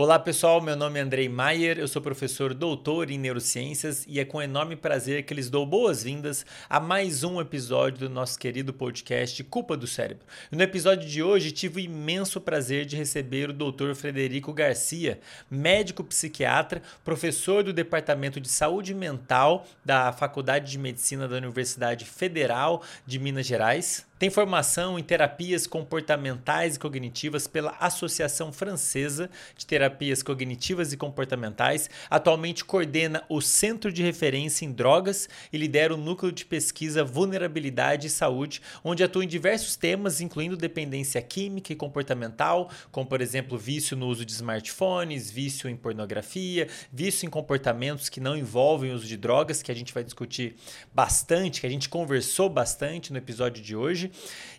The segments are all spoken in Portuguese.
Olá pessoal, meu nome é Andrei Maier, eu sou professor doutor em neurociências e é com enorme prazer que lhes dou boas-vindas a mais um episódio do nosso querido podcast Culpa do Cérebro. No episódio de hoje tive o imenso prazer de receber o Dr. Frederico Garcia, médico psiquiatra, professor do Departamento de Saúde Mental da Faculdade de Medicina da Universidade Federal de Minas Gerais. Tem formação em terapias comportamentais e cognitivas pela Associação Francesa de Terapias Cognitivas e Comportamentais. Atualmente coordena o Centro de Referência em Drogas e lidera o Núcleo de Pesquisa Vulnerabilidade e Saúde, onde atua em diversos temas, incluindo dependência química e comportamental, como, por exemplo, vício no uso de smartphones, vício em pornografia, vício em comportamentos que não envolvem o uso de drogas, que a gente vai discutir bastante, que a gente conversou bastante no episódio de hoje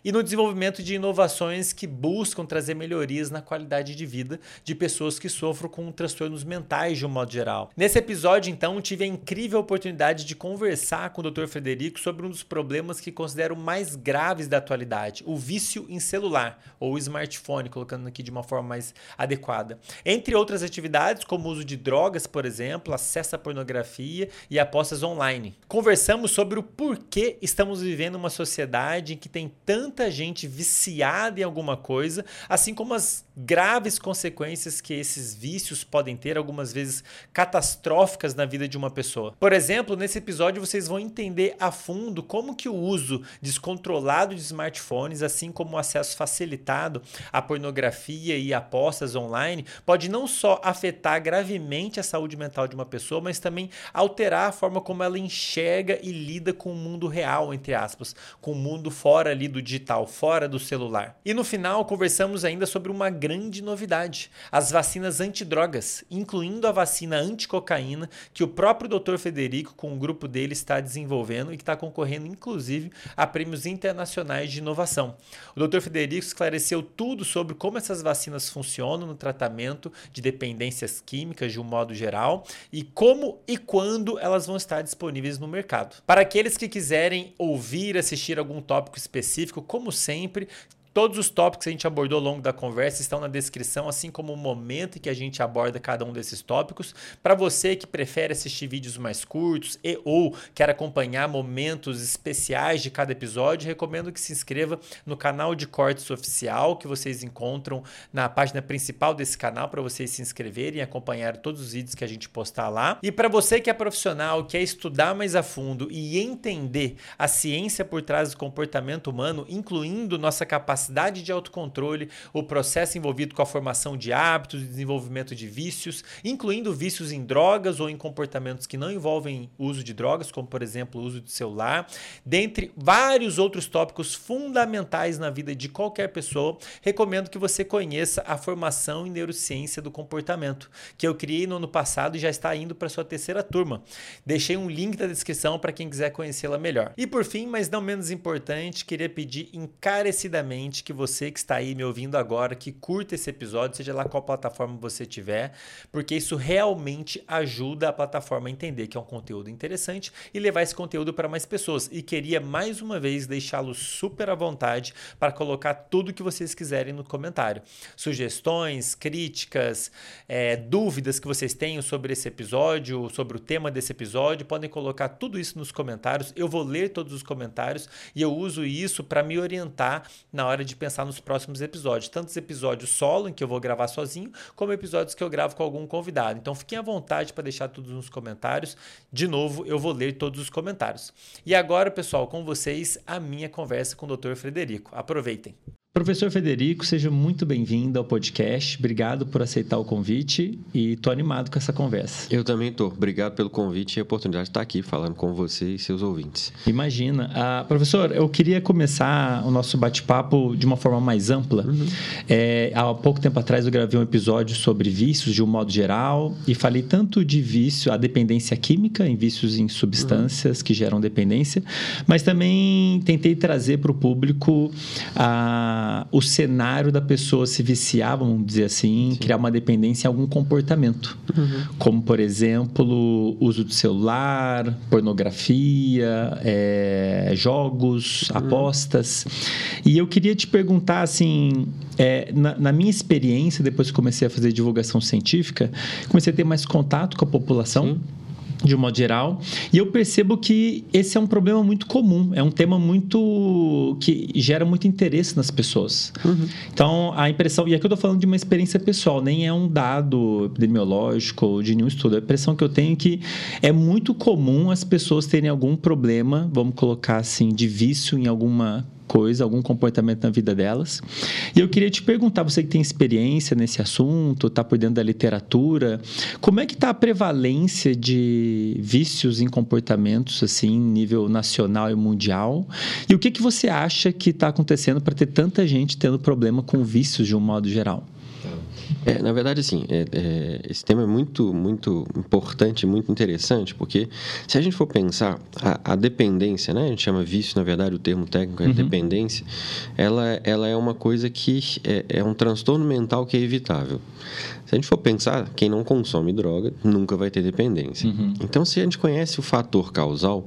e no desenvolvimento de inovações que buscam trazer melhorias na qualidade de vida de pessoas que sofrem com transtornos mentais de um modo geral. Nesse episódio, então, tive a incrível oportunidade de conversar com o Dr. Frederico sobre um dos problemas que considero mais graves da atualidade, o vício em celular ou smartphone, colocando aqui de uma forma mais adequada. Entre outras atividades, como o uso de drogas, por exemplo, acesso à pornografia e apostas online. Conversamos sobre o porquê estamos vivendo uma sociedade em que tem tem tanta gente viciada em alguma coisa, assim como as graves consequências que esses vícios podem ter, algumas vezes catastróficas na vida de uma pessoa. Por exemplo, nesse episódio vocês vão entender a fundo como que o uso descontrolado de smartphones, assim como o acesso facilitado à pornografia e apostas online, pode não só afetar gravemente a saúde mental de uma pessoa, mas também alterar a forma como ela enxerga e lida com o mundo real, entre aspas, com o mundo fora fora ali do digital, fora do celular. E no final conversamos ainda sobre uma grande novidade: as vacinas antidrogas, incluindo a vacina anticocaína que o próprio Dr. Federico com o grupo dele está desenvolvendo e que está concorrendo inclusive a prêmios internacionais de inovação. O Dr. Federico esclareceu tudo sobre como essas vacinas funcionam no tratamento de dependências químicas de um modo geral e como e quando elas vão estar disponíveis no mercado. Para aqueles que quiserem ouvir, assistir algum tópico específico específico, como sempre, Todos os tópicos que a gente abordou ao longo da conversa estão na descrição, assim como o momento em que a gente aborda cada um desses tópicos. Para você que prefere assistir vídeos mais curtos e ou quer acompanhar momentos especiais de cada episódio, recomendo que se inscreva no canal de cortes oficial que vocês encontram na página principal desse canal para vocês se inscreverem e acompanhar todos os vídeos que a gente postar lá. E para você que é profissional, quer estudar mais a fundo e entender a ciência por trás do comportamento humano, incluindo nossa capacidade capacidade de autocontrole, o processo envolvido com a formação de hábitos e desenvolvimento de vícios, incluindo vícios em drogas ou em comportamentos que não envolvem uso de drogas, como por exemplo o uso de celular, dentre vários outros tópicos fundamentais na vida de qualquer pessoa, recomendo que você conheça a formação em neurociência do comportamento, que eu criei no ano passado e já está indo para sua terceira turma. Deixei um link na descrição para quem quiser conhecê-la melhor. E por fim, mas não menos importante, queria pedir encarecidamente que você que está aí me ouvindo agora, que curta esse episódio, seja lá qual plataforma você tiver, porque isso realmente ajuda a plataforma a entender que é um conteúdo interessante e levar esse conteúdo para mais pessoas. E queria mais uma vez deixá-lo super à vontade para colocar tudo que vocês quiserem no comentário. Sugestões, críticas, é, dúvidas que vocês tenham sobre esse episódio, sobre o tema desse episódio, podem colocar tudo isso nos comentários. Eu vou ler todos os comentários e eu uso isso para me orientar na hora hora de pensar nos próximos episódios. Tantos episódios solo, em que eu vou gravar sozinho, como episódios que eu gravo com algum convidado. Então fiquem à vontade para deixar tudo nos comentários. De novo, eu vou ler todos os comentários. E agora, pessoal, com vocês, a minha conversa com o Dr. Frederico. Aproveitem. Professor Federico, seja muito bem-vindo ao podcast. Obrigado por aceitar o convite e estou animado com essa conversa. Eu também estou. Obrigado pelo convite e a oportunidade de estar aqui falando com você e seus ouvintes. Imagina. Uh, professor, eu queria começar o nosso bate-papo de uma forma mais ampla. Uhum. É, há pouco tempo atrás eu gravei um episódio sobre vícios de um modo geral e falei tanto de vício, a dependência química, em vícios em substâncias uhum. que geram dependência, mas também tentei trazer para o público a a, o cenário da pessoa se viciar, vamos dizer assim, Sim. criar uma dependência em algum comportamento. Uhum. Como, por exemplo, uso do celular, pornografia, é, jogos, uhum. apostas. E eu queria te perguntar, assim, é, na, na, minha experiência, depois que comecei a fazer divulgação científica, comecei a ter mais contato com a população. Sim de um modo geral. E eu percebo que esse é um problema muito comum, é um tema muito que gera muito interesse nas pessoas. Uhum. Então, a impressão, e aqui eu estou falando de uma experiência pessoal, nem é um dado epidemiológico de nenhum estudo. A impressão que eu tenho é que é muito comum as pessoas terem algum problema, vamos colocar assim, de vício em alguma coisa, algum comportamento na vida delas. E eu queria te perguntar, você que tem experiência nesse assunto, está por dentro da literatura, como é que está a prevalência de vícios em comportamentos assim, nível nacional e mundial? E o que, que você acha que está acontecendo para ter tanta gente tendo problema com vícios de um modo geral? É, na verdade, sim. É, é, esse tema é muito, muito importante, muito interessante, porque se a gente for pensar a, a, dependência, né? A gente chama vício, na verdade, o termo técnico é uhum. dependência. Ela, ela é uma coisa que é, é um transtorno mental que é evitável. Se a gente for pensar, quem não consome droga nunca vai ter dependência. Uhum. Então, se a gente conhece o fator causal,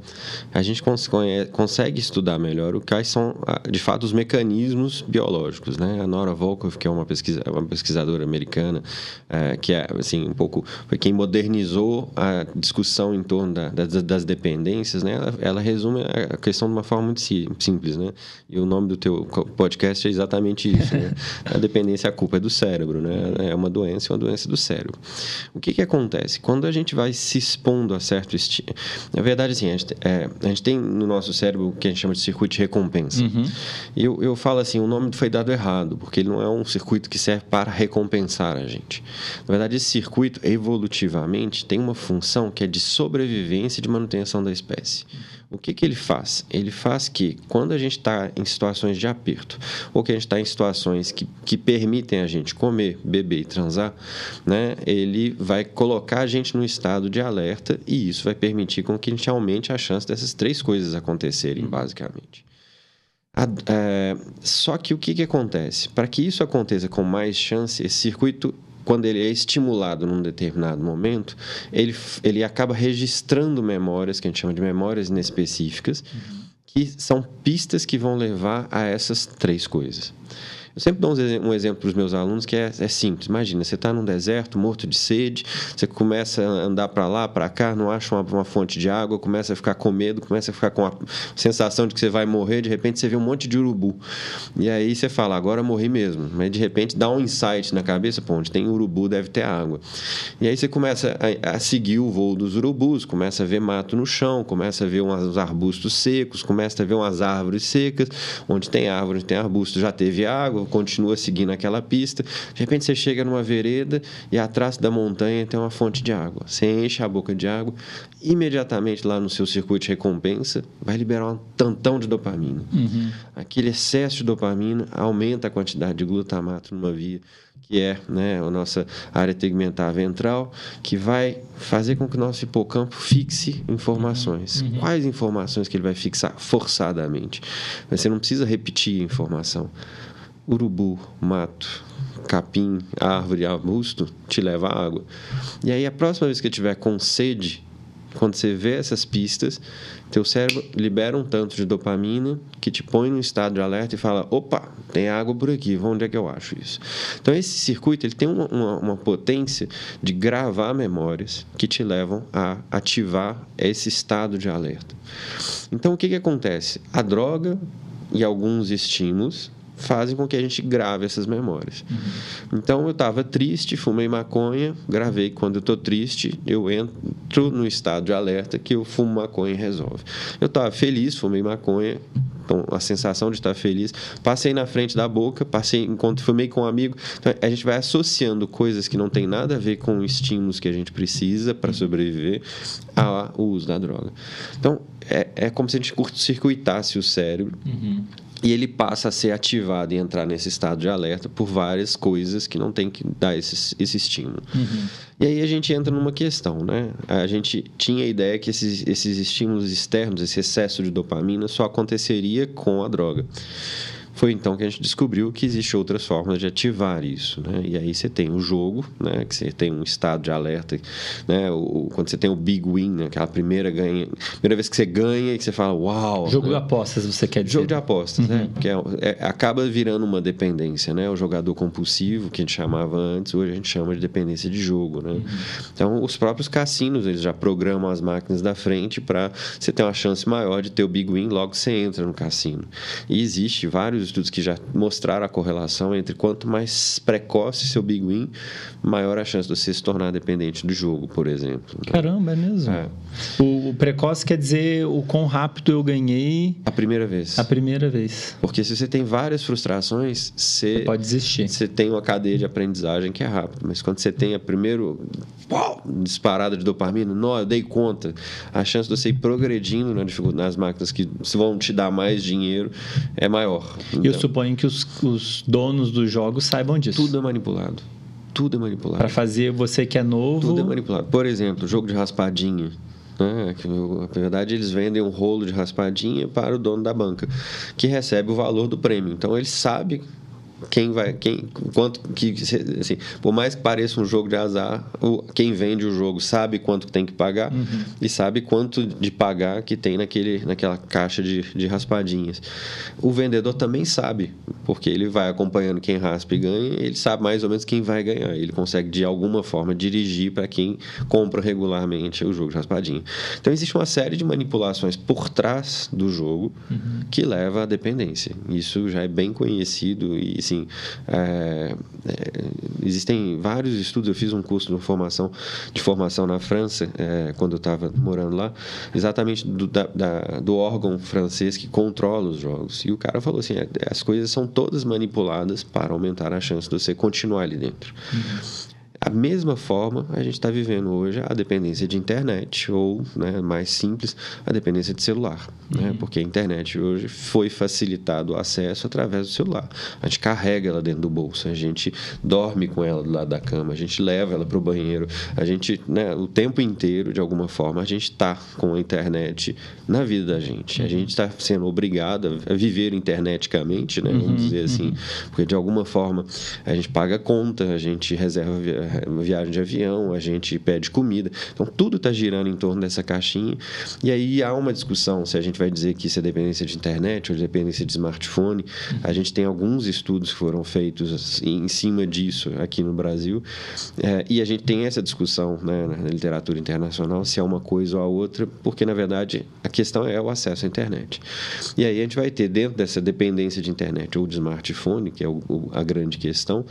a gente cons consegue estudar melhor o quais são, de fato, os mecanismos biológicos. Né? A Nora Volkow, que é uma, pesquisa, uma pesquisadora americana, é, que é assim um pouco foi quem modernizou a discussão em torno da, das, das, dependências, né? Ela, ela, resume a questão de uma forma muito simples, né? E o nome do teu podcast é exatamente isso. Né? a dependência, a culpa é do cérebro, né? É uma doença uma doença do cérebro. O que, que acontece? Quando a gente vai se expondo a certo estímulo... Na verdade, assim, a gente, é, a gente, tem no nosso cérebro o que a gente chama de circuito de recompensa. Uhum. Eu, eu falo assim, o nome foi dado errado, porque ele não é um circuito que serve para recompensar a gente. Na verdade, esse circuito, evolutivamente, tem uma função que é de sobrevivência e de manutenção da espécie. O que, que ele faz? Ele faz que, quando a gente está em situações de aperto, ou que a gente está em situações que, que permitem a gente comer, beber e transar, né, ele vai colocar a gente num estado de alerta e isso vai permitir com que a gente aumente a chance dessas três coisas acontecerem, basicamente. A, é, só que o que, que acontece? Para que isso aconteça com mais chance, esse circuito quando ele é estimulado num determinado momento, ele, ele acaba registrando memórias, que a gente chama de memórias inespecíficas, uhum. que são pistas que vão levar a essas três coisas. Eu sempre dou um exemplo para os meus alunos que é, é simples. Imagina, você está num deserto, morto de sede, você começa a andar para lá, para cá, não acha uma, uma, fonte de água, começa a ficar com medo, começa a ficar com a sensação de que você vai morrer, de repente você vê um monte de urubu. E aí você fala, agora morri mesmo. Mas de repente dá um insight na cabeça, pô, onde tem urubu deve ter água. E aí você começa a, a seguir o voo dos urubus, começa a ver mato no chão, começa a ver uns arbustos secos, começa a ver umas árvores secas, onde tem árvore, tem arbusto, já teve água, continua seguindo aquela pista. De repente você chega numa vereda e atrás da montanha tem uma fonte de água. Você enche a boca de água, imediatamente lá no seu circuito de recompensa vai liberar um tantão de dopamina. Uhum. Aquele excesso de dopamina aumenta a quantidade de glutamato numa via que é né, a nossa área tegmentar ventral, que vai fazer com que o nosso hipocampo fixe informações. Uhum. Quais informações que ele vai fixar forçadamente? Você não precisa repetir a informação urubu, mato, capim, árvore, arbusto, te leva à água. E aí, a próxima vez que tiver com sede, quando você vê essas pistas, teu cérebro libera um tanto de dopamina que te põe num estado de alerta e fala: opa, tem água por aqui, onde é que eu acho isso? Então, esse circuito ele tem uma, uma, uma potência de gravar memórias que te levam a ativar esse estado de alerta. Então, o que, que acontece? A droga e alguns estímulos fazem com que a gente grave essas memórias. Uhum. Então eu estava triste, fumei maconha, gravei quando eu estou triste, eu entro no estado de alerta que eu fumo maconha e resolve. Eu estava feliz, fumei maconha, então a sensação de estar feliz, passei na frente da boca, passei enquanto fumei com um amigo. Então a gente vai associando coisas que não tem nada a ver com estímulos que a gente precisa para sobreviver ao uso da droga. Então é, é como se a gente curto-circuitasse o cérebro. Uhum e ele passa a ser ativado e entrar nesse estado de alerta por várias coisas que não tem que dar esse, esse estímulo. Uhum. E aí a gente entra numa questão, né? A gente tinha a ideia que esses, esses estímulos externos, esse excesso de dopamina, só aconteceria com a droga. Foi então que a gente descobriu que existe outras formas de ativar isso, né? E aí você tem o jogo, né? Que você tem um estado de alerta, né? O, quando você tem o big win, né? aquela primeira ganha, primeira vez que você ganha e que você fala, uau. Jogo né? de apostas, você quer dizer? Jogo de apostas, né? uhum. né? Porque é, é, acaba virando uma dependência, né? O jogador compulsivo que a gente chamava antes, hoje a gente chama de dependência de jogo, né? Uhum. Então os próprios cassinos eles já programam as máquinas da frente para você ter uma chance maior de ter o big win logo que você entra no cassino. E existe vários estudos que já mostraram a correlação entre quanto mais precoce seu big win, maior a chance de você se tornar dependente do jogo, por exemplo. Caramba, é mesmo? É. O, o, precoce quer dizer o quão rápido eu ganhei... A primeira vez. A primeira vez. Porque se você tem várias frustrações, você... você pode desistir. Você tem uma cadeia de aprendizagem que é rápida. Mas quando você tem a primeiro uau, disparada de dopamina, não, eu dei conta, a chance de você ir progredindo na dificuldade, nas máquinas que vão te dar mais dinheiro é maior. Então, eu suponho que os, os donos dos jogos saibam disso. Tudo é manipulado. Tudo é manipulado. Para fazer você que é novo. Tudo é manipulado. Por exemplo, jogo de raspadinha. Né? Que, na verdade, eles vendem um rolo de raspadinha para o dono da banca, que recebe o valor do prêmio. Então, ele sabe quem vai quem quanto que assim por mais que pareça um jogo de azar o, quem vende o jogo sabe quanto tem que pagar uhum. e sabe quanto de pagar que tem naquele naquela caixa de, de raspadinhas o vendedor também sabe porque ele vai acompanhando quem raspa e ganha ele sabe mais ou menos quem vai ganhar ele consegue de alguma forma dirigir para quem compra regularmente o jogo de raspadinha então existe uma série de manipulações por trás do jogo uhum. que leva à dependência isso já é bem conhecido e assim, é, é, existem vários estudos. Eu fiz um curso de formação, de formação na França, é, quando eu estava morando lá, exatamente do, da, da, do órgão francês que controla os jogos. E o cara falou assim: é, as coisas são todas manipuladas para aumentar a chance de você continuar ali dentro. Uhum. A mesma forma, a gente está vivendo hoje a dependência de internet, ou, né, mais simples, a dependência de celular. Né? Uhum. Né? Porque a internet hoje foi facilitado o acesso através do celular. A gente carrega ela dentro do bolso, a gente dorme com ela do lado da cama, a gente leva ela para o banheiro, a gente, né, o tempo inteiro, de alguma forma, a gente está com a internet na vida da gente. A gente está sendo obrigado a viver interneticamente, né, vamos uhum. dizer assim, uhum. porque de alguma forma a gente paga conta, a gente reserva viagem de avião, a gente pede comida. Então, tudo está girando em torno dessa caixinha. E aí há uma discussão se a gente vai dizer que isso é dependência de internet ou dependência de smartphone. A gente tem alguns estudos que foram feitos assim, em cima disso aqui no Brasil. É, e a gente tem essa discussão né, na literatura internacional se é uma coisa ou a outra, porque, na verdade, a questão é o acesso à internet. E aí a gente vai ter, dentro dessa dependência de internet ou de smartphone, que é o, a grande questão,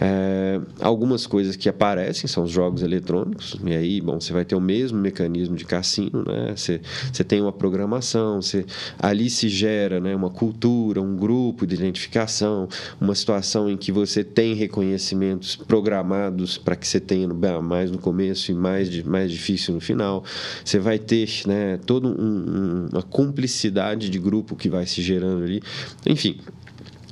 é, algumas coisas que aparecem são os jogos eletrônicos, e aí, bom, você vai ter o mesmo mecanismo de cassino, né? Você, você tem uma programação, você, ali se gera né, uma cultura, um grupo de identificação, uma situação em que você tem reconhecimentos programados para que você tenha mais no começo e mais, mais difícil no final. Você vai ter né, toda um, um, uma cumplicidade de grupo que vai se gerando ali. Enfim,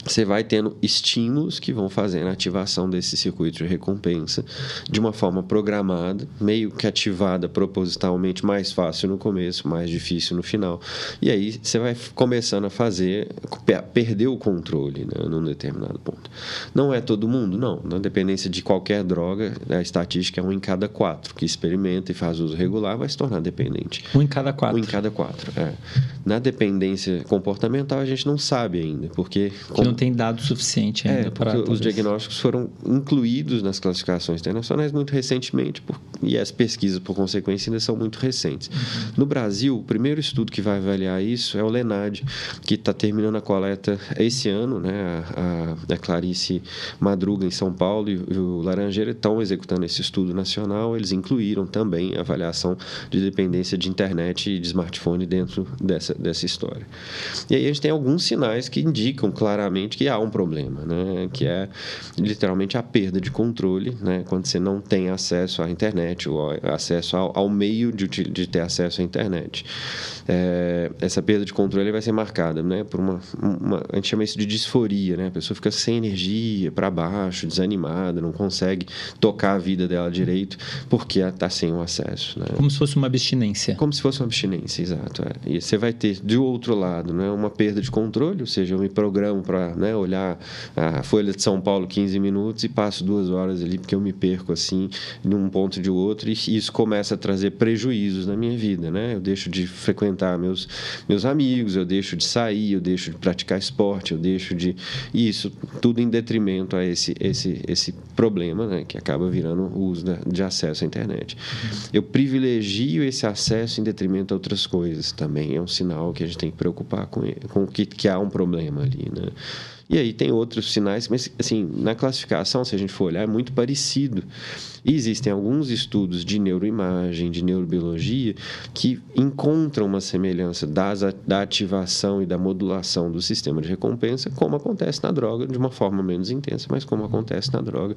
você vai tendo estímulos que vão fazendo a ativação desse circuito de recompensa de uma forma programada, meio que ativada propositalmente, mais fácil no começo, mais difícil no final. E aí você vai começando a fazer, perder o controle né, num determinado ponto. Não é todo mundo? Não. Na dependência de qualquer droga, a estatística é um em cada quatro que experimenta e faz uso regular vai se tornar dependente. Um em cada quatro? Um em cada quatro, é. Na dependência comportamental a gente não sabe ainda, porque... Não tem dado suficiente ainda é, para. Os diagnósticos foram incluídos nas classificações internacionais muito recentemente, por, e as pesquisas, por consequência, ainda são muito recentes. Uhum. No Brasil, o primeiro estudo que vai avaliar isso é o Lenad, que está terminando a coleta esse ano, né? A, a, a, Clarice Madruga, em São Paulo, e, e o Laranjeira estão executando esse estudo nacional. Eles incluíram também a avaliação de dependência de internet e de smartphone dentro dessa, dessa história. E aí a gente tem alguns sinais que indicam claramente que há um problema, né? que é literalmente a perda de controle, né? quando você não tem acesso à internet ou acesso ao, ao meio de, de, ter acesso à internet. É, essa perda de controle vai ser marcada né? por uma, uma, A gente chama isso de disforia, né? a pessoa fica sem energia, para baixo, desanimada, não consegue tocar a vida dela direito porque está sem o acesso. Né? Como se fosse uma abstinência. Como se fosse uma abstinência, exato. É. E você vai ter, do outro lado, né, uma perda de controle, ou seja, eu me programo para né, olhar a Folha de São Paulo 15 minutos e passo duas horas ali porque eu me perco assim, num ponto de outro, e isso começa a trazer prejuízos na minha vida. Né? Eu deixo de frequentar meus, meus amigos, eu deixo de sair, eu deixo de praticar esporte, eu deixo de. Isso, tudo em detrimento a esse, esse, esse problema, né, que acaba virando o uso de acesso à internet. Eu privilegio esse acesso em detrimento a outras coisas também. É um sinal que a gente tem que preocupar com, com que, que há um problema ali, né? E aí tem outros sinais, mas assim, na classificação, se a gente for olhar, é muito parecido. E existem alguns estudos de neuroimagem, de neurobiologia, que encontram uma semelhança das, da ativação e da modulação do sistema de recompensa, como acontece na droga, de uma forma menos intensa, mas como acontece na droga.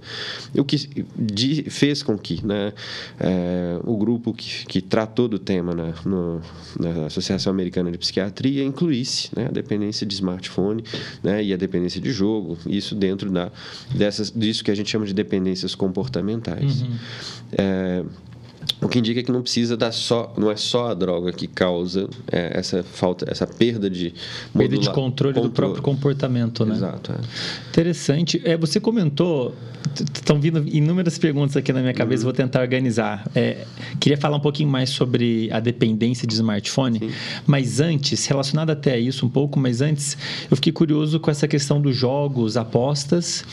O que de, fez com que né, é, o grupo que, que tratou do tema na, no, na Associação Americana de Psiquiatria incluísse né, a dependência de smartphone né, e a dependência de jogo, isso dentro da, dessas, disso que a gente chama de dependências comportamentais. Uhum. É, o que indica que não precisa dar só, não é só a droga que causa é, essa falta, essa perda de perda de controle, controle, do próprio comportamento, né? Exato. É. Interessante. É, você comentou, estão vindo inúmeras perguntas aqui na minha cabeça, uhum. vou tentar organizar. É, queria falar um pouquinho mais sobre a dependência de smartphone, Sim. mas antes, relacionado até a isso um pouco, mas antes, eu fiquei curioso com essa questão dos jogos, apostas,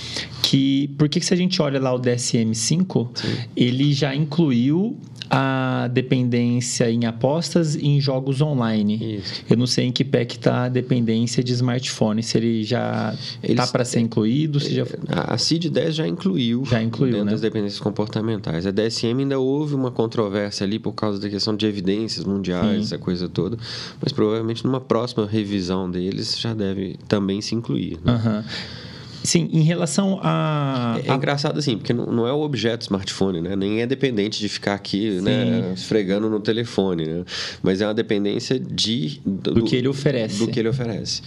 que por que se a gente olha lá o DSM-5, ele já incluiu a dependência em apostas e em jogos online. Isso. Eu não sei em que pé que está a dependência de smartphone, se ele já está para ser incluído, se já... A CID-10 já incluiu, já incluiu dentro né? das dependências comportamentais. A DSM ainda houve uma controvérsia ali por causa da questão de evidências mundiais, Sim. essa coisa toda, mas provavelmente numa próxima revisão deles já deve também se incluir. Né? Uhum. Sim, em relação a. É, é engraçado assim, porque não, não, é o objeto smartphone, né? Nem é dependente de ficar aqui, né, esfregando no telefone, né? Mas é uma dependência de do, do, que ele oferece. Do que ele oferece.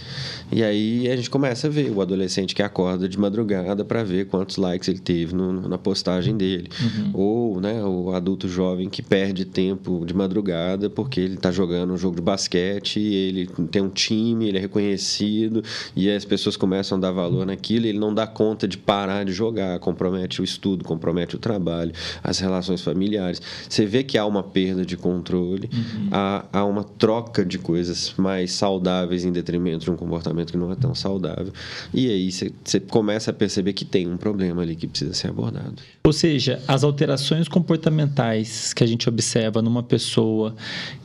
E aí a gente começa a ver o adolescente que acorda de madrugada para ver quantos likes ele teve no, na postagem dele, uhum. ou, né, o adulto jovem que perde tempo de madrugada porque ele está jogando um jogo de basquete, ele tem um time, ele é reconhecido e as pessoas começam a dar valor naquilo ele não dá conta de parar de jogar, compromete o estudo, compromete o trabalho, as relações familiares. Você vê que há uma perda de controle, uhum. há, há uma troca de coisas mais saudáveis em detrimento de um comportamento que não é tão saudável. E aí você, você começa a perceber que tem um problema ali que precisa ser abordado. Ou seja, as alterações comportamentais que a gente observa numa pessoa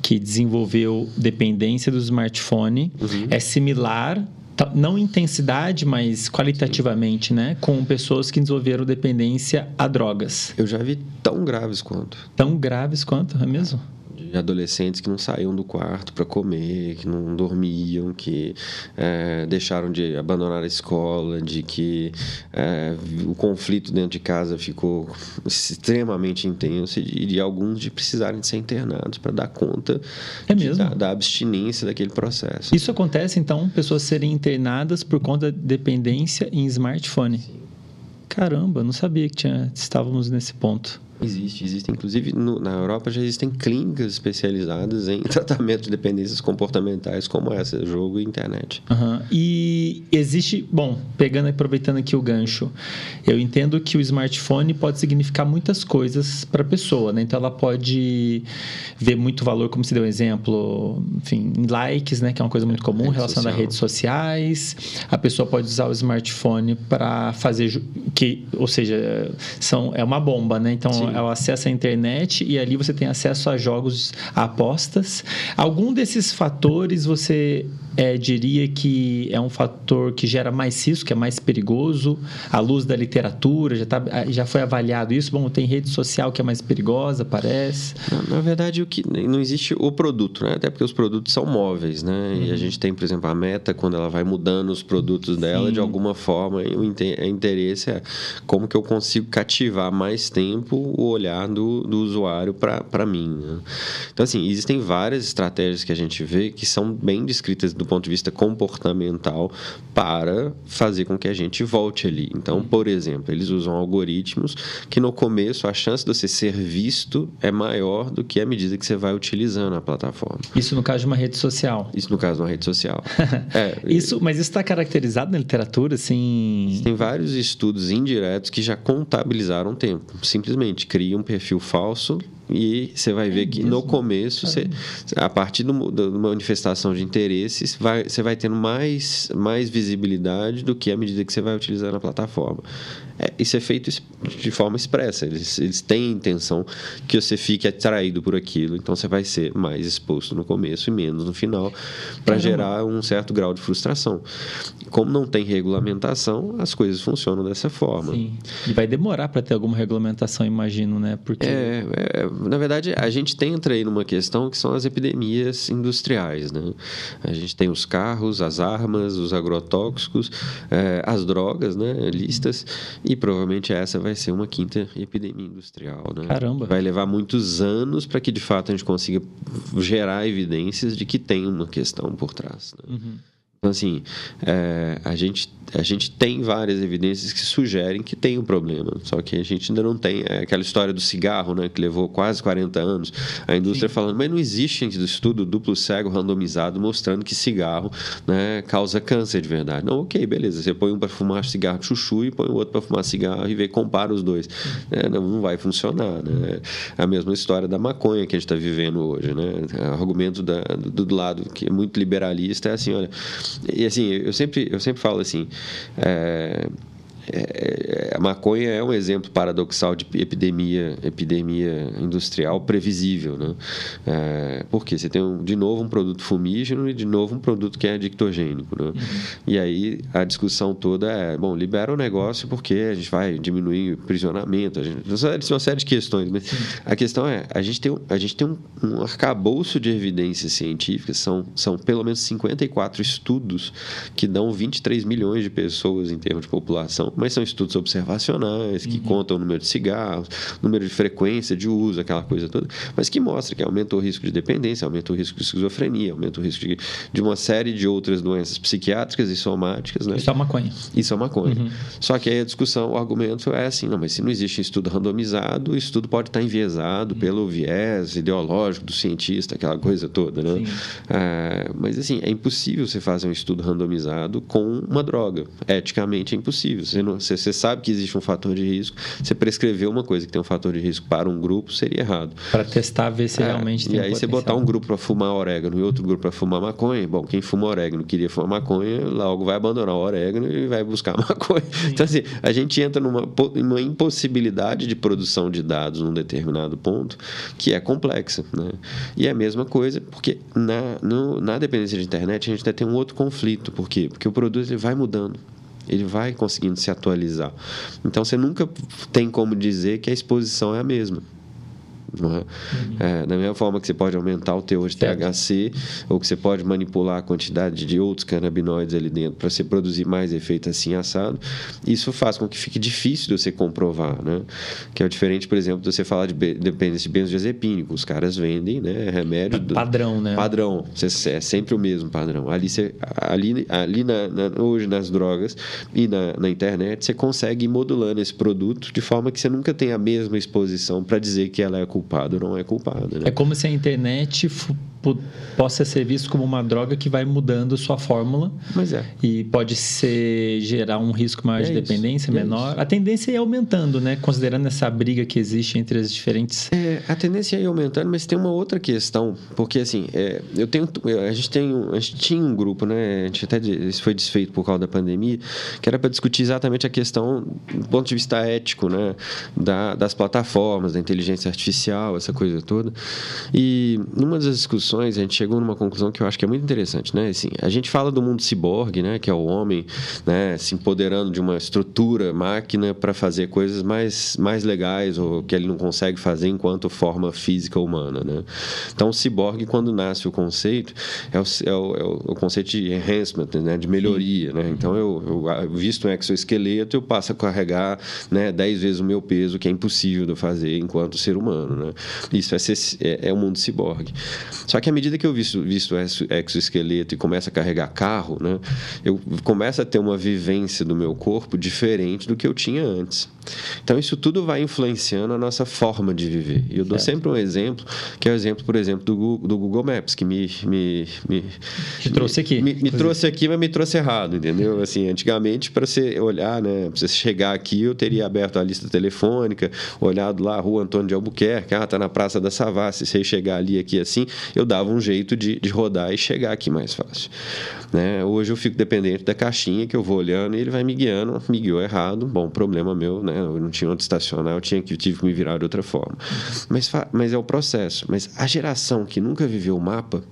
que desenvolveu dependência do smartphone uhum. é similar não intensidade, mas qualitativamente, né? Com pessoas que desenvolveram dependência a drogas. Eu já vi tão graves quanto. Tão graves quanto, é mesmo? De adolescentes que não saíam do quarto para comer, que não dormiam, que é, deixaram de abandonar a escola, de que é, o conflito dentro de casa ficou extremamente intenso e de, alguns de precisarem de ser internados para dar conta é de, da, da, abstinência daquele processo. Isso acontece, então, pessoas serem internadas por conta de dependência em smartphone? Sim. Caramba, não sabia que tinha, estávamos nesse ponto. Existe, existe. Inclusive, no, na Europa já existem clínicas especializadas em tratamento de dependências comportamentais, como essa, jogo e internet. Uhum. E existe, bom, pegando e aproveitando aqui o gancho, eu entendo que o smartphone pode significar muitas coisas para a pessoa, né? Então, ela pode ver muito valor, como se deu um exemplo, enfim, em likes, né? Que é uma coisa muito comum relacionada a redes sociais. A pessoa pode usar o smartphone para fazer, que, ou seja, são, é uma bomba, né? Então, Sim é o acesso à internet e ali você tem acesso a jogos, a apostas. Algum desses fatores você é, diria que é um fator que gera mais risco, que é mais perigoso? À luz da literatura, já, tá, já foi avaliado isso? Bom, tem rede social que é mais perigosa, parece? Na, na verdade, o que não existe o produto, né? Até porque os produtos são móveis, né? Uhum. E a uhum. gente tem, por exemplo, a meta, quando ela vai mudando os produtos dela, Sim. de alguma forma, o interesse é como que eu consigo cativar mais tempo o olhar do, do usuário para mim. Né? Então, assim, existem várias estratégias que a gente vê que são bem descritas do ponto de vista comportamental para fazer com que a gente volte ali. Então, uhum. por exemplo, eles usam algoritmos que no começo a chance de você ser visto é maior do que a medida que você vai utilizando a plataforma. Isso no caso de uma rede social. Isso no caso de uma rede social. é, isso, mas isso está caracterizado na literatura, assim. Tem vários estudos indiretos que já contabilizaram tempo. Simplesmente cria um perfil falso e você vai ver que no começo, você, a partir do, da manifestação de interesses, vai, você vai tendo mais, mais visibilidade do que à medida que você vai utilizando a plataforma. É, isso é feito de forma expressa. Eles, eles têm a intenção que você fique atraído por aquilo, então você vai ser mais exposto no começo e menos no final, para gerar um certo grau de frustração. Como não tem regulamentação, as coisas funcionam dessa forma. Sim. E vai demorar para ter alguma regulamentação, imagino, né? Porque... É, é, na verdade, a gente tem entra aí numa questão que são as epidemias industriais. Né? A gente tem os carros, as armas, os agrotóxicos, é, as drogas né, listas, e provavelmente essa vai ser uma quinta epidemia industrial. Né? Caramba! Vai levar muitos anos para que de fato a gente consiga gerar evidências de que tem uma questão por trás. Né? Uhum. Então, assim, é, a gente a gente tem várias evidências que sugerem que tem um problema, só que a gente ainda não tem é aquela história do cigarro, né, que levou quase 40 anos, a indústria Sim. falando, mas não existe estudo duplo cego randomizado mostrando que cigarro né, causa câncer de verdade. Não, ok, beleza, você põe um para fumar cigarro de chuchu e põe o outro para fumar cigarro e vê, compara os dois. É, não, não vai funcionar, né? É a mesma história da maconha que a gente está vivendo hoje, né? O argumento da, do, do lado que é muito liberalista é assim, olha, e assim, eu sempre, eu sempre falo assim, é, é, é, a maconha é um exemplo paradoxal de epidemia, epidemia industrial previsível, né? É, porque você tem um, de novo um produto fumígeno e de novo um produto que é adictogênico, né? Uhum. E aí a discussão toda é, bom, libera o negócio porque a gente vai diminuir o prisionamento, a gente, uma série de questões, mas Sim. a questão é, a gente tem, a gente tem um, um arcabouço de evidências científicas, são, são pelo menos 54 estudos que dão 23 milhões de pessoas em termos de população mas são estudos observacionais que uhum. contam o número de cigarros, número de frequência de uso, aquela coisa toda, mas que mostra que aumenta o risco de dependência, aumenta o risco de esquizofrenia, aumenta o risco de, de uma série de outras doenças psiquiátricas e somáticas. Né? Isso é maconha. Isso é maconha. Uhum. Só que aí a discussão, o argumento é assim, não, mas se não existe estudo randomizado, o estudo pode estar enviesado uhum. pelo viés ideológico do cientista, aquela coisa toda, né? Ah, mas assim, é impossível você fazer um estudo randomizado com uma droga. Eticamente é impossível. Você não, você, você sabe que existe um fator de risco, você prescrever uma coisa que tem um fator de risco para um grupo seria errado. Para testar, ver se é, realmente tem E aí potencial. você botar um grupo para fumar orégano e outro grupo para fumar maconha, bom, quem fuma orégano queria fumar maconha, logo vai abandonar o orégano e vai buscar maconha. Sim. Então, assim, a gente entra numa, numa impossibilidade de produção de dados num determinado ponto que é complexa. Né? E é a mesma coisa, porque na, no, na dependência de internet a gente ainda tem um outro conflito. Por quê? Porque o produto ele vai mudando ele vai conseguindo se atualizar. Então você nunca tem como dizer que a exposição é a mesma. É? Uhum. É, da mesma forma que você pode aumentar o teor de certo. THC, ou que você pode manipular a quantidade de outros canabinoides ali dentro para você produzir mais efeito assim assado, isso faz com que fique difícil de você comprovar. Né? Que é o diferente, por exemplo, de você falar de dependência de benzodiazepínico. Os caras vendem né, remédio. Padrão, né? Padrão. É sempre o mesmo padrão. Ali, você, ali, ali na, na, hoje nas drogas e na, na internet, você consegue ir modulando esse produto de forma que você nunca tem a mesma exposição para dizer que ela é culpada culpado não é culpado. Né? É como se a internet possa ser visto como uma droga que vai mudando sua fórmula. É. E pode ser gerar um risco maior é de dependência, é menor. a tendência é ir aumentando, né? Considerando essa briga que existe entre as diferentes. É, a tendência é ir aumentando, mas tem uma outra questão, porque assim, é, eu tenho, a gente tem, a gente tinha um grupo, né? A gente até isso foi desfeito por causa da pandemia, que era para discutir exatamente a questão do ponto de vista ético, né? Da, das plataformas, da inteligência artificial, essa coisa toda. E numa das discussões discussões, a gente chegou numa conclusão que eu acho que é muito interessante, né? Assim, a gente fala do mundo ciborgue, né? Que é o homem, né? Se empoderando de uma estrutura, máquina, para fazer coisas mais, mais legais ou que ele não consegue fazer enquanto forma física humana, né? Então, o ciborgue, quando nasce o conceito, é o, é o, é o conceito de enhancement, né? De melhoria, né? Então, eu, eu visto um exoesqueleto, eu passo a carregar, né? 10 vezes o meu peso, que é impossível de fazer enquanto ser humano, né? Isso é, ser, é, é o mundo ciborgue. Só que à medida que eu visto, visto exoesqueleto e começo a carregar carro, né, eu começo a ter uma vivência do meu corpo diferente do que eu tinha antes. Então, isso tudo vai influenciando a nossa forma de viver. E eu dou sempre um exemplo, que é o exemplo, por exemplo, do Google, do Google Maps, que me... me, me Te trouxe aqui. Me, me trouxe aqui, mas me trouxe errado, entendeu? Assim, antigamente, para você olhar, né, para você chegar aqui, eu teria aberto a lista telefônica, olhado lá, Rua Antônio de Albuquerque, ah, tá na Praça da Savassi, se você chegar ali, aqui, assim, eu dava um jeito de, de rodar e chegar aqui mais fácil. Né? Hoje eu fico dependente da caixinha que eu vou olhando e ele vai me guiando, me guiou errado, bom, problema meu, né? Eu não tinha onde estacionar, eu tinha que, tive que me virar de outra forma. Mas, mas é o processo. Mas a geração que nunca viveu o mapa,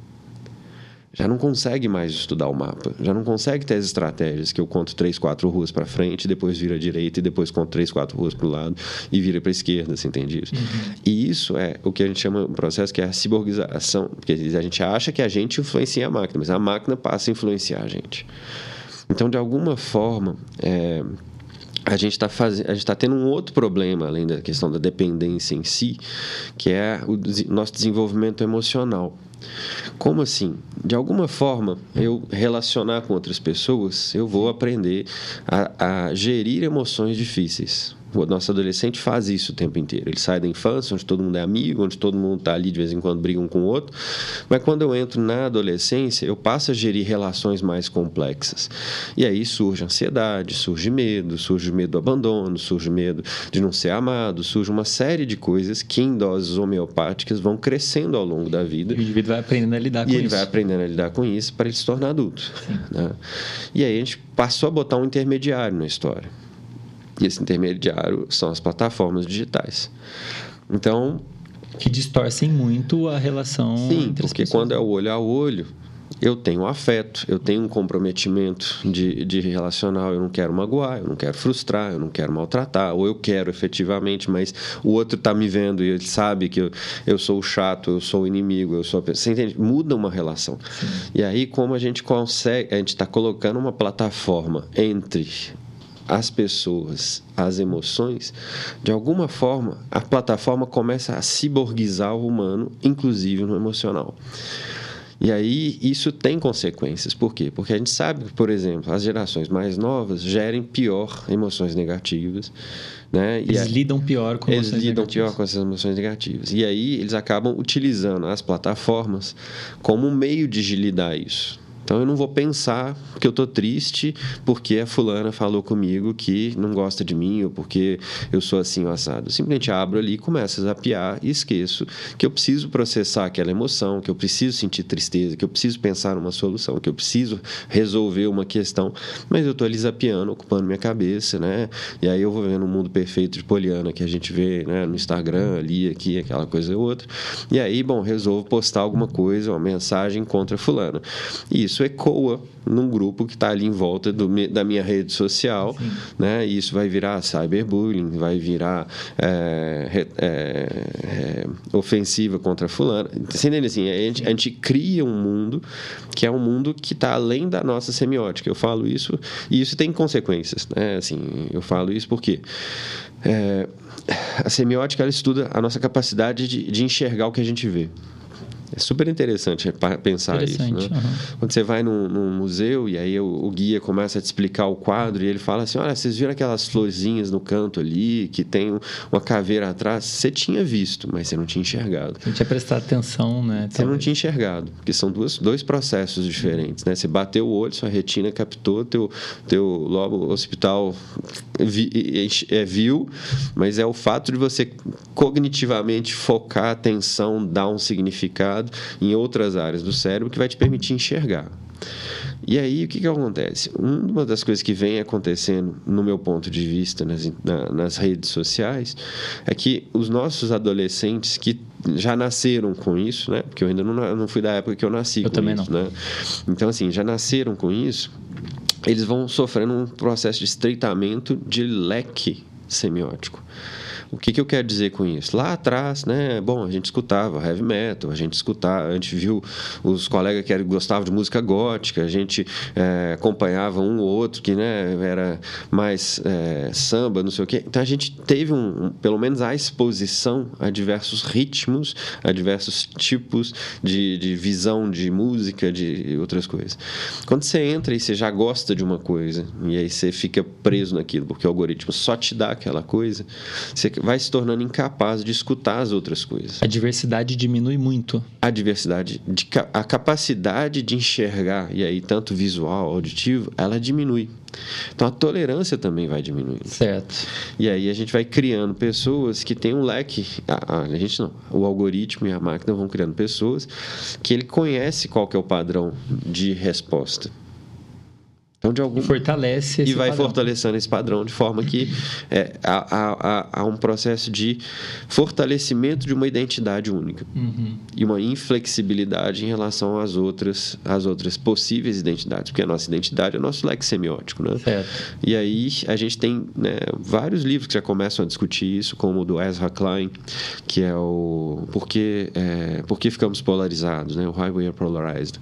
já não consegue mais estudar o mapa, já não consegue ter as estratégias que eu conto três, quatro ruas para frente, depois vira à direita e depois conto três, quatro ruas para o lado e vira para a esquerda, você entende isso? Uhum. E isso é o que a gente chama um processo que é a ciborgização, porque a gente acha que a gente influencia a máquina, mas a máquina passa a influenciar a gente. Então, de alguma forma, é, a gente está gente está tendo um outro problema além da questão da dependência em si, que é o nosso desenvolvimento emocional. Como assim? De alguma forma, eu relacionar com outras pessoas, eu vou aprender a, a gerir emoções difíceis. O nosso adolescente faz isso o tempo inteiro. Ele sai da infância, onde todo mundo é amigo, onde todo mundo está ali de vez em quando briga um com o outro. Mas quando eu entro na adolescência, eu passo a gerir relações mais complexas. E aí surge ansiedade, surge medo, surge medo do abandono, surge medo de não ser amado, surge uma série de coisas que em doses homeopáticas vão crescendo ao longo da vida. E o indivíduo vai aprendendo a lidar com e isso. E ele vai aprendendo a lidar com isso para ele se tornar adulto. Né? E aí a gente passou a botar um intermediário na história. E esse intermediário são as plataformas digitais. Então. Que distorcem muito a relação. Sim, porque quando é o olho a olho, eu tenho afeto, eu tenho um comprometimento de, de relacional, eu não quero magoar, eu não quero frustrar, eu não quero maltratar, ou eu quero efetivamente, mas o outro está me vendo e ele sabe que eu, eu sou o chato, eu sou o inimigo, eu sou a Você entende? Muda uma relação. Sim. E aí, como a gente consegue, a gente está colocando uma plataforma entre as pessoas, as emoções, de alguma forma a plataforma começa a ciborguizar o humano, inclusive no emocional. E aí isso tem consequências. Por quê? Porque a gente sabe que, por exemplo, as gerações mais novas gerem pior emoções negativas. Né? Eles lidam pior com eles lidam negativas. pior com essas emoções negativas. E aí eles acabam utilizando as plataformas como um meio de lidar isso. Então eu não vou pensar que eu tô triste porque a fulana falou comigo que não gosta de mim ou porque eu sou assim assado. Eu simplesmente abro ali, começo a zapear e esqueço que eu preciso processar aquela emoção, que eu preciso sentir tristeza, que eu preciso pensar numa solução, que eu preciso resolver uma questão, mas eu tô ali zapeando, ocupando minha cabeça, né? E aí eu vou vendo o mundo perfeito de Poliana que a gente vê, né, no Instagram ali, aqui, aquela coisa e outra. E aí, bom, resolvo postar alguma coisa, uma mensagem contra fulano. E isso ecoa num grupo que está ali em volta do, da minha rede social, Sim. né? E isso vai virar cyberbullying, vai virar é, é, é, ofensiva contra fulano. Entendendo assim, a gente, a gente, cria um mundo que é um mundo que está além da nossa semiótica. Eu falo isso e isso tem consequências, né? Assim, eu falo isso porque é, a semiótica ela estuda a nossa capacidade de, de enxergar o que a gente vê. É super interessante pensar interessante, isso. Né? Uhum. Quando você vai num, num, museu e aí o, o, guia começa a te explicar o quadro e ele fala assim: Olha, vocês viram aquelas florzinhas no canto ali, que tem uma caveira atrás? Você tinha visto, mas você não tinha enxergado. Você tinha prestado atenção, né? Você não tinha enxergado, porque são duas, dois processos diferentes, né? Você bateu o olho, sua retina captou, teu, teu lobo hospital vi, é, viu, mas é o fato de você cognitivamente focar a atenção, dar um significado em outras áreas do cérebro que vai te permitir enxergar. E aí, o que, que acontece? Uma das coisas que vem acontecendo, no meu ponto de vista, nas, na, nas redes sociais, é que os nossos adolescentes que já nasceram com isso, né? Porque eu ainda não, não fui da época que eu nasci eu com também isso, não. né? Então, assim, já nasceram com isso, eles vão sofrendo um processo de estreitamento de leque semiótico. O que, que eu quero dizer com isso? Lá atrás, né, bom, a gente escutava heavy metal, a gente escutava, a gente viu os colegas que gostavam de música gótica, a gente é, acompanhava um ou outro que né, era mais é, samba, não sei o quê. Então a gente teve um, pelo menos a exposição a diversos ritmos, a diversos tipos de, de visão de música, de outras coisas. Quando você entra e você já gosta de uma coisa, e aí você fica preso naquilo, porque o algoritmo só te dá aquela coisa, você vai se tornando incapaz de escutar as outras coisas. A diversidade diminui muito. A diversidade, de, a capacidade de enxergar, e aí tanto visual, auditivo, ela diminui. Então a tolerância também vai diminuindo. Certo. E aí a gente vai criando pessoas que têm um leque. A, a, gente não. O algoritmo e a máquina vão criando pessoas que ele conhece qual que é o padrão de resposta. Então, de algum... E fortalece E vai padrão. fortalecendo esse padrão de forma que é, há, há, há, um processo de fortalecimento de uma identidade única uhum. e uma inflexibilidade em relação às outras, às outras possíveis identidades, porque a nossa identidade é o nosso leque semiótico. Né? Certo. E aí a gente tem né, vários livros que já começam a discutir isso, como o do Ezra Klein, que é o Por que, é, Por que Ficamos Polarizados, né? o Highway Are Polarized.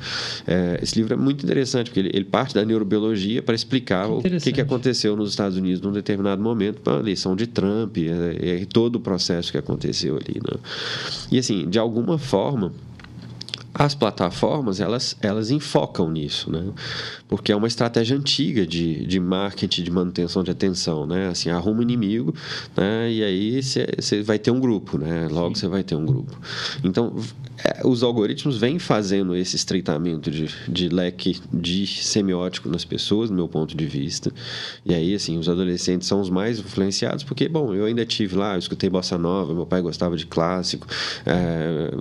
É, esse livro é muito interessante, porque ele, ele parte da neurobiologia para explicar que o que, que aconteceu nos Estados Unidos num determinado momento para a eleição de Trump e, e, todo o processo que aconteceu ali. Né? E assim, de alguma forma, as plataformas elas, elas enfocam nisso, né? porque é uma estratégia antiga de, de marketing, de manutenção de atenção. Né? Assim, arruma um inimigo né? e aí você vai ter um grupo, né? logo você vai ter um grupo. Então, é, os algoritmos vêm fazendo esse estreitamento de, de leque de semiótico nas pessoas, do meu ponto de vista. E aí, assim, os adolescentes são os mais influenciados, porque, bom, eu ainda tive lá, eu escutei bossa nova, meu pai gostava de clássico, é,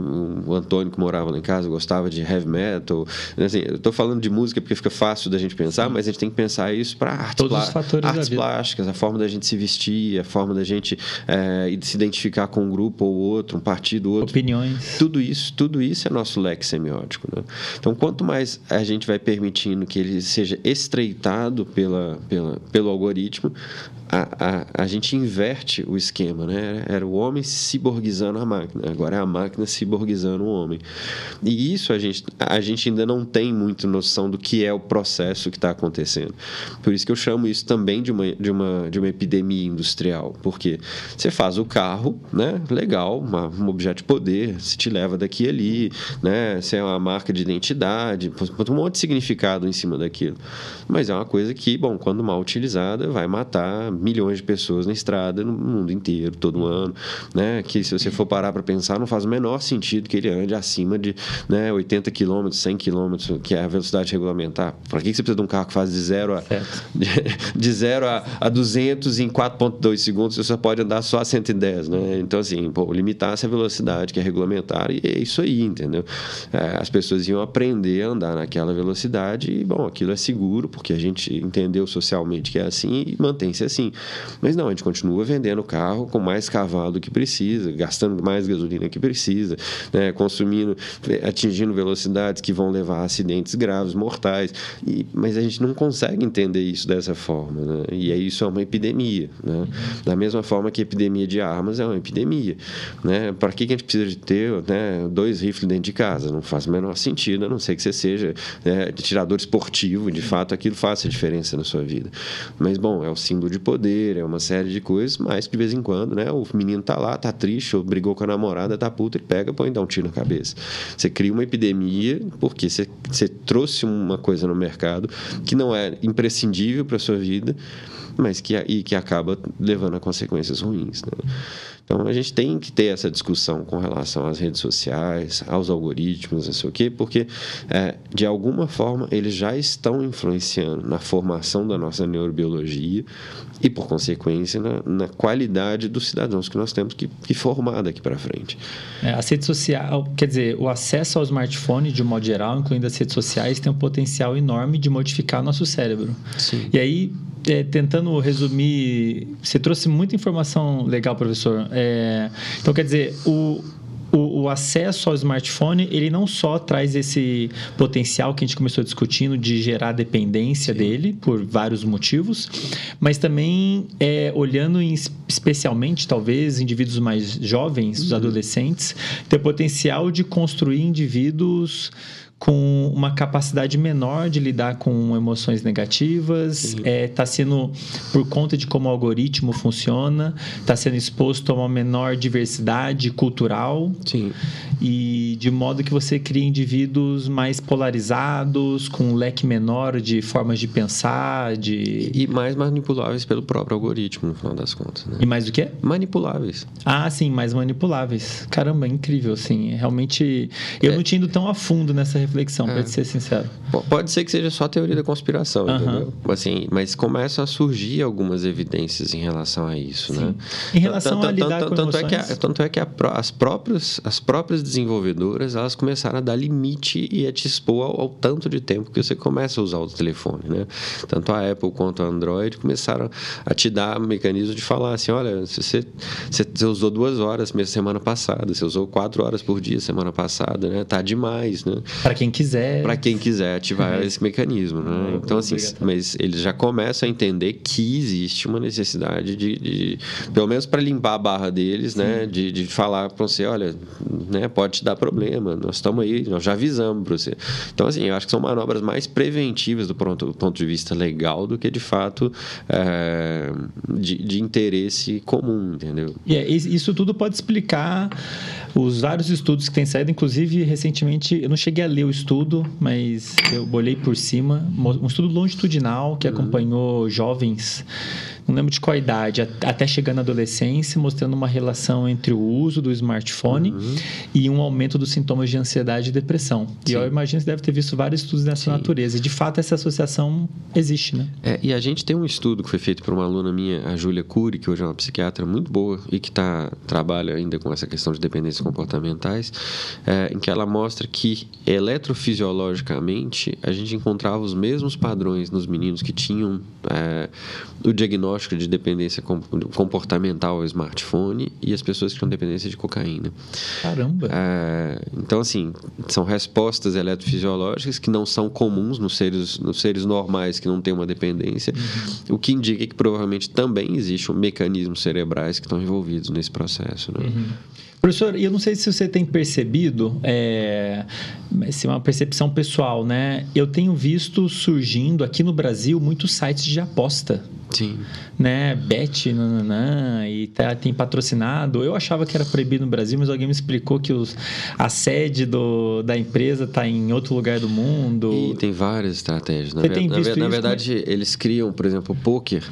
o Antônio que morava lá em casa gostava de heavy metal. Assim, eu estou falando de música porque fica fácil da gente pensar, mas a gente tem que pensar isso para artes, artes plásticas, a forma da gente se vestir, a forma da gente é, se identificar com um grupo ou outro, um partido ou outro. Opiniões. Tudo isso, tudo isso é nosso leque semiótico. Né? Então, quanto mais a gente vai permitindo que ele seja estreitado pela, pela, pelo algoritmo, a, a, a gente inverte o esquema, né? Era o homem ciborguizando a máquina, agora é a máquina ciborguizando o homem. E isso a gente, a gente ainda não tem muito noção do que é o processo que está acontecendo. Por isso que eu chamo isso também de uma, de uma, de uma epidemia industrial, porque você faz o carro, né? Legal, uma, um objeto de poder, se te leva daqui e ali, né? Você é uma marca de identidade, um monte de significado em cima daquilo. Mas é uma coisa que, bom, quando mal utilizada, vai matar milhões de pessoas na estrada no mundo inteiro, todo ano, né? Que se você for parar para pensar, não faz o menor sentido que ele ande acima de né, 80 km, 100 km, que é a velocidade regulamentar. Para que você precisa de um carro que faz de zero a, de, de zero a, a 200 em 4,2 segundos, você só pode andar só a 110, né? Então, assim, pô, limitar essa velocidade que é regulamentar, e é isso aí, entendeu? É, as pessoas iam aprender a andar naquela velocidade e, bom, aquilo é seguro, porque a gente entendeu socialmente que é assim e mantém-se assim. Mas não, a gente continua vendendo o carro com mais cavalo do que precisa, gastando mais gasolina que precisa, né? consumindo, atingindo velocidades que vão levar a acidentes graves, mortais. E, mas a gente não consegue entender isso dessa forma. Né? E aí isso é uma epidemia. Né? Da mesma forma que a epidemia de armas é uma epidemia. Né? Para que, que a gente precisa de ter né, dois rifles dentro de casa? Não faz o menor sentido, a não ser que você seja né, tirador esportivo, de fato aquilo faça diferença na sua vida. Mas, bom, é o símbolo de poder poder, é uma série de coisas, mas de vez em quando, né, o menino tá lá, tá triste, ou brigou com a namorada, tá puto, ele pega, põe dá um tiro na cabeça. Você cria uma epidemia porque você, você trouxe uma coisa no mercado que não é imprescindível para sua vida, mas que, e que acaba levando a consequências ruins. Né? Então a gente tem que ter essa discussão com relação às redes sociais, aos algoritmos, não sei o quê, porque é, de alguma forma eles já estão influenciando na formação da nossa neurobiologia e, por consequência, na, na qualidade dos cidadãos que nós temos que, que formar daqui para frente. É, a rede social, quer dizer, o acesso ao smartphone, de um modo geral, incluindo as redes sociais, tem um potencial enorme de modificar nosso cérebro. Sim. E aí, é, tentando resumir, você trouxe muita informação legal, professor. É, então, quer dizer, o, o, o, acesso ao smartphone, ele não só traz esse potencial que a gente começou discutindo de gerar dependência Sim. dele por vários motivos, mas também é, olhando em, especialmente, talvez, indivíduos mais jovens, uhum. os adolescentes, tem o potencial de construir indivíduos com uma capacidade menor de lidar com emoções negativas, está é, tá sendo, por conta de como o algoritmo funciona, está sendo exposto a uma menor diversidade cultural. Sim. E de modo que você cria indivíduos mais polarizados, com um leque menor de formas de pensar, de... E mais manipuláveis pelo próprio algoritmo, no final das contas. Né? E mais o quê? Manipuláveis. Ah, sim, mais manipuláveis. Caramba, incrível, assim. Realmente, eu é. não tinha ido tão a fundo nessa reflexão, é. para ser sincero. Pode ser que seja só teoria da conspiração, uh -huh. entendeu? Assim, mas começam a surgir algumas evidências em relação a isso, Sim. né? Em relação a lidar com tanto é que a, Tanto é que a, as, próprias, as próprias desenvolvedoras, elas começaram a dar limite e a te expor ao, ao, tanto de tempo que você começa a usar o telefone, né? Tanto a Apple quanto a Android começaram a te dar mecanismo de falar assim, olha, se você, você usou duas horas semana passada, você usou quatro horas por dia semana passada, né? Tá demais, né? Para quem quiser. Para quem quiser ativar esse mecanismo, né? Então, assim, mas eles já começam a entender que existe uma necessidade de, de pelo menos para limpar a barra deles, né? Sim. né? De, de falar para você, olha, né? Pode te dar problema, nós estamos aí, nós já avisamos para você. Então, assim, eu acho que são manobras mais preventivas do ponto, do ponto de vista legal do que, de fato, é, de, de interesse comum, entendeu? E yeah, isso tudo pode explicar os vários estudos que têm saído, inclusive recentemente, eu não cheguei a ler o estudo, mas eu olhei por cima, um estudo longitudinal que uhum. acompanhou jovens não lembro de qual idade, até chegando na adolescência, mostrando uma relação entre o uso do smartphone uhum. e um aumento dos sintomas de ansiedade e depressão. Sim. E eu imagino que você deve ter visto vários estudos dessa Sim. natureza. E, de fato, essa associação existe, né? É, e a gente tem um estudo que foi feito por uma aluna minha, a Júlia Cury, que hoje é uma psiquiatra muito boa e que tá, trabalha ainda com essa questão de dependências comportamentais, é, em que ela mostra que eletrofisiologicamente a gente encontrava os mesmos padrões nos meninos que tinham é, o diagnóstico diagnóstico de dependência comportamental ao smartphone e as pessoas que tinham dependência de cocaína. Caramba! É, então, assim, são respostas eletrofisiológicas que não são comuns nos seres, nos seres normais que não têm uma dependência, uhum. o que indica que provavelmente também existe um mecanismos cerebrais que estão envolvidos nesse processo. Né? Uhum. Professor, eu não sei se você tem percebido, é, se é uma percepção pessoal, né? Eu tenho visto surgindo aqui no Brasil muitos sites de aposta. Sim. Né? Bet, nananã, e tá, tem patrocinado. Eu achava que era proibido no Brasil, mas alguém me explicou que os, a sede do, da empresa está em outro lugar do mundo. E tem várias estratégias. Na, Você tem visto na, na verdade, eles criam, por exemplo, o poker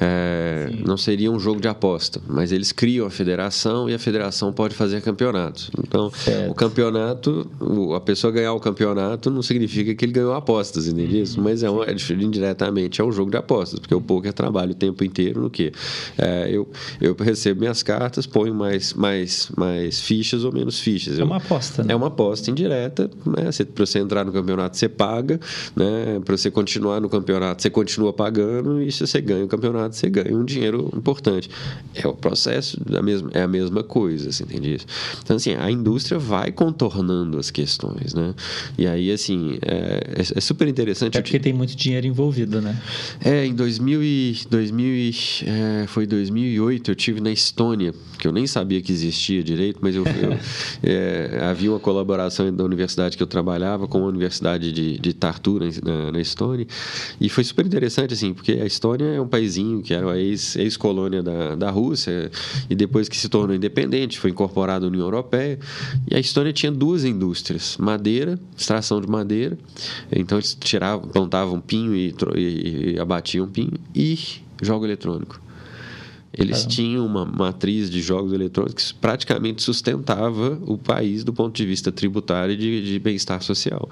é, não seria um jogo de aposta, mas eles criam a federação e a federação pode fazer campeonatos. Então, certo. o campeonato, a pessoa ganhar o campeonato não significa que ele ganhou apostas, entende uhum. isso? Mas é, um, é indiretamente é um jogo de apostas, porque o poker trabalho o tempo inteiro no que é, eu, eu recebo minhas cartas, ponho mais, mais, mais fichas ou menos fichas. É uma aposta, né? É uma aposta indireta. Né? Para você entrar no campeonato, você paga. Né? Para você continuar no campeonato, você continua pagando. E se você ganha o campeonato, você ganha um dinheiro importante. É o processo, da mesma, é a mesma coisa, entende isso? Então, assim, a indústria vai contornando as questões, né? E aí, assim, é, é, é super interessante. É porque tem muito dinheiro envolvido, né? É, em 2000 e 2000 é, foi 2008, eu tive na Estônia, que eu nem sabia que existia direito, mas eu, eu é, havia uma colaboração da universidade que eu trabalhava com a Universidade de, de Tartu, na, na, Estônia, e foi super interessante, assim, porque a Estônia é um paísinho que era a ex-colônia ex da, da Rússia, e depois que se tornou independente, foi incorporado à União Europeia, e a Estônia tinha duas indústrias, madeira, extração de madeira, então eles tiravam, plantavam pinho e, e, e abatiam pinho, e jogo eletrônico. Eles Caramba. tinham uma matriz de jogos eletrônicos que praticamente sustentava o país do ponto de vista tributário e de, de bem-estar social.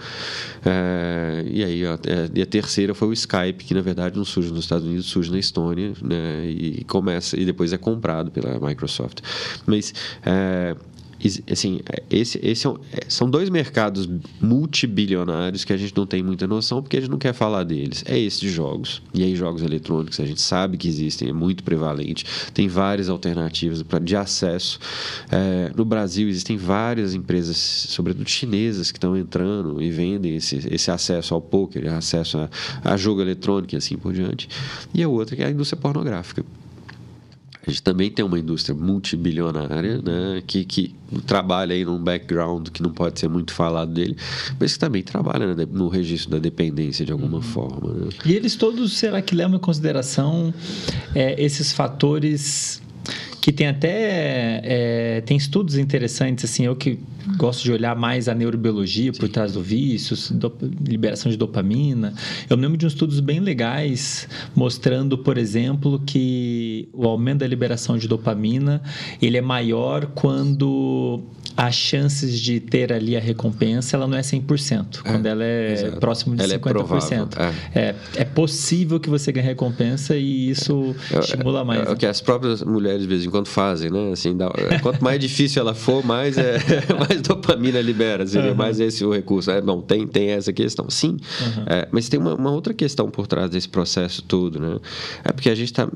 É, e aí a, é, e a terceira foi o Skype, que na verdade não surge nos Estados Unidos, surge na Estônia, né, e começa e depois é comprado pela Microsoft. Mas é, assim, esse, esse é, é, são dois mercados multibilionários que a gente não tem muita noção porque a gente não quer falar deles. É esse de jogos. E aí, jogos eletrônicos, a gente sabe que existem, é muito prevalente. Tem várias alternativas de acesso. É, no Brasil, existem várias empresas, sobretudo chinesas, que estão entrando e vendem esse, esse acesso ao poker, acesso a, a jogo eletrônico e assim por diante. E a outra que é a indústria pornográfica. A gente também tem uma indústria multibilionária, né, que, que trabalha aí num background que não pode ser muito falado dele, mas que também trabalha né, no registro da dependência de alguma uhum. forma. Né? E eles todos, será que levam em consideração é, esses fatores que tem até é, tem estudos interessantes assim eu que gosto de olhar mais a neurobiologia por trás do vício liberação de dopamina. Eu me lembro de uns estudos bem legais mostrando por exemplo que o aumento da liberação de dopamina ele é maior quando as chances de ter ali a recompensa ela não é 100%, é, quando ela é exato. próximo de ela 50%. É, é, é, possível que você ganhe recompensa e isso é, estimula mais. É, né? o que as próprias mulheres de vez em quando fazem, né? Assim, dá, quanto mais difícil ela for, mais, é, mais dopamina libera, seria uhum. mais esse o recurso. É, não, tem, tem essa questão. Sim, uhum. mas tem uma, uma, outra questão por trás desse processo todo, né? É porque a gente está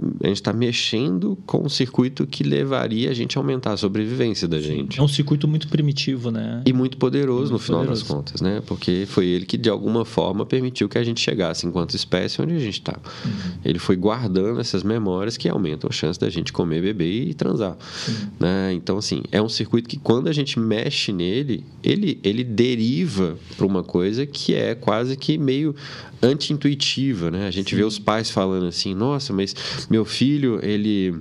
tá mexendo com um circuito que levaria a gente a aumentar a sobrevivência da gente. É um circuito muito primitivo, né? E muito poderoso muito no final poderoso. das contas, né? Porque foi ele que, de alguma forma, permitiu que a gente chegasse enquanto espécie onde a gente está. Uhum. Ele foi guardando essas memórias que aumentam a chance da gente comer, beber e transar. Né? Então, assim, é um circuito que quando a gente mexe nele, ele, ele deriva para uma coisa que é quase que meio anti-intuitiva, né? A gente Sim. vê os pais falando assim, nossa, mas meu filho, ele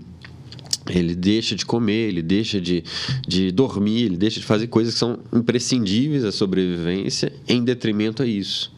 ele deixa de comer, ele deixa de, de dormir, ele deixa de fazer coisas que são imprescindíveis à sobrevivência em detrimento a isso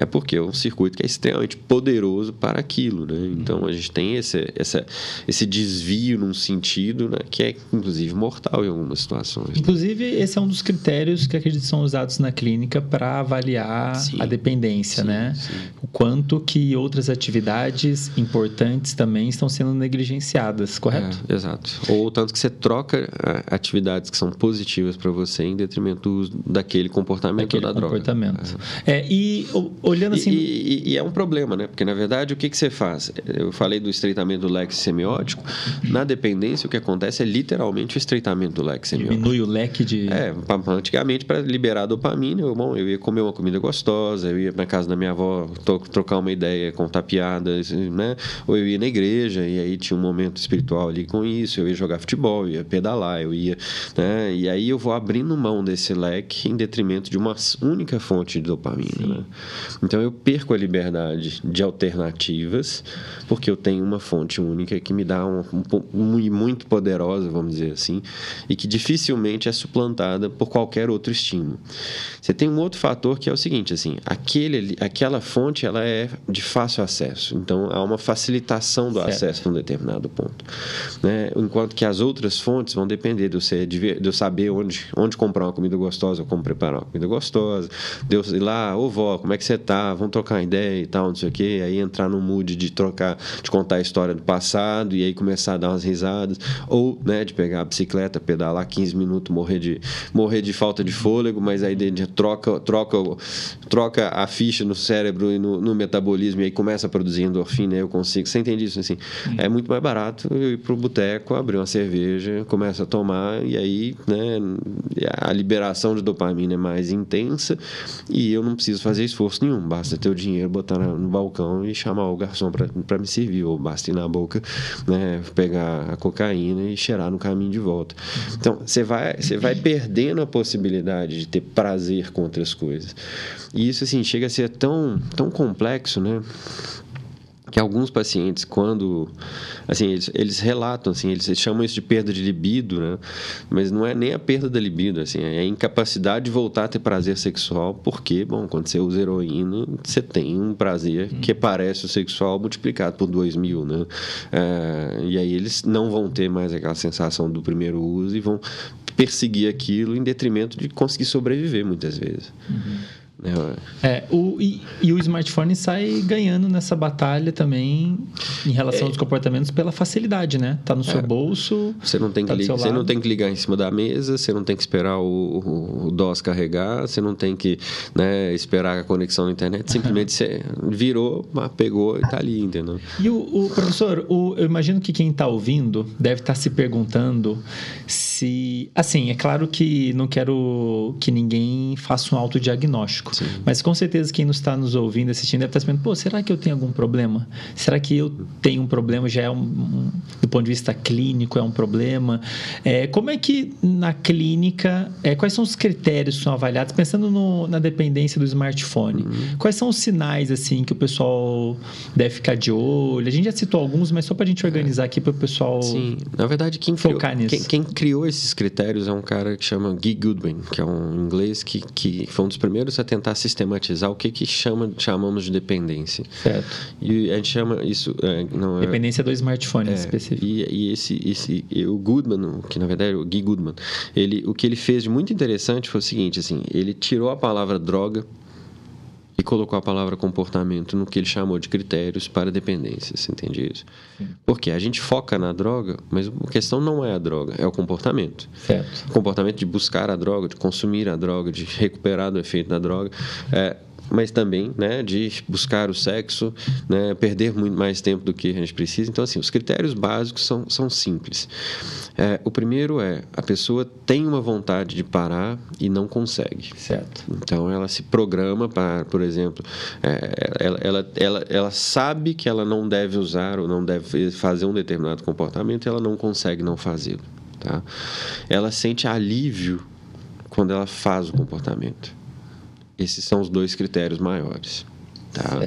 é porque é um circuito que é extremamente poderoso para aquilo, né? Então a gente tem esse, esse, esse desvio num sentido né, que é inclusive mortal em algumas situações. Né? Inclusive esse é um dos critérios que acredito são usados na clínica para avaliar sim, a dependência, sim, né? Sim. O quanto que outras atividades importantes também estão sendo negligenciadas, correto? É, exato. Ou tanto que você troca é, atividades que são positivas para você em detrimento daquele comportamento daquele da comportamento. droga. É. é e olhando assim. E, e, e, é um problema, né? Porque, na verdade, o que, que você faz? Eu falei do estreitamento do leque semiótico. Na dependência, o que acontece é literalmente o estreitamento do leque semiótico. Diminui o leque de. É, antigamente, para liberar dopamina, eu, bom, eu ia comer uma comida gostosa, eu ia na casa da minha avó trocar uma ideia, contar piadas, né? Ou eu ia na igreja e aí tinha um momento espiritual ali com isso, eu ia jogar futebol, eu ia pedalar, eu ia. Né? E aí eu vou abrindo mão desse leque em detrimento de uma única fonte de dopamina. Né? Então eu perco a liberdade de alternativas, porque eu tenho uma fonte única que me dá uma um, muito poderosa, vamos dizer assim, e que dificilmente é suplantada por qualquer outro estímulo. Você tem um outro fator que é o seguinte, assim, aquele, aquela fonte ela é de fácil acesso, então há uma facilitação do certo. acesso a um determinado ponto, né? Enquanto que as outras fontes vão depender de eu, de eu saber onde, onde comprar uma comida gostosa, ou como preparar uma comida gostosa, de eu ir lá, ô vó, como é que você tá? Vamos trocar uma ideia e tal, não sei o quê. Aí entrar no mood de trocar, de contar a história do passado e aí começar a dar umas risadas. Ou, né, de pegar a bicicleta, pedalar 15 minutos, morrer de, morrer de falta de fôlego, mas aí de, troca, troca, troca a ficha no cérebro e no, no metabolismo e aí começa a produzir endorfina. Eu consigo. Você entende isso? Assim, é muito mais barato eu ir pro boteco, abrir uma cerveja, começa a tomar e aí, né, a liberação de dopamina é mais intensa e eu não preciso fazer esforço nenhum. Basta ter o dinheiro, botar no balcão e chamar o garçom para me servir. Ou basta ir na boca, né, pegar a cocaína e cheirar no caminho de volta. Então, você vai, você vai perdendo a possibilidade de ter prazer com outras coisas. E isso, assim, chega a ser tão, tão complexo, né? Que alguns pacientes quando assim eles, eles relatam assim eles chamam isso de perda de libido né? Mas não é nem a perda da libido assim é a incapacidade de voltar a ter prazer sexual porque bom quando você usa heroína você tem um prazer que parece o sexual multiplicado por dois mil né? É, e aí eles não vão ter mais aquela sensação do primeiro uso e vão perseguir aquilo em detrimento de conseguir sobreviver muitas vezes. Uhum. É, o, e, e, o smartphone sai ganhando nessa batalha também em relação é, aos comportamentos pela facilidade, né? Tá no seu é, bolso. Você não tem que tá ligar, você não tem que ligar em cima da mesa, você não tem que esperar o, o, o DOS carregar, você não tem que né, esperar a conexão na internet. Simplesmente você virou, pegou e tá ali, entendeu? E o, o professor, o, eu imagino que quem está ouvindo deve estar tá se perguntando se, assim, é claro que não quero que ninguém faça um autodiagnóstico Sim. Mas com certeza quem está nos ouvindo, assistindo, deve estar pensando, pô, será que eu tenho algum problema? Será que eu tenho um problema? Já é um, um do ponto de vista clínico, é um problema? É, como é que na clínica, é, quais são os critérios que são avaliados? Pensando no, na dependência do smartphone, uhum. quais são os sinais, assim, que o pessoal deve ficar de olho? A gente já citou alguns, mas só para a gente organizar aqui para o pessoal Sim, na verdade, quem focar criou, nisso. Quem, quem, criou esses critérios é um cara que chama Guy Goodwin, que é um inglês que, que foi um dos primeiros a tentar tentar sistematizar o que, que chama, chamamos de dependência. Certo. E a gente chama isso. É, não, é dependência é, do smartphone é, específico. E, e, esse, esse, o Goodman, que na verdade é o Guy Goodman, ele, o que ele fez de muito interessante foi o seguinte: assim, ele tirou a palavra droga e colocou a palavra comportamento no que ele chamou de critérios para dependência. Você entende isso? Sim. Porque a gente foca na droga, mas a questão não é a droga, é o comportamento. Certo. O comportamento de buscar a droga, de consumir a droga, de recuperar do efeito da droga. É, mas também né, de buscar o sexo, né, perder muito mais tempo do que a gente precisa. Então, assim, os critérios básicos são, são simples. É, o primeiro é a pessoa tem uma vontade de parar e não consegue. Certo. Então, ela se programa para, por exemplo, é, ela, ela, ela, ela sabe que ela não deve usar ou não deve fazer um determinado comportamento e ela não consegue não fazê-lo. Tá? Ela sente alívio quando ela faz o comportamento. Esses são os dois critérios maiores. Tá?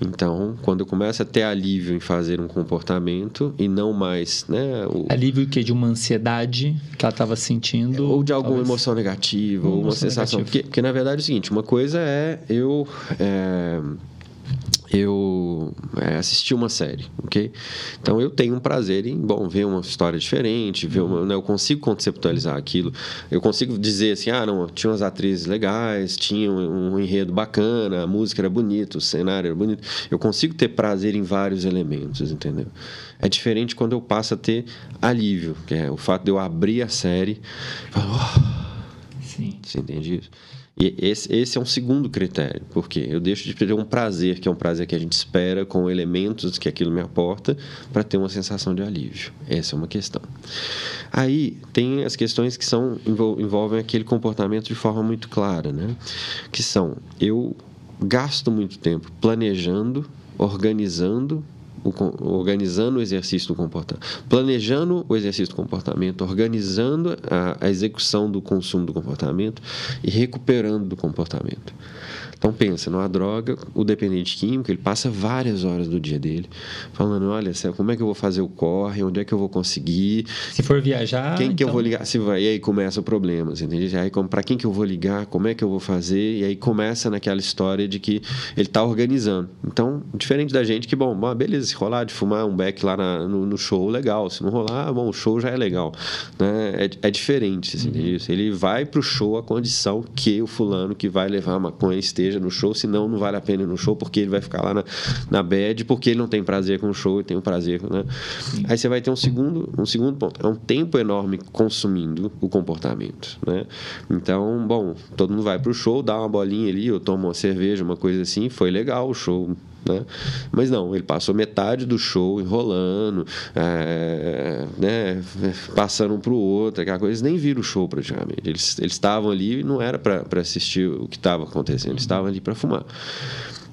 Então, quando eu começo a ter alívio em fazer um comportamento e não mais, né? O... Alívio que de uma ansiedade que ela estava sentindo, ou de alguma talvez... emoção negativa, uma ou uma sensação. Porque, porque, na verdade é o seguinte, uma coisa é eu é eu é, assisti uma série, ok? Então eu tenho um prazer em, bom, ver uma história diferente, ver uma, né, eu consigo conceptualizar aquilo, eu consigo dizer assim, ah, não, tinha umas atrizes legais, tinha um, um enredo bacana, a música era bonita, o cenário era bonito, eu consigo ter prazer em vários elementos, entendeu? É diferente quando eu passo a ter alívio, que é o fato de eu abrir a série, e falar, oh, Sim. você entende isso? E esse, esse é um segundo critério, porque eu deixo de ter um prazer, que é um prazer que a gente espera, com elementos que aquilo me aporta, para ter uma sensação de alívio. Essa é uma questão. Aí tem as questões que são envolvem aquele comportamento de forma muito clara, né? Que são eu gasto muito tempo planejando, organizando organizando o exercício do comportamento, planejando o exercício do comportamento, organizando a, a execução do consumo do comportamento e recuperando do comportamento. Então pensa, numa droga, o dependente químico, ele passa várias horas do dia dele falando, olha, como é que eu vou fazer o corre, onde é que eu vou conseguir? Se for viajar, quem que então... eu vou ligar? Se vai, e aí começa o problema, entende? Aí para quem que eu vou ligar? Como é que eu vou fazer? E aí começa naquela história de que ele está organizando. Então, diferente da gente que, bom, beleza, se rolar de fumar um beck lá na, no, no, show, legal. Se não rolar, bom, o show já é legal. Né? É, é diferente, assim, uhum. Ele vai para o show a condição que o fulano que vai levar a maconha esteja esteja no show, senão não vale a pena ir no show, porque ele vai ficar lá na, na bad, porque ele não tem prazer com o show e tem um prazer, né? Aí você vai ter um segundo, um segundo ponto. É um tempo enorme consumindo o comportamento, né? Então, bom, todo mundo vai pro show, dá uma bolinha ali, ou toma uma cerveja, uma coisa assim, foi legal o show, né? Mas não, ele passou metade do show enrolando, é, né? passando um para o outro, aquela coisa. Eles nem viram o show praticamente. Eles, estavam ali e não era para assistir o que estava acontecendo, eles estavam ali para fumar.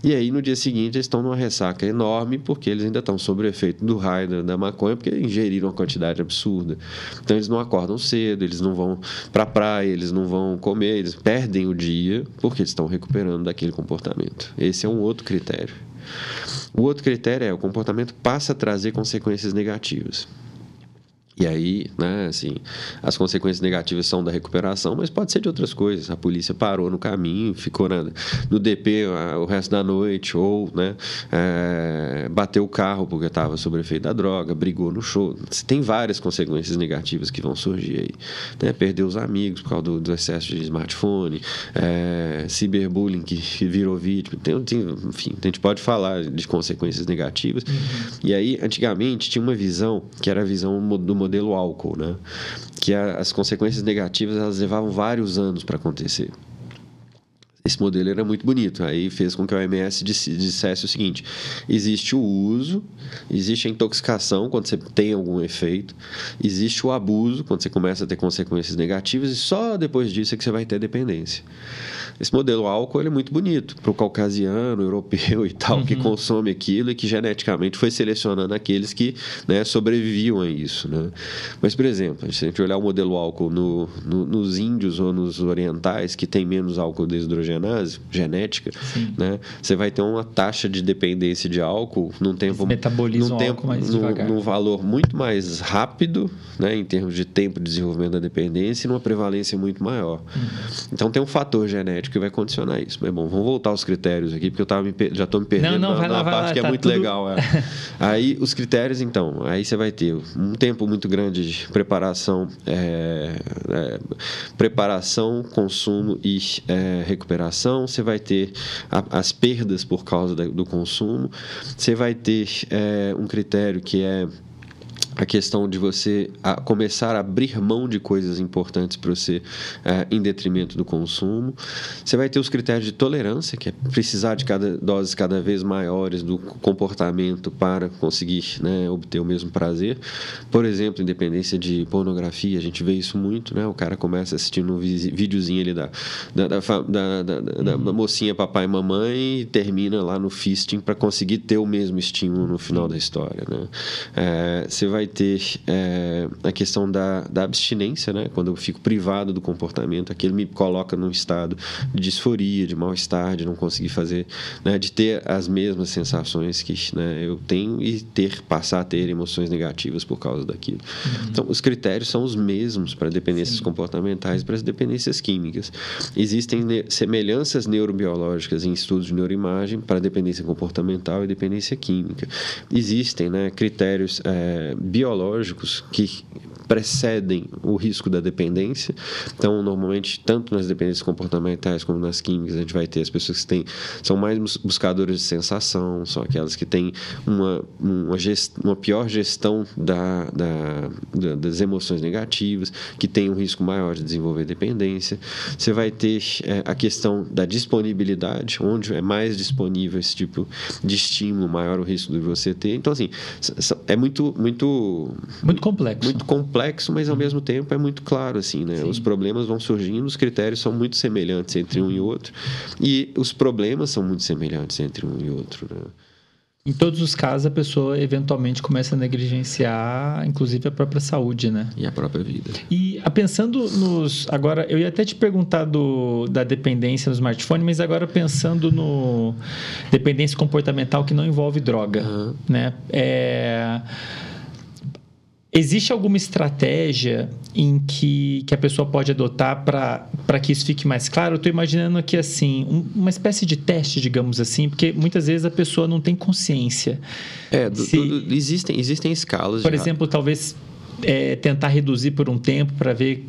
E aí, no dia seguinte, eles estão numa ressaca enorme, porque eles ainda estão sob o efeito do raio da, da maconha, porque ingeriram uma quantidade absurda. Então, eles não acordam cedo, eles não vão para a praia, eles não vão comer, eles perdem o dia, porque eles estão recuperando daquele comportamento. Esse é um outro critério. O outro critério é o comportamento passa a trazer consequências negativas. E aí, né, assim, as consequências negativas são da recuperação, mas pode ser de outras coisas. A polícia parou no caminho, ficou na, no DP a, o resto da noite, ou né, é, bateu o carro porque estava sob efeito da droga, brigou no show. Tem várias consequências negativas que vão surgir aí. Né? Perder os amigos por causa do, do excesso de smartphone, é, ciberbullying que, que virou vítima. Tem, tem, enfim, a gente pode falar de consequências negativas. Uhum. E aí, antigamente, tinha uma visão que era a visão do modelo álcool, né? Que a, as consequências negativas elas levavam vários anos para acontecer. Esse modelo era muito bonito. Aí fez com que a OMS dissesse o seguinte: existe o uso, existe a intoxicação quando você tem algum efeito, existe o abuso quando você começa a ter consequências negativas e só depois disso é que você vai ter dependência. Esse modelo álcool é muito bonito para o caucasiano, europeu e tal, uhum. que consome aquilo e que geneticamente foi selecionando aqueles que né, sobreviviam a isso. Né? Mas, por exemplo, se a gente olhar o modelo álcool no, no, nos índios ou nos orientais, que tem menos álcool genética, né, você vai ter uma taxa de dependência de álcool num tempo, num, tempo mais num, num valor muito mais rápido, né, em termos de tempo de desenvolvimento da dependência e numa prevalência muito maior. Uhum. Então, tem um fator genético que vai condicionar isso. Mas bom, vamos voltar aos critérios aqui, porque eu tava me, já estou me perdendo não, não, na, na lá, parte que é tá muito tudo... legal. É. aí, os critérios, então, aí você vai ter um tempo muito grande de preparação, é, é, preparação, consumo e é, recuperação. Você vai ter a, as perdas por causa da, do consumo. Você vai ter é, um critério que é a questão de você a começar a abrir mão de coisas importantes para você é, em detrimento do consumo. Você vai ter os critérios de tolerância, que é precisar de cada doses cada vez maiores do comportamento para conseguir né, obter o mesmo prazer. Por exemplo, independência de pornografia, a gente vê isso muito, né? O cara começa assistindo um videozinho ali da, da, da, da, da, da mocinha papai e mamãe e termina lá no fisting para conseguir ter o mesmo estímulo no final da história, né? É, você vai vai ter é, a questão da, da abstinência, né? Quando eu fico privado do comportamento, aquilo me coloca num estado de disforia, de mal-estar, de não conseguir fazer, né? De ter as mesmas sensações que né, eu tenho e ter, passar a ter emoções negativas por causa daquilo. Uhum. Então, os critérios são os mesmos para dependências Sim. comportamentais e para as dependências químicas. Existem ne semelhanças neurobiológicas em estudos de neuroimagem para dependência comportamental e dependência química. Existem né, critérios é, biológicos que precedem o risco da dependência. Então, normalmente, tanto nas dependências comportamentais como nas químicas, a gente vai ter as pessoas que têm, são mais buscadoras de sensação, são aquelas que têm uma, uma, gest, uma pior gestão da, da, da, das emoções negativas, que têm um risco maior de desenvolver dependência. Você vai ter é, a questão da disponibilidade, onde é mais disponível esse tipo de estímulo, maior o risco de você ter. Então, assim, é muito, muito, muito complexo. Muito complexo complexo, mas ao mesmo tempo é muito claro assim, né? Sim. Os problemas vão surgindo, os critérios são muito semelhantes entre um e outro, e os problemas são muito semelhantes entre um e outro, né? Em todos os casos, a pessoa eventualmente começa a negligenciar, inclusive a própria saúde, né? E a própria vida. E ah, pensando nos. Agora, eu ia até te perguntar do, da dependência no smartphone, mas agora pensando no dependência comportamental que não envolve droga, uhum. né? É Existe alguma estratégia em que, que a pessoa pode adotar para que isso fique mais claro? Eu estou imaginando aqui assim, um, uma espécie de teste, digamos assim, porque muitas vezes a pessoa não tem consciência. É, do, Se, do, existem, existem escalas. Por exemplo, talvez é, tentar reduzir por um tempo para ver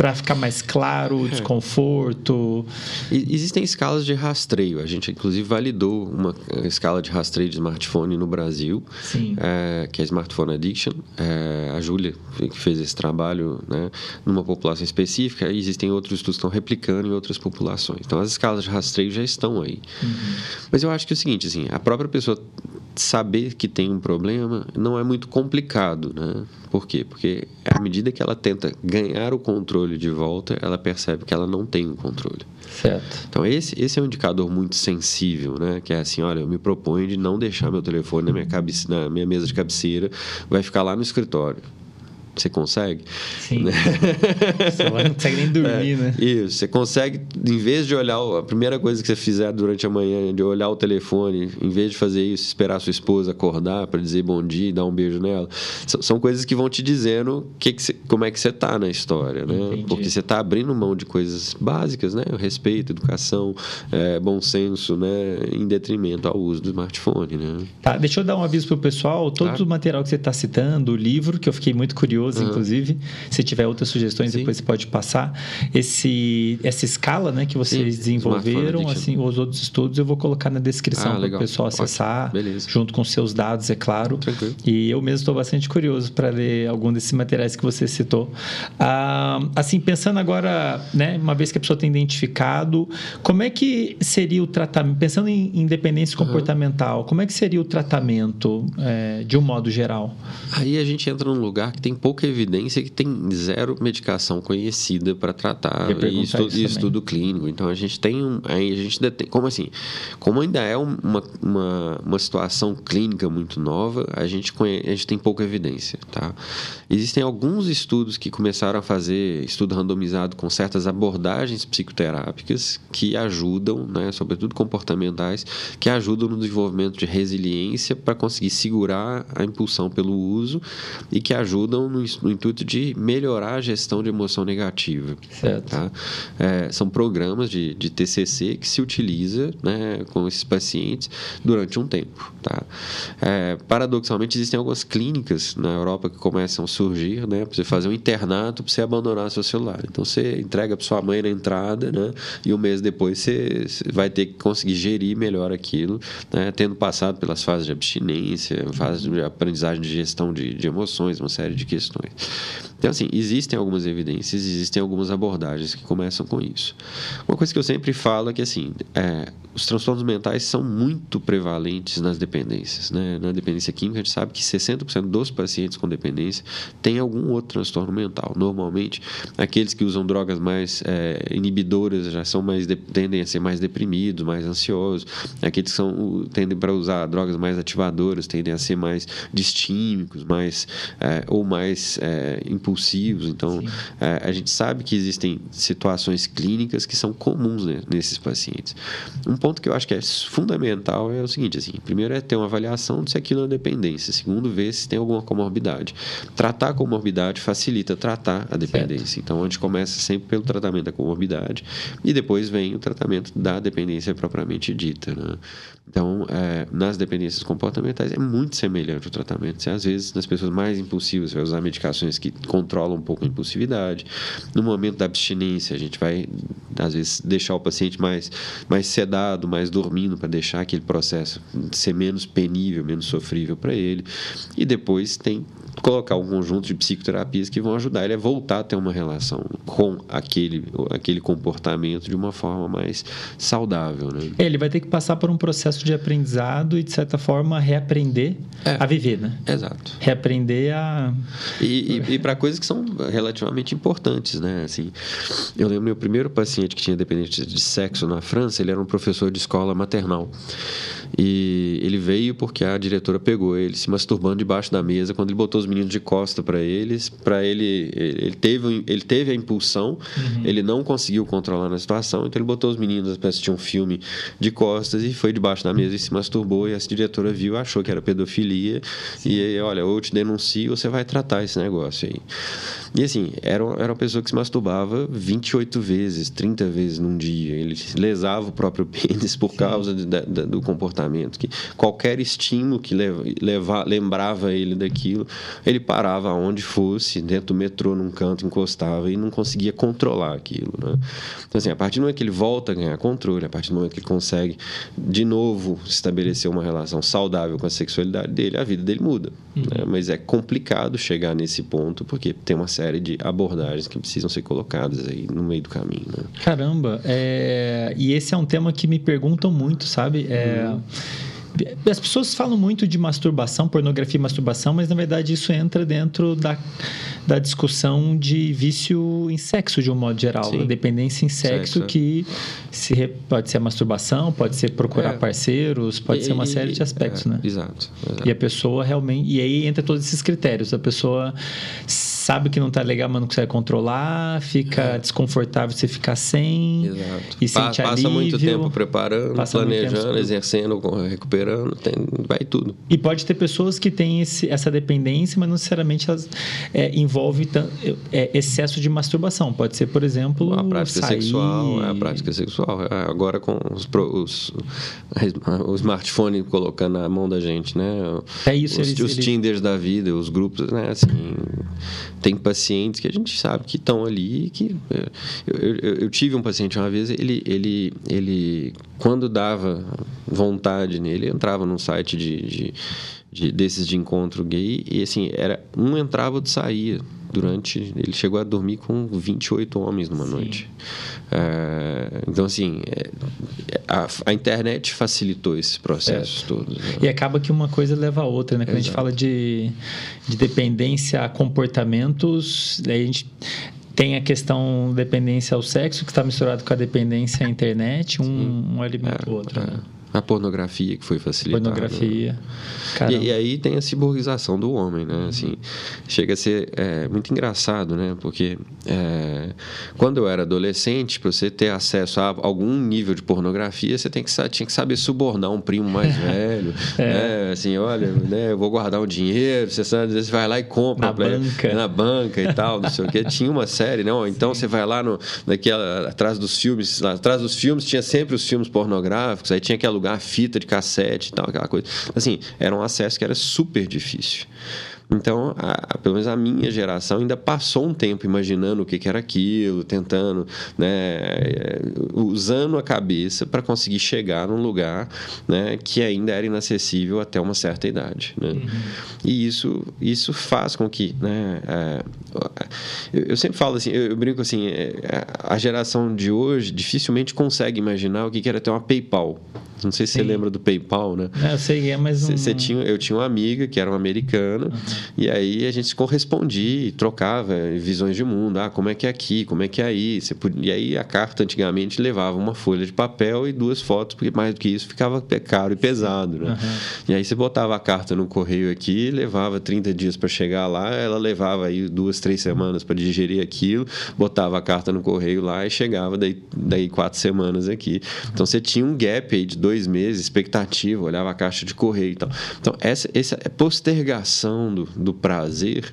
para ficar mais claro o é. desconforto? Existem escalas de rastreio. A gente, inclusive, validou uma escala de rastreio de smartphone no Brasil, é, que é a Smartphone Addiction. É, a Júlia, que fez esse trabalho né, numa população específica, e existem outros estudos que estão replicando em outras populações. Então, as escalas de rastreio já estão aí. Uhum. Mas eu acho que é o seguinte, assim, a própria pessoa saber que tem um problema não é muito complicado, né? Por quê? Porque à medida que ela tenta ganhar o controle de volta, ela percebe que ela não tem o controle. Certo. Então esse, esse é um indicador muito sensível, né? Que é assim, olha, eu me proponho de não deixar meu telefone na minha, cabe... na minha mesa de cabeceira, vai ficar lá no escritório Você consegue? Sim. Né? Você não consegue nem dormir, é, né? Isso. Você consegue, em vez de olhar, a primeira coisa que você fizer durante a manhã, de olhar o telefone, em vez de fazer isso, esperar a sua esposa acordar para dizer bom dia e dar um beijo nela, são coisas que vão te dizendo que que você, como é que você tá na história, né? Entendi. Porque você está abrindo mão de coisas básicas, né? Respeito, educação, é, bom senso, né? Em detrimento ao uso do smartphone, né? Tá, deixa eu dar um aviso pro pessoal. Todo tá. o material que você está citando, o livro, que eu fiquei muito curioso, uhum. inclusive, se tiver outras sugestões, Sim. depois você pode passar. Esse, essa escala, né? Que vocês Sim, desenvolveram, assim, os outros estudos, eu vou colocar na descrição ah, para o pessoal acessar, junto com seus dados, é claro. Tranquilo. E eu mesmo estou bastante curioso para ler algum desses materiais que você citou. Ah, assim, pensando agora, né, uma vez que a pessoa tem identificado, como é que seria o tratamento? Pensando em independência uhum. comportamental, como é que seria o tratamento é, de um modo geral? Aí a gente entra num lugar que tem pouca evidência, que tem zero medicação conhecida para tratar e estudo, estudo clínico. Então a gente tem um, aí a gente detém, como assim? Como ainda é uma, uma, uma situação clínica muito nova, a gente, conhece, a gente tem pouca evidência, tá? Existem alguns estudos que começaram a fazer estudo randomizado com certas abordagens psicoterápicas que ajudam, né, sobretudo comportamentais, que ajudam no desenvolvimento de resiliência para conseguir segurar a impulsão pelo uso e que ajudam no, no intuito de melhorar a gestão de emoção negativa. Certo. Tá? É, são programas de, de TCC que se utiliza né, com esses pacientes durante um tempo. Tá? É, paradoxalmente, existem algumas clínicas na Europa que começam a surgir, né, para você fazer um internato para você abandonar seu celular. Então você entrega para sua mãe na entrada, né, e um mês depois você vai ter que conseguir gerir melhor aquilo, né, tendo passado pelas fases de abstinência, fases de aprendizagem de gestão de, de emoções, uma série de questões. Então, assim, existem algumas evidências, existem algumas abordagens que começam com isso. Uma coisa que eu sempre falo é que, assim, é, os transtornos mentais são muito prevalentes nas dependências. Né? Na dependência química, a gente sabe que 60% dos pacientes com dependência têm algum outro transtorno mental. Normalmente, aqueles que usam drogas mais é, inibidoras já são mais tendem a ser mais deprimidos, mais ansiosos. Aqueles que são, tendem para usar drogas mais ativadoras tendem a ser mais distímicos, mais, é, ou mais é, impulsivos. Então, é, a gente sabe que existem situações clínicas que são comuns né, nesses pacientes. Um ponto que eu acho que é fundamental é o seguinte, assim, primeiro é ter uma avaliação de se aquilo é dependência, segundo ver se tem alguma comorbidade. Tratar a comorbidade facilita tratar a dependência. Certo. Então, a gente começa sempre pelo tratamento da comorbidade e depois vem o tratamento da dependência propriamente dita, né? Então, é, nas dependências comportamentais é muito semelhante o tratamento. Você, às vezes, nas pessoas mais impulsivas, vai usar medicações que controlam um pouco a impulsividade. No momento da abstinência, a gente vai, às vezes, deixar o paciente mais, mais sedado, mais dormindo, para deixar aquele processo ser menos penível, menos sofrível para ele. E depois tem colocar um conjunto de psicoterapias que vão ajudar ele a voltar a ter uma relação com aquele, aquele comportamento de uma forma mais saudável. Né? Ele vai ter que passar por um processo de aprendizado e, de certa forma, reaprender é, a viver, né? Exato. Reaprender a... E, e, e para coisas que são relativamente importantes, né? Assim, eu lembro meu primeiro paciente que tinha dependência de sexo na França, ele era um professor de escola maternal. E ele veio porque a diretora pegou ele se masturbando debaixo da mesa quando ele botou os meninos de costa para eles, para ele ele teve ele teve a impulsão, uhum. ele não conseguiu controlar na situação, então ele botou os meninos para assistir um filme de costas e foi debaixo da mesa e se masturbou e essa diretora viu, achou que era pedofilia Sim. e olha, ou eu te denuncio, ou você vai tratar esse negócio aí. E assim, era, era uma pessoa que se masturbava 28 vezes, 30 vezes num dia. Ele lesava o próprio pênis por causa de, de, do comportamento. Que qualquer estímulo que leva, leva, lembrava ele daquilo, ele parava onde fosse, dentro do metrô, num canto, encostava e não conseguia controlar aquilo. Né? Então, assim, a partir do momento que ele volta a ganhar controle, a partir do momento que ele consegue de novo estabelecer uma relação saudável com a sexualidade dele, a vida dele muda. Uhum. Né? Mas é complicado chegar nesse ponto porque tem uma série de abordagens que precisam ser colocadas aí no meio do caminho. Né? Caramba, é... e esse é um tema que me perguntam muito, sabe? É... Uhum as pessoas falam muito de masturbação, pornografia e masturbação, mas na verdade isso entra dentro da, da discussão de vício em sexo de um modo geral, Sim. dependência em sexo, sexo, é. que se, pode ser a masturbação, pode ser procurar é. parceiros, pode e, ser uma série de aspectos, é, né? Exato, exato, E a pessoa realmente. E aí entra todos esses critérios. A pessoa sabe que não tá legal, mas não consegue controlar, fica é. desconfortável você ficar sem. Exato. E pa passa muito tempo preparando, planejando, tempo exercendo, recuperando, tem, vai tudo. E pode ter pessoas que têm esse, essa dependência, mas não necessariamente elas é, envolve é, excesso de masturbação. Pode ser, por exemplo, a prática sair... sexual, é a prática sexual. É, agora com os, os, o smartphone colocando na mão da gente, né? É isso. Os, ele, os ele... Tinders da vida, os grupos, né? Assim, tem pacientes que a gente sabe que estão ali que é, eu, eu, eu, tive um paciente uma vez ele ele ele quando dava vontade nele entrava num site de, de, de desses de encontro gay e assim era um entrava outro saía durante ele chegou a dormir com 28 homens numa Sim. noite é, então assim é, a, a, internet facilitou esses processos é. todos né? e acaba que uma coisa leva a outra né quando Exato. a gente fala de, de dependência a comportamentos a gente tem a questão dependência ao sexo que está misturado com a dependência à internet um, um alimenta o outro né? É. A pornografia que foi facilitada. Pornografia. E, e, aí tem a ciborgização do homem, né? Assim, chega a ser é, muito engraçado, né? Porque é, quando eu era adolescente, para você ter acesso a algum nível de pornografia, você tem que, tinha que saber subornar um primo mais velho. é. né? Assim, olha, né, eu vou guardar um dinheiro, você, sabe, você vai lá e compra. Na banca. Na banca e tal, não sei o quê. Tinha uma série, não? Então Sim. você vai lá no, naquela, atrás dos filmes, lá, atrás dos filmes tinha sempre os filmes pornográficos, aí tinha aquela alugar fita de cassete e tal, aquela coisa. Assim, era um acesso que era super difícil. Então, a, pelo menos a minha geração ainda passou um tempo imaginando o que, que era aquilo, tentando, né, é, usando a cabeça para conseguir chegar num lugar né, que ainda era inacessível até uma certa idade. Né? Uhum. E isso, isso faz com que. Né, é, eu, eu, sempre falo assim, eu, eu brinco assim, é, a geração de hoje dificilmente consegue imaginar o que, que era ter uma PayPal. Não sei se Sim. você lembra do PayPal, né? É, eu sei, é, mas não... Você tinha, eu tinha uma amiga que era uma americana uhum. E aí a gente se correspondia, trocava visões de mundo. Ah, como é que é aqui? Como é que é aí? Você podia... E aí a carta antigamente levava uma folha de papel e duas fotos, porque mais do que isso ficava caro e pesado, né? Uhum. E aí você botava a carta no correio aqui, levava 30 dias para chegar lá, ela levava aí duas, três semanas para digerir aquilo, botava a carta no correio lá e chegava daí, daí quatro semanas aqui. Então você tinha um gap aí de dois meses, expectativa, olhava a caixa de correio e tal. Então, essa, essa postergação do, do prazer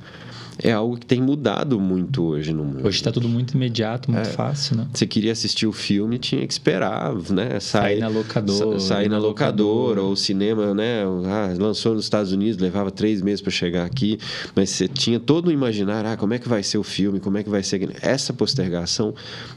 é algo que tem mudado muito hoje no mundo. Hoje está tudo muito imediato, muito é, fácil, né? Você queria assistir o filme, tinha que esperar, né? Sair, na locadora. Sair na locadora, ou cinema, né? Ah, lançou nos Estados Unidos, levava três meses para chegar aqui, mas você tinha todo o imaginar, ah, como é que vai ser o filme, como é que vai ser... Essa postergação,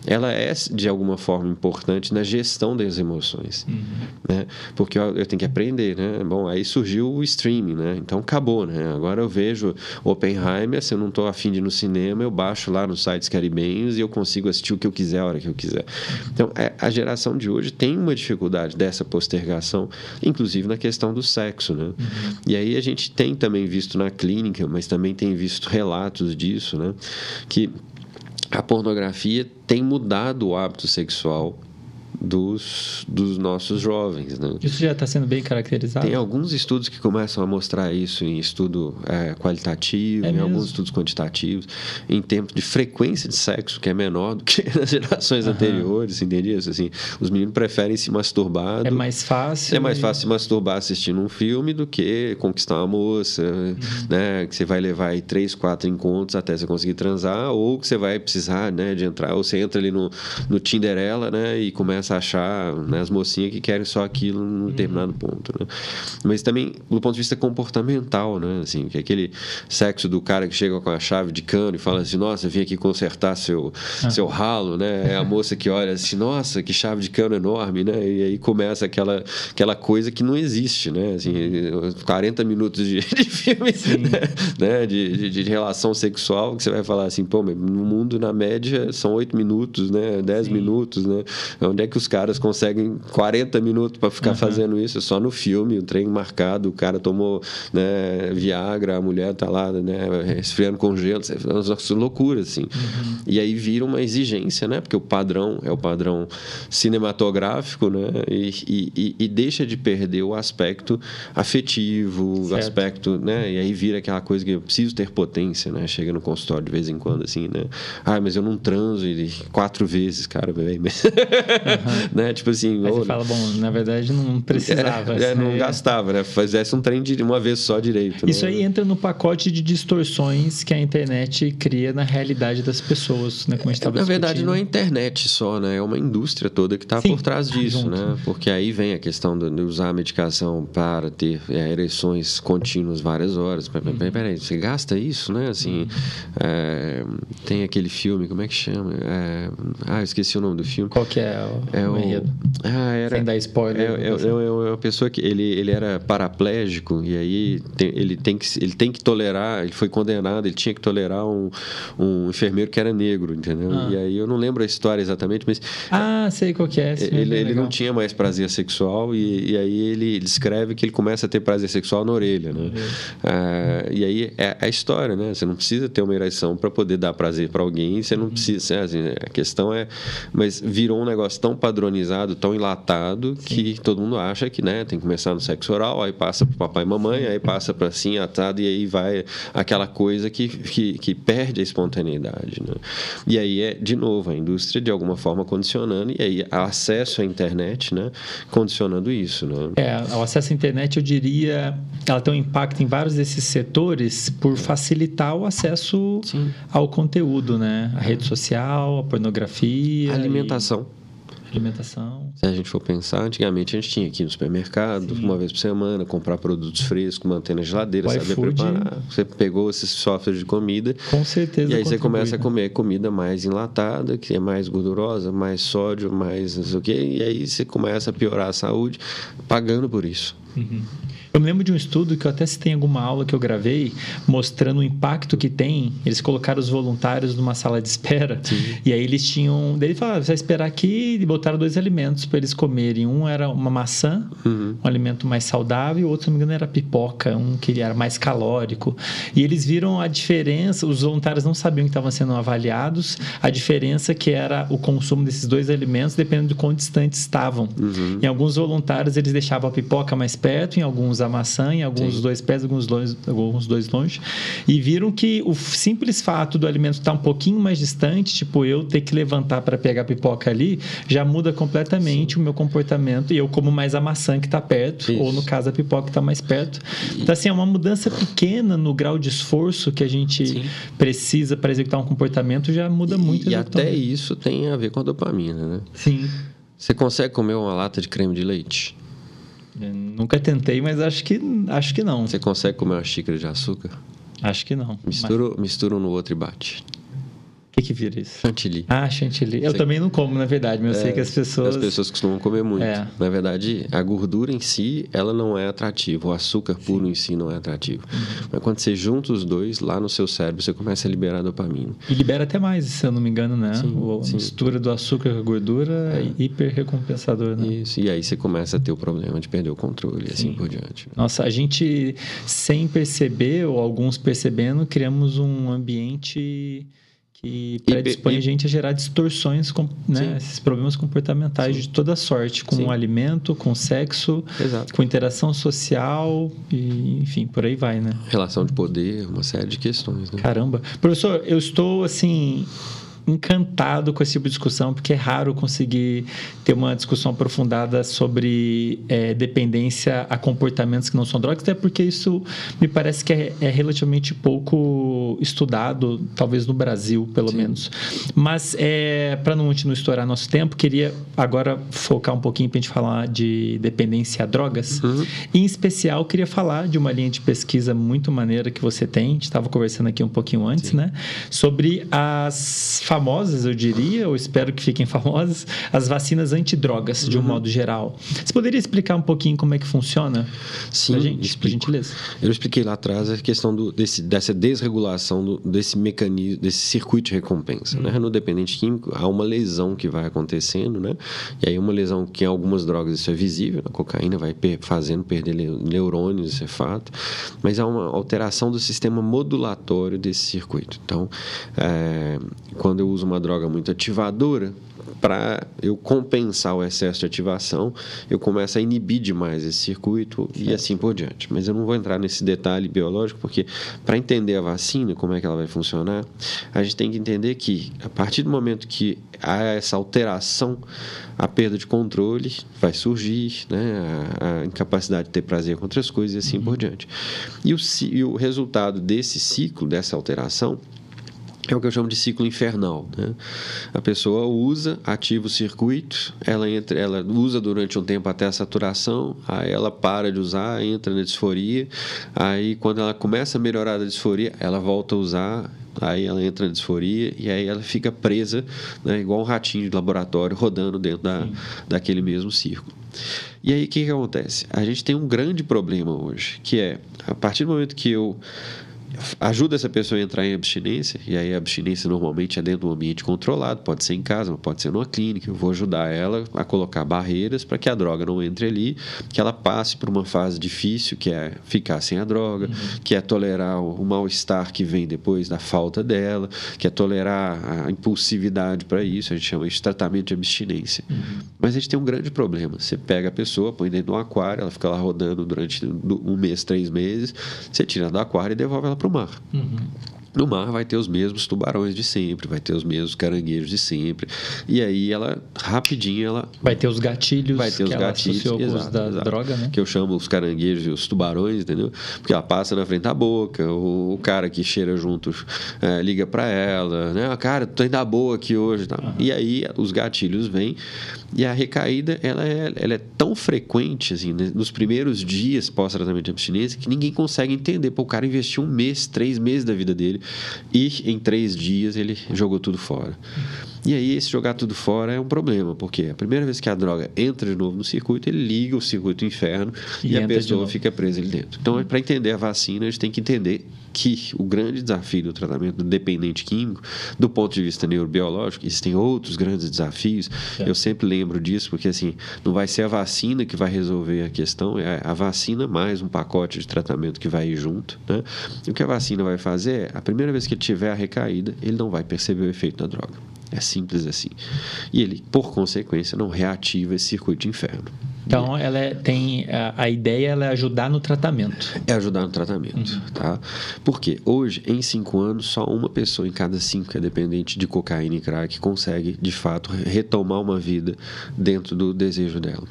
ela é, de alguma forma, importante na gestão das emoções, uhum. né? Porque eu, eu, tenho que aprender, né? Bom, aí surgiu o streaming, né? Então, acabou, né? Agora eu vejo Oppenheimer se eu não estou afim de ir no cinema, eu baixo lá nos sites caribenhos e eu consigo assistir o que eu quiser a hora que eu quiser. Então, é, a geração de hoje tem uma dificuldade dessa postergação, inclusive na questão do sexo, né? Uhum. E aí a gente tem também visto na clínica, mas também tem visto relatos disso, né? Que a pornografia tem mudado o hábito sexual dos, dos nossos jovens. Né? Isso já está sendo bem caracterizado? Tem alguns estudos que começam a mostrar isso em estudo é, qualitativo, é em mesmo? alguns estudos quantitativos, em tempo de frequência de sexo, que é menor do que nas gerações uhum. anteriores, entendeu? Assim, os meninos preferem se masturbar. É mais fácil. É mais fácil se masturbar assistindo um filme do que conquistar uma moça, uhum. né? Que você vai levar aí três, quatro encontros até você conseguir transar, ou que você vai precisar né, de entrar, ou você entra ali no, no Tinderela, né? E começa começa a achar né, as mocinhas que querem só aquilo num determinado ponto. Né? Mas também do ponto de vista comportamental, né? Assim, que é aquele sexo do cara que chega com a chave de cano e fala assim, nossa, vim aqui consertar seu, ah. seu ralo, né? É a moça que olha assim, nossa, que chave de cano enorme, né? E aí começa aquela, aquela coisa que não existe, né? Assim, 40 minutos de, de filme, né? De, de, de, relação sexual, que você vai falar assim, pô, no mundo, na média, são 8 minutos, né? 10 Sim. minutos, né? Onde é que os caras conseguem 40 minutos para ficar uhum. fazendo isso, só no filme, o trem marcado, o cara tomou né, Viagra, a mulher tá lá né, resfriando com gelo, é loucura, assim. Uhum. E aí vira uma exigência, né? Porque o padrão é o padrão cinematográfico, né? E, e, e deixa de perder o aspecto afetivo, o aspecto, né? E aí vira aquela coisa que eu preciso ter potência, né? Chega no consultório de vez em quando, assim, né? Ah, mas eu não transo quatro vezes, cara, velho. Uhum. né? Tipo assim. Aí ou... você fala, bom, na verdade não precisava. É, é, não gastava, né? Fizesse um trem de uma vez só direito. Isso né? aí entra no pacote de distorções que a internet cria na realidade das pessoas, né? Como a gente Na verdade, não é a internet só, né? É uma indústria toda que está por trás disso, junto. né? Porque aí vem a questão de usar a medicação para ter é, ereções contínuas várias horas. Peraí, uhum. peraí, você gasta isso, né? Assim, uhum. é, tem aquele filme, como é que chama? É, ah, eu esqueci o nome do filme. Qual que é é o, o Ah, era, Sem dar spoiler. É, é, é, é uma pessoa que ele, ele era paraplégico e aí tem, ele, tem que, ele tem que tolerar, ele foi condenado, ele tinha que tolerar um, um enfermeiro que era negro, entendeu? Ah. E aí eu não lembro a história exatamente, mas... Ah, sei qual que é. Ele, ele não tinha mais prazer sexual e, e aí ele descreve que ele começa a ter prazer sexual na orelha, né? Ah, e aí é a história, né? Você não precisa ter uma ereção para poder dar prazer para alguém, você não uhum. precisa... Assim, a questão é... Mas virou um negócio tão padronizado, tão enlatado, Sim. que todo mundo acha que né, tem que começar no sexo oral, aí passa para papai e mamãe, aí passa para assim, atado, e aí vai aquela coisa que, que, que perde a espontaneidade. Né? E aí é, de novo, a indústria de alguma forma condicionando, e aí acesso à internet, né, condicionando isso. Né? É, o acesso à internet, eu diria, ela tem um impacto em vários desses setores por facilitar o acesso Sim. ao conteúdo, né? A rede social, a pornografia. A alimentação. E... Alimentação. Se a gente for pensar, antigamente a gente tinha aqui no supermercado, Sim. uma vez por semana, comprar produtos frescos, manter na geladeira, o saber iFood, preparar. Você pegou esses softwares de comida. Com certeza. E aí você começa a comer comida mais enlatada, que é mais gordurosa, mais sódio, mais não sei o quê. E aí você começa a piorar a saúde, pagando por isso. Uhum. Eu me lembro de um estudo que eu até citei em alguma aula que eu gravei, mostrando o impacto que tem. Eles colocaram os voluntários numa sala de espera. Sim. E aí eles tinham. Daí ele falava: você vai esperar aqui e botaram dois alimentos para eles comerem. Um era uma maçã, uhum. um alimento mais saudável, e o outro, se não me engano, era pipoca, um que era mais calórico. E eles viram a diferença, os voluntários não sabiam que estavam sendo avaliados, a diferença que era o consumo desses dois alimentos, dependendo de quão distantes estavam. Uhum. Em alguns voluntários, eles deixavam a pipoca mais perto, em alguns a maçã, em alguns Sim. dois pés, alguns dois, alguns dois longe, e viram que o simples fato do alimento estar um pouquinho mais distante, tipo eu ter que levantar para pegar a pipoca ali, já muda completamente Sim. o meu comportamento e eu como mais a maçã que está perto, Isso. ou no caso a pipoca que está mais perto. Então, assim, é uma mudança pequena no grau de esforço que a gente Sim. precisa para executar um comportamento, já muda muito. E, e até isso tem a ver com a dopamina, né? Sim. Você consegue comer uma lata de creme de leite? Nunca tentei, mas acho que, acho que não. Você consegue comer uma xícara de açúcar? Acho que não. Mistura, mas... mistura um no outro e bate que, que vira isso? Chantilly. Ah, chantilly. Eu Sei... também não como, na verdade, mas é, eu sei que as pessoas... As pessoas costumam comer muito. É. Na verdade, a gordura em si, ela não é atrativa. O açúcar puro Sim. em si não é atrativo. Uhum. Mas quando você junta os dois, lá no seu cérebro, você começa a liberar dopamina. E libera até mais, se eu não me engano, né? Sim, a sim. mistura do açúcar com a gordura é, é hiper recompensador, né? Isso. E aí você começa a ter o problema de perder o controle e assim por diante. Nossa, a gente, sem perceber, ou alguns percebendo, criamos um ambiente que predispõe a gente a gerar distorções, né, esses problemas comportamentais Sim. de toda sorte, com o alimento, com sexo, Exato. com interação social, e, enfim, por aí vai, né? Relação de poder, uma série de questões. Né? Caramba. Professor, eu estou, assim, encantado com esse tipo de discussão, porque é raro conseguir ter uma discussão aprofundada sobre é, dependência a comportamentos que não são drogas, até porque isso me parece que é, é relativamente pouco estudado, talvez no Brasil, pelo Sim. menos. Mas, é, para não, não estourar nosso tempo, queria agora focar um pouquinho para a gente falar de dependência a drogas. Uhum. Em especial, queria falar de uma linha de pesquisa muito maneira que você tem, a gente estava conversando aqui um pouquinho antes, Sim. né? Sobre as famosas famosas, eu diria, ou espero que fiquem famosas, as vacinas antidrogas, de um uhum. modo geral. Você poderia explicar um pouquinho como é que funciona? Sim, pra gente, por gentileza. Eu expliquei lá atrás a questão do, desse, dessa desregulação do, desse mecanismo, desse circuito de recompensa. Uhum. Né? No dependente químico, há uma lesão que vai acontecendo, né? E aí uma lesão que em algumas drogas isso é visível, a cocaína vai per fazendo perder neurônios, isso é fato, mas há uma alteração do sistema modulatório desse circuito. Então, é, quando eu uso uma droga muito ativadora, para eu compensar o excesso de ativação, eu começo a inibir demais esse circuito e assim por diante. Mas eu não vou entrar nesse detalhe biológico, porque para entender a vacina, como é que ela vai funcionar, a gente tem que entender que, a partir do momento que há essa alteração, a perda de controle vai surgir, né? a, a incapacidade de ter prazer com outras coisas e assim uhum. por diante. E o, e o resultado desse ciclo, dessa alteração, é o que eu chamo de ciclo infernal. Né? A pessoa usa, ativa o circuito, ela, entra, ela usa durante um tempo até a saturação, aí ela para de usar, entra na disforia, aí quando ela começa a melhorar da disforia, ela volta a usar, aí ela entra na disforia e aí ela fica presa, né, igual um ratinho de laboratório rodando dentro da, daquele mesmo círculo. E aí o que, que acontece? A gente tem um grande problema hoje, que é a partir do momento que eu ajuda essa pessoa a entrar em abstinência, e aí a abstinência normalmente é dentro de um ambiente controlado, pode ser em casa, pode ser numa clínica. Eu vou ajudar ela a colocar barreiras para que a droga não entre ali, que ela passe por uma fase difícil, que é ficar sem a droga, uhum. que é tolerar o mal-estar que vem depois da falta dela, que é tolerar a impulsividade para isso, a gente chama isso de tratamento de abstinência. Uhum. Mas a gente tem um grande problema. Você pega a pessoa, põe dentro de um aquário, ela fica lá rodando durante um mês, três meses, você tira do aquário e devolve ela para mar. Uhum. No mar vai ter os mesmos tubarões de sempre, vai ter os mesmos caranguejos de sempre. E aí ela, rapidinho, ela. Vai ter os gatilhos. Vai ter os gatilhos. Exato, da exato, droga, né? Que eu chamo os caranguejos e os tubarões, entendeu? Porque ela passa na frente da boca, o, o cara que cheira junto é, liga para ela, né? Ah, cara, tô indo da boa aqui hoje. Tá? Uhum. E aí os gatilhos vêm. E a recaída, ela é, ela é tão frequente, assim, né? nos primeiros dias pós-tratamento de abstinência, que ninguém consegue entender. Pô, o cara investiu um mês, três meses da vida dele e em três dias ele jogou tudo fora. E aí, esse jogar tudo fora é um problema, porque a primeira vez que a droga entra de novo no circuito, ele liga o circuito inferno e, e a pessoa fica presa ali dentro. Então, para entender a vacina, a gente tem que entender que o grande desafio do tratamento do dependente químico, do ponto de vista neurobiológico, existem outros grandes desafios. Eu sempre lembro disso, porque assim, não vai ser a vacina que vai resolver a questão, é a vacina mais um pacote de tratamento que vai ir junto. Né? E o que a vacina vai fazer é, a primeira vez que ele tiver a recaída, ele não vai perceber o efeito da droga. É simples assim. E ele, por consequência, não reativa esse circuito de inferno. Então, ela é, tem a, a, ideia ela é ajudar no tratamento. É ajudar no tratamento, uhum. tá? Porque hoje, em cinco anos, só uma pessoa em cada cinco que é dependente de cocaína e crack consegue, de fato, retomar uma vida dentro do desejo dela.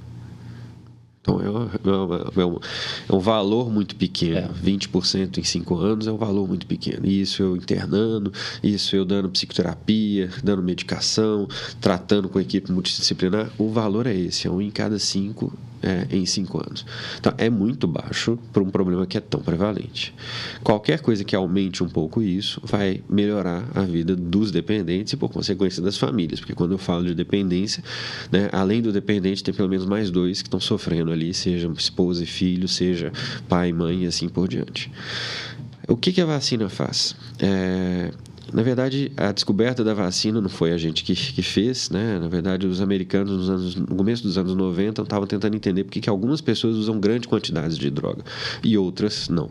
Então, é, uma, é, uma, é, um valor muito pequeno. É. 20% em 5 anos é um valor muito pequeno. Isso eu internando, isso eu dando psicoterapia, dando medicação, tratando com equipe multidisciplinar. O valor é esse, é um em cada 5 é, em cinco anos. Então, é muito baixo para um problema que é tão prevalente. Qualquer coisa que aumente um pouco isso vai melhorar a vida dos dependentes e, por consequência, das famílias. Porque quando eu falo de dependência, né, além do dependente, tem pelo menos mais dois que estão sofrendo ali, seja esposa e filho, seja pai e mãe e assim por diante. O que, que a vacina faz? É, na verdade, a descoberta da vacina não foi a gente que, que fez, né? Na verdade, os americanos, nos anos, no começo dos anos 90, estavam tentando entender por que algumas pessoas usam grandes quantidades de droga e outras não.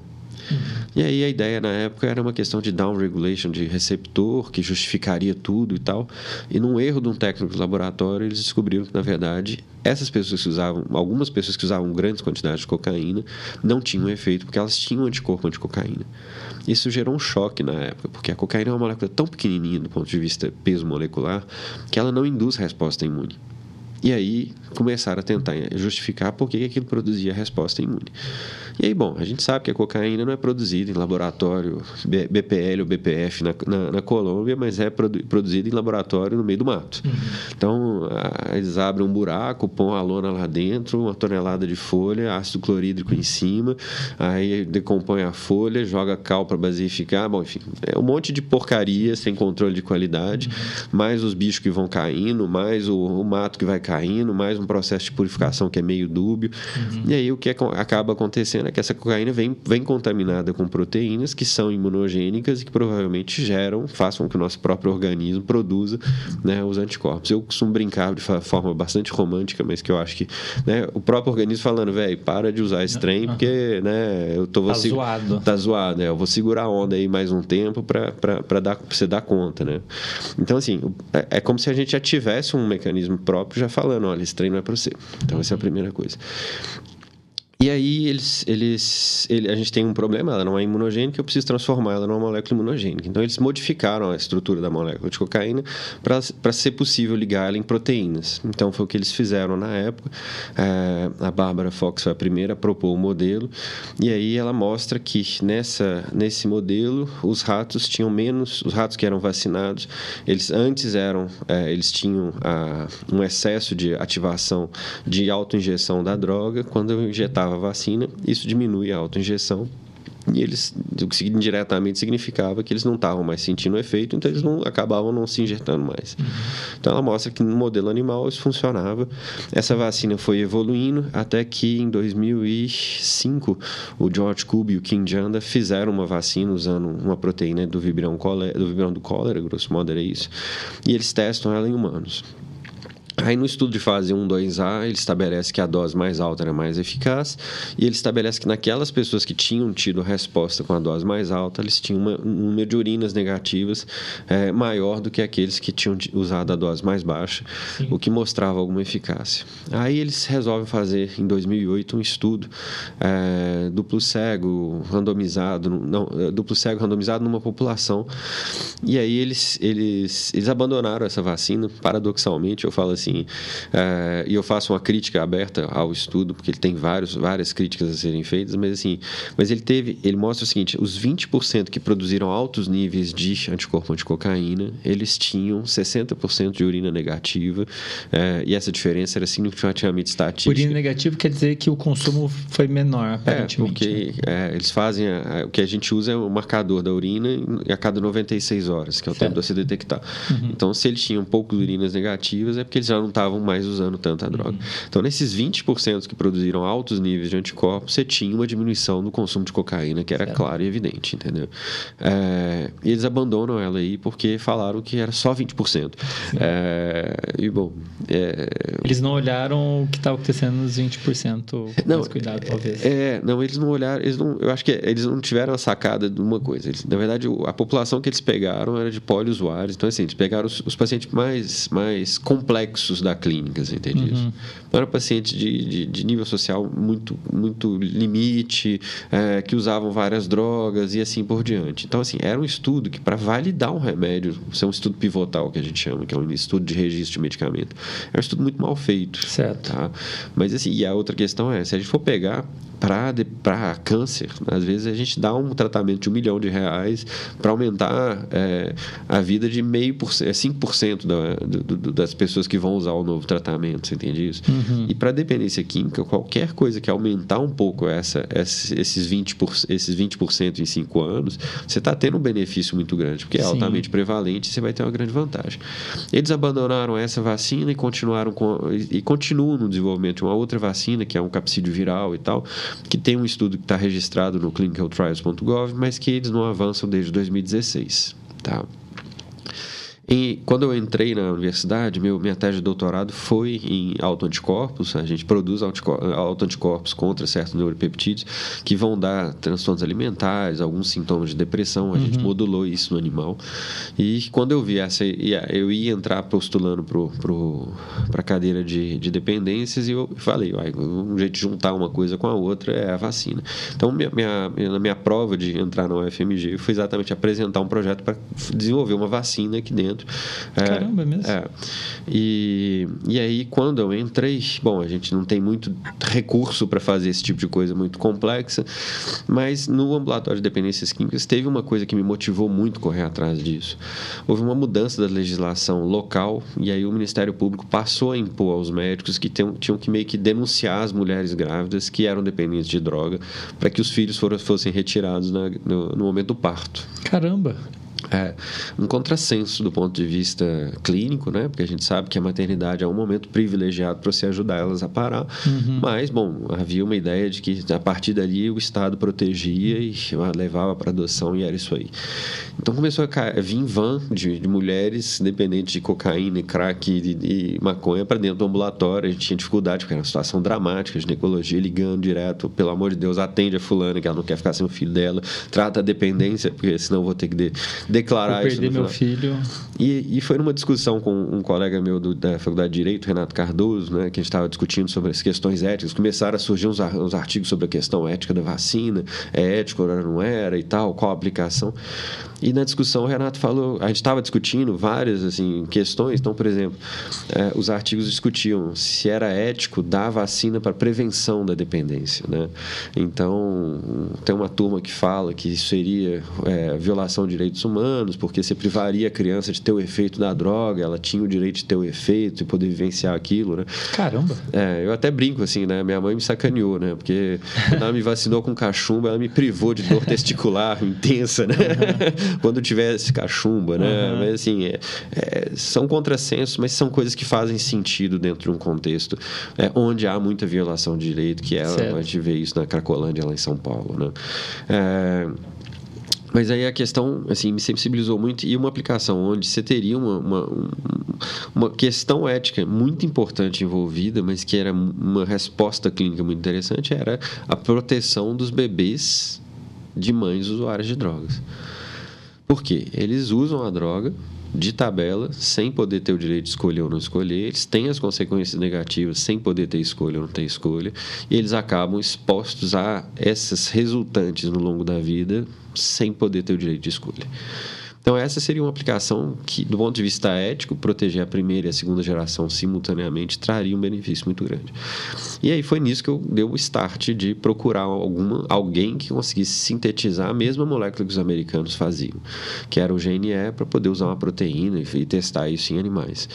Uhum. E aí a ideia na época era uma questão de downregulation de receptor, que justificaria tudo e tal. E num erro de um técnico de laboratório, eles descobriram que, na verdade, essas pessoas que usavam, algumas pessoas que usavam grandes quantidades de cocaína, não tinham efeito, porque elas tinham anticorpo anticocaína. Isso gerou um choque na época, porque a cocaína é uma molécula tão pequenininha do ponto de vista peso molecular que ela não induz resposta imune. E aí começaram a tentar justificar por que aquilo produzia resposta imune. E aí, bom, a gente sabe que a cocaína não é produzida em laboratório BPL ou BPF na, na, na Colômbia, mas é produ, produzida em laboratório no meio do mato. Uhum. Então, a, eles abrem um buraco, põem a lona lá dentro, uma tonelada de folha, ácido clorídrico em cima, aí decompõe a folha, joga cal para basificar, bom, enfim, é um monte de porcaria sem controle de qualidade, uhum. mais os bichos que vão caindo, mais o, o, mato que vai caindo, mais um processo de purificação que é meio dúbio. Uhum. E aí o que é, acaba acontecendo é que essa cocaína vem, vem contaminada com proteínas que são imunogênicas e que provavelmente geram, façam com que o nosso próprio organismo produza né, os anticorpos. Eu costumo brincar de forma bastante romântica, mas que eu acho que né, o próprio organismo falando, velho, para de usar esse trem, porque né, eu tô... Tá zoado. Tá zoado, né? Eu vou segurar a onda aí mais um tempo para dar, pra você dar conta, né? Então, assim, é, é como se a gente já tivesse um mecanismo próprio já falando, olha, esse trem não é para você. Então, essa é a primeira coisa. E aí eles, eles, ele, a gente tem um problema, ela não é imunogênica, eu preciso transformar ela numa molécula imunogênica. Então eles modificaram a estrutura da molécula de cocaína para ser possível ligar ela em proteínas. Então foi o que eles fizeram na época. É, a Bárbara Fox foi a primeira a propor o modelo e aí ela mostra que nessa nesse modelo os ratos tinham menos, os ratos que eram vacinados, eles antes eram, é, eles tinham a, um excesso de ativação de autoinjeção da droga quando eu injetava a vacina, isso diminui a autoinjeção e eles, o que indiretamente significava que eles não estavam mais sentindo o efeito, então eles não acabavam não se injetando mais. Então ela mostra que no modelo animal isso funcionava. Essa vacina foi evoluindo até que em 2005 o George Kubi e o Kim Janda fizeram uma vacina usando uma proteína do vibrão, do vibrão do cólera, grosso modo era isso, e eles testam ela em humanos. Aí no estudo de fase 1, 2A, ele estabelece que a dose mais alta era mais eficaz e ele estabelece que naquelas pessoas que tinham tido resposta com a dose mais alta, eles tinham uma, um número de urinas negativas é, maior do que aqueles que tinham usado a dose mais baixa, Sim. o que mostrava alguma eficácia. Aí eles resolvem fazer, em 2008, um estudo é, duplo cego randomizado, não, é, duplo cego randomizado numa população e aí eles, eles, eles abandonaram essa vacina, paradoxalmente, eu falo assim, assim. É, e eu faço uma crítica aberta ao estudo, porque ele tem vários, várias críticas a serem feitas, mas assim, mas ele teve, ele mostra o seguinte, os 20% que produziram altos níveis de anticorpo anticocaína, eles tinham 60% de urina negativa, é, e essa diferença era significativamente estatística. Urina negativa quer dizer que o consumo foi menor, aparentemente. É, porque né? é, eles fazem, a, a, o que a gente usa é o marcador da urina a cada 96 horas, que é o certo. tempo de você detectar. Uhum. Então, se eles tinham poucas urinas negativas, é porque eles já não estavam mais usando tanta droga. Uhum. Então, nesses 20% que produziram altos níveis de anticorpos, você tinha uma diminuição no consumo de cocaína, que era certo. clara e evidente, entendeu? É, e eles abandonam ela aí porque falaram que era só 20%. É, e, bom... É, eles não olharam o que estava acontecendo nos 20%. Não, mais cuidado, talvez. É, não, eles não olharam... Eles não, eu acho que eles não tiveram a sacada de uma coisa. Eles, na verdade, a população que eles pegaram era de poliusuários. Então, assim, eles pegaram os, os pacientes mais, mais complexos fluxos da clínica, você entende uhum. isso? Não era paciente de, de, de, nível social muito, muito limite, é, que usavam várias drogas e assim por diante. Então, assim, era um estudo que, para validar um remédio, isso é um estudo pivotal que a gente chama, que é um estudo de registro de medicamento, é um estudo muito mal feito. Certo. Tá? Mas, assim, e a outra questão é, se a gente for pegar para câncer. Às vezes a gente dá um tratamento de um milhão de reais para aumentar é, a vida de meio por cento, é 5% da, do, das pessoas que vão usar o novo tratamento, você entende isso? Uhum. E para dependência química, qualquer coisa que aumentar um pouco essa, esses 20%, esses 20% em 5 anos, você está tendo um benefício muito grande, porque é Sim. altamente prevalente e você vai ter uma grande vantagem. Eles abandonaram essa vacina e continuaram com, e, e continuam no desenvolvimento de uma outra vacina, que é um capsídeo viral e tal, que tem um estudo que está registrado no clinicaltrials.gov, mas que eles não avançam desde 2016. Tá? E quando eu entrei na universidade, meu, minha tese de doutorado foi em autoanticorpos. A gente produz autoanticorpos contra certos neuropeptídeos que vão dar transtornos alimentares, alguns sintomas de depressão. A uhum. gente modulou isso no animal. E quando eu vi essa, eu ia entrar postulando para a cadeira de, de dependências e eu falei, um jeito de juntar uma coisa com a outra é a vacina. Então, minha, minha, minha prova de entrar na UFMG foi exatamente apresentar um projeto para desenvolver uma vacina aqui dentro dentro. Caramba, é, mesmo? É. E, e aí, quando eu entrei, bom, a gente não tem muito recurso para fazer esse tipo de coisa muito complexa, mas no ambulatório de dependências químicas teve uma coisa que me motivou muito a correr atrás disso. Houve uma mudança da legislação local e aí o Ministério Público passou a impor aos médicos que tinham, tinham que meio que denunciar as mulheres grávidas que eram dependentes de droga para que os filhos fossem retirados na, no, no momento do parto. Caramba! É, um contrassenso do ponto de vista clínico, né? Porque a gente sabe que a maternidade é um momento privilegiado para você ajudar elas a parar. Uhum. Mas, bom, havia uma ideia de que a partir dali o Estado protegia e levava para adoção e era isso aí. Então começou a vir van de, de mulheres dependentes de cocaína, crack e, e maconha para dentro do ambulatório. A gente tinha dificuldade, porque era uma situação dramática, ginecologia ligando direto, pelo amor de Deus, atende a fulana que ela não quer ficar sem o filho dela, trata a dependência, porque senão vou ter que de, declarar vou perder meu filho. E, e, foi numa discussão com um colega meu do, da Faculdade de Direito, Renato Cardoso, né, que a gente estava discutindo sobre as questões éticas. Começaram a surgir uns, uns artigos sobre a questão ética da vacina, é ético ou não era e tal, qual a aplicação. E na discussão o Renato falou, a gente estava discutindo várias assim questões. Então, por exemplo, é, os artigos discutiam se era ético dar vacina para prevenção da dependência, né? Então tem uma turma que fala que isso seria é, violação de direitos humanos, porque você privaria a criança de ter o efeito da droga, ela tinha o direito de ter o efeito e poder vivenciar aquilo, né? Caramba. É, eu até brinco assim, né? Minha mãe me sacaneou, né? Porque quando ela me vacinou com cachumba, ela me privou de dor testicular intensa, né? Uhum. Quando tivesse cachumba, né? Uhum. Mas assim, é, é, são contrassensos, mas são coisas que fazem sentido dentro de um contexto é, onde há muita violação de direito, que é, a gente vê isso na Cracolândia, lá em São Paulo, né? É, mas aí a questão, assim, me sensibilizou muito e uma aplicação onde você teria uma, uma, uma, questão ética muito importante envolvida, mas que era uma resposta clínica muito interessante, era a proteção dos bebês de mães usuárias de drogas. Por quê? Eles usam a droga de tabela, sem poder ter o direito de escolher ou não escolher, eles têm as consequências negativas sem poder ter escolha ou não ter escolha, e eles acabam expostos a essas resultantes no longo da vida sem poder ter o direito de escolha. Então, essa seria uma aplicação que, do ponto de vista ético, proteger a primeira e a segunda geração simultaneamente traria um benefício muito grande. E aí foi nisso que eu dei o start de procurar alguma, alguém que conseguisse sintetizar a mesma molécula que os americanos faziam, que era o GNE, para poder usar uma proteína e, testar isso em animais.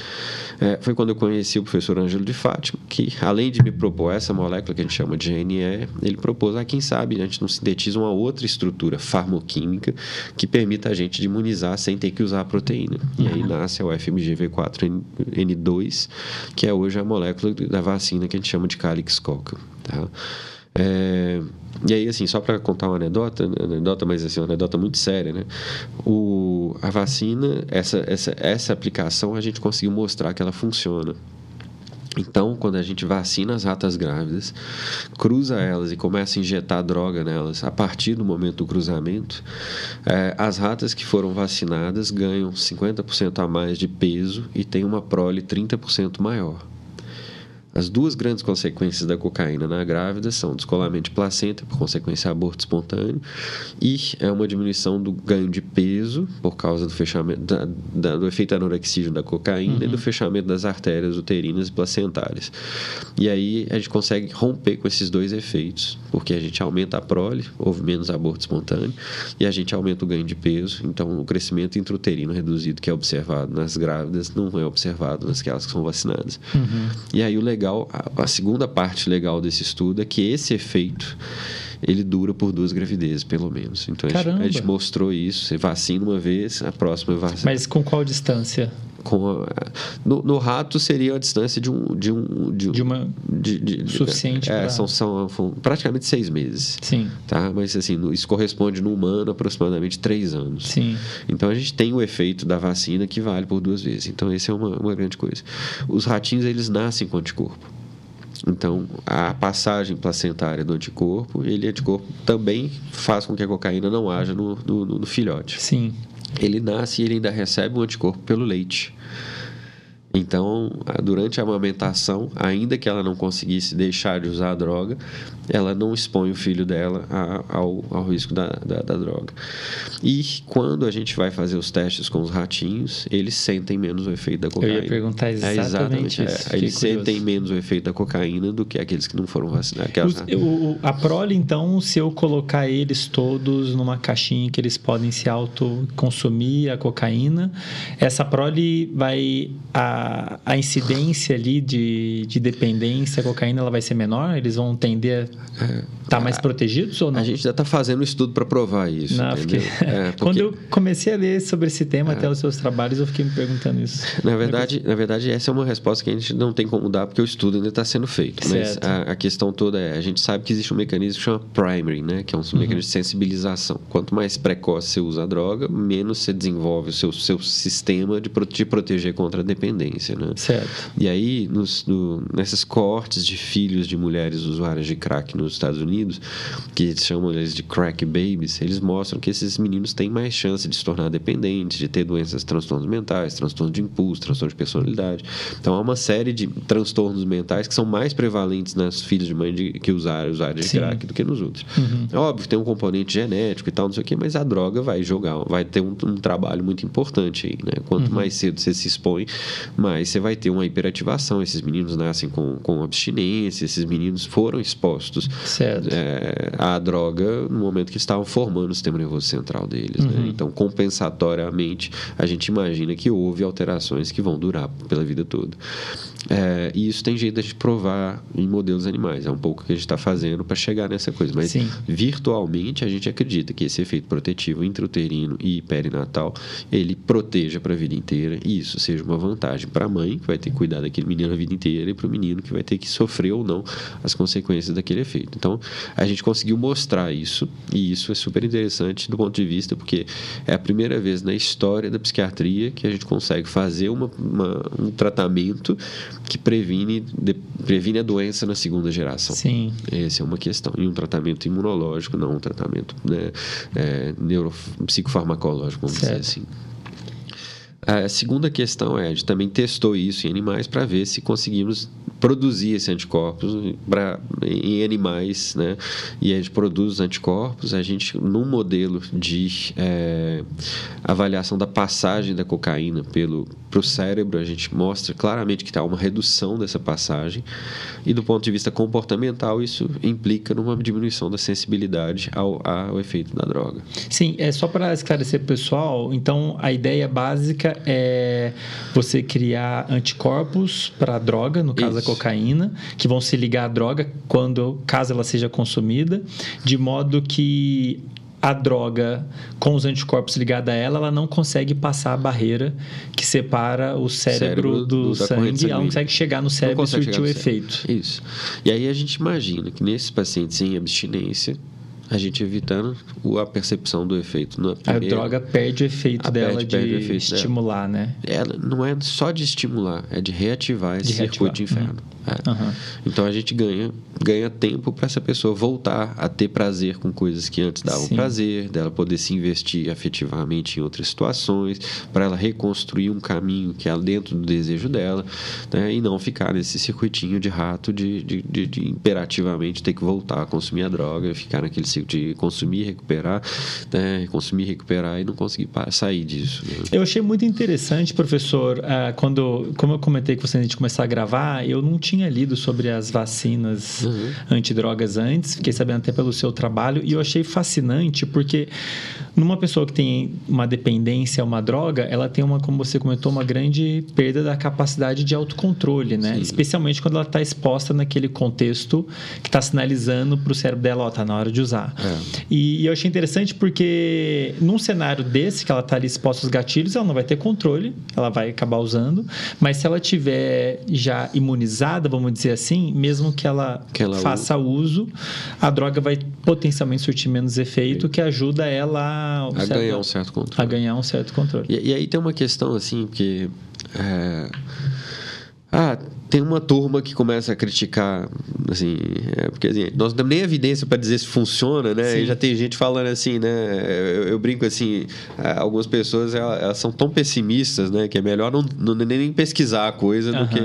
É, foi quando eu conheci o professor Ângelo de Fátima, que além de me propor essa molécula que a gente chama de GNE, ele propôs, ah, quem sabe a gente não sintetiza uma outra estrutura farmoquímica que permita a gente de imunizar sem ter que usar a proteína. E aí nasce o FMGV4N2, que é hoje a molécula da vacina que a gente chama de Calix coca. Tá? É, e aí, assim, só para contar uma anedota, anedota, mas assim, uma anedota muito séria, né? O, a vacina, essa, essa, essa aplicação, a gente conseguiu mostrar que ela funciona. Então, quando a gente vacina as ratas grávidas, cruza elas e começa a injetar droga nelas, a partir do momento do cruzamento, é, as ratas que foram vacinadas ganham 50% a mais de peso e têm uma prole 30% maior. As duas grandes consequências da cocaína na grávida são descolamento de placenta, por consequência aborto espontâneo, e é uma diminuição do ganho de peso por causa do fechamento da, da, do efeito anorexígeno da cocaína uhum. e do fechamento das artérias uterinas e placentárias. E aí a gente consegue romper com esses dois efeitos, porque a gente aumenta a prole, houve menos aborto espontâneo, e a gente aumenta o ganho de peso, então o crescimento intrauterino reduzido que é observado nas grávidas não é observado nas que são vacinadas. Uhum. E aí o legal legal, a, a segunda parte legal desse estudo é que esse efeito ele dura por duas gravidezes, pelo menos. Então a gente, a gente, mostrou isso. Você vacina uma vez, a próxima vacina. Mas com qual distância? Com a, no, no, rato seria a distância de um de um de, de uma de, de, suficiente é, pra... são, são, são, praticamente seis meses sim tá mas assim isso corresponde no humano aproximadamente três anos sim então a gente tem o efeito da vacina que vale por duas vezes então esse é uma, uma grande coisa os ratinhos eles nascem com anticorpo então, a passagem placentária do anticorpo, ele anticorpo também faz com que a cocaína não haja no, no, no filhote. Sim. Ele nasce e ele ainda recebe um anticorpo pelo leite. Então, durante a amamentação, ainda que ela não conseguisse deixar de usar a droga, ela não expõe o filho dela ao, ao risco da, da, da, droga. E quando a gente vai fazer os testes com os ratinhos, eles sentem menos o efeito da cocaína. Eu ia perguntar exatamente, é, exatamente isso. É, eles sentem menos o efeito da cocaína do que aqueles que não foram vacinados. Os, o, a prole, então, se eu colocar eles todos numa caixinha que eles podem se autoconsumir a cocaína, essa prole vai... A, a incidência ali de, de dependência a cocaína ela vai ser menor? Eles vão tender Estar tá mais protegidos ou não? A gente já está fazendo um estudo para provar isso. Não, porque... É, porque... Quando eu comecei a ler sobre esse tema, é. até os seus trabalhos, eu fiquei me perguntando isso. Na verdade, na verdade, essa é uma resposta que a gente não tem como dar, porque o estudo ainda está sendo feito. Certo. Mas a, a, questão toda é: a gente sabe que existe um mecanismo que chama primary, né? que é um uhum. mecanismo de sensibilização. Quanto mais precoce você usa a droga, menos você desenvolve o seu, seu sistema de te proteger contra a dependência. Né? Certo. E aí, nos, no, nessas cortes de filhos de mulheres usuárias de crack nos Estados Unidos, que chamam eles de crack babies, eles mostram que esses meninos têm mais chance de se tornar dependentes, de ter doenças, transtornos mentais, transtornos de impulso, transtornos de personalidade. Então, há uma série de transtornos mentais que são mais prevalentes nas filhas de mãe de, que usaram, usaram de Sim. crack do que nos outros. Uhum. É óbvio, tem um componente genético e tal, não sei o quê, mas a droga vai jogar, vai ter um, um trabalho muito importante aí, né? Quanto uhum. mais cedo você se expõe, mais você vai ter uma hiperativação. Esses meninos nascem com, com abstinência, esses meninos foram expostos é, a droga no momento que estavam formando o sistema nervoso central deles. Né? Uhum. Né? Então, compensatoriamente, a gente imagina que houve alterações que vão durar pela vida toda. É, e isso tem jeito de provar em modelos animais. É um pouco o que a gente está fazendo para chegar nessa coisa. Mas Sim. virtualmente a gente acredita que esse efeito protetivo intrauterino e perinatal ele proteja para a vida inteira e isso seja uma vantagem para a mãe que vai ter que cuidar daquele menino a vida inteira e para o menino que vai ter que sofrer ou não as consequências daquele efeito. Então a gente conseguiu mostrar isso e isso é super interessante do ponto de vista porque é a primeira vez na história da psiquiatria que a gente consegue fazer uma, uma um tratamento que previne, de, previne a doença na segunda geração. Sim. Essa é uma questão. E um tratamento imunológico, não um tratamento né, é, neuropsicofarmacológico, vamos certo. dizer assim. A segunda questão é, a gente também testou isso em animais para ver se conseguimos produzir esse anticorpos pra, em animais, né? E a gente produz os anticorpos, a gente, num modelo de é, avaliação da passagem da cocaína pelo para o cérebro, a gente mostra claramente que há uma redução dessa passagem e do ponto de vista comportamental, isso implica numa diminuição da sensibilidade ao, ao efeito da droga. Sim, é só para esclarecer pessoal, então a ideia básica é você criar anticorpos para a droga, no caso isso. a cocaína, que vão se ligar à droga quando caso ela seja consumida, de modo que a droga com os anticorpos ligados a ela, ela não consegue passar a barreira que separa o cérebro, cérebro do, do sangue, ela não consegue chegar no cérebro e surtir o efeito. Isso. E aí a gente imagina que nesses pacientes em abstinência, a gente evitando a percepção do efeito. Na primeira, a droga perde o efeito dela perde, de perde efeito estimular, dela. né? Ela não é só de estimular, é de reativar esse de circuito de inferno. Uhum. É. Uhum. Então a gente ganha, ganha tempo para essa pessoa voltar a ter prazer com coisas que antes davam Sim. prazer, dela poder se investir afetivamente em outras situações, para ela reconstruir um caminho que é dentro do desejo dela, né? e não ficar nesse circuitinho de rato de, de, de, de imperativamente ter que voltar a consumir a droga, ficar naquele de consumir, recuperar, né? consumir, recuperar e não conseguir sair disso. Né? Eu achei muito interessante, professor, uh, quando, como eu comentei que você antes de começar a gravar, eu não tinha lido sobre as vacinas uhum. antidrogas antes, fiquei sabendo até pelo seu trabalho, e eu achei fascinante porque numa pessoa que tem uma dependência a uma droga, ela tem uma, como você comentou, uma grande perda da capacidade de autocontrole, né? Sim. Especialmente quando ela está exposta naquele contexto que está sinalizando para o cérebro dela, ó, tá na hora de usar. É. E, e, eu achei interessante porque num cenário desse, que ela está ali exposta aos gatilhos, ela não vai ter controle, ela vai acabar usando, mas se ela tiver já imunizada, vamos dizer assim, mesmo que ela, que ela faça uso, a droga vai potencialmente surtir menos efeito, Sim. que ajuda ela a, ganhar um certo controle. A ganhar um certo controle. E, e aí tem uma questão assim, que... É... Ah, tem uma turma que começa a criticar, assim, é, porque assim, nós não temos nem evidência para dizer se funciona, né? Sim. E já tem gente falando assim, né? Eu, eu brinco assim, algumas pessoas elas, elas, são tão pessimistas, né? Que é melhor não, não nem pesquisar a coisa uhum. do que.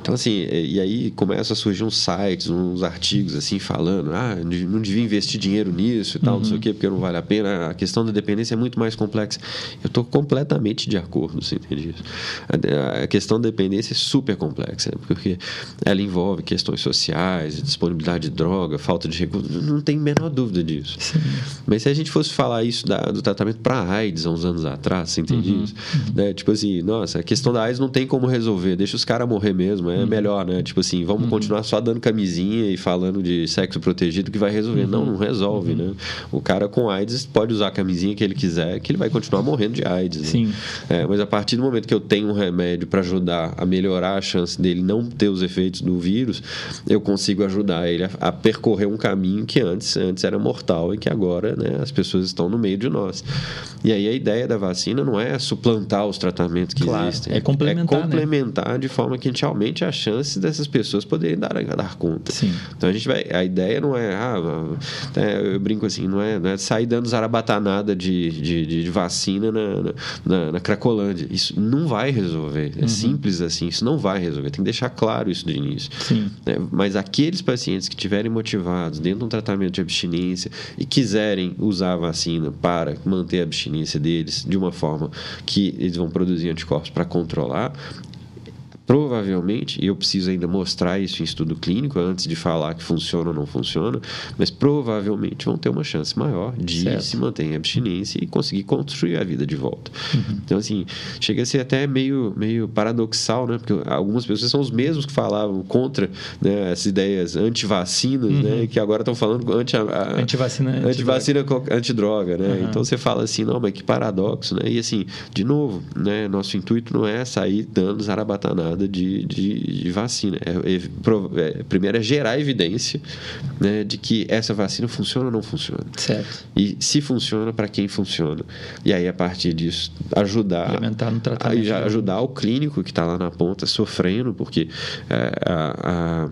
Então, assim, e aí começa a surgir uns sites, uns artigos assim, falando, ah, não devia investir dinheiro nisso e tal, uhum. não sei o uhum. quê, porque não vale a pena. A questão da dependência é muito mais complexa. Eu estou completamente de acordo, você entende isso? A questão da dependência é super complexa, porque ela envolve questões sociais, disponibilidade de droga, falta de recursos, não tem a menor dúvida disso. Sim. Mas se a gente fosse falar isso da, do tratamento para AIDS há uns anos atrás, você entende uhum. isso? Uhum. Né? Tipo assim, nossa, a questão da AIDS não tem como resolver, deixa os caras morrer mesmo, é uhum. melhor, né? Tipo assim, vamos uhum. continuar só dando camisinha e falando de sexo protegido que vai resolver. Não, uhum. não resolve, uhum. né? O cara com AIDS pode usar a camisinha que ele quiser, que ele vai continuar morrendo de AIDS. Né? Sim. É, mas a partir do momento que eu tenho um remédio para ajudar a melhorar a chance dele não ter os efeitos do vírus, eu consigo ajudar ele a, a percorrer um caminho que antes, antes era mortal e que agora né, as pessoas estão no meio de nós. E aí a ideia da vacina não é suplantar os tratamentos que claro, existem. É complementar. É complementar né? de forma que a gente aumente a chance dessas pessoas poderem dar, dar conta. Sim. Então a gente vai. A ideia não é. Ah, é, eu brinco assim, não é, não é sair dando zarabatanada de, de, de vacina na, na, na, Cracolândia. Isso não vai resolver. É uhum. simples assim, isso não vai resolver. Tem que deixar claro isso de início. Sim. É, mas aqueles pacientes que estiverem motivados dentro de um tratamento de abstinência e quiserem usar a vacina para manter a abstinência deles de uma forma que eles vão produzir anticorpos para controlar, provavelmente, e eu preciso ainda mostrar isso em estudo clínico antes de falar que funciona ou não funciona, mas provavelmente vão ter uma chance maior de certo. se manter em abstinência e conseguir construir a vida de volta. Uhum. Então, assim, chega a ser até meio, meio paradoxal, né? Porque algumas pessoas são os mesmos que falavam contra né, essas ideias anti-vacinas, né? uhum. né? Que agora estão falando anti, a, anti-vacina, anti-vacina anti-droga, né? Uhum. Então, você fala assim, não, mas que paradoxo, né? E, assim, de novo, né? Nosso intuito não é sair dando de, de, de vacina. É, é, é, primeiro é gerar evidência né, de que essa vacina funciona ou não funciona. Certo. E se funciona, para quem funciona. E aí, a partir disso, ajudar. Implementar no tratamento. Aí, ajudar o clínico que está lá na ponta sofrendo, porque é, a, a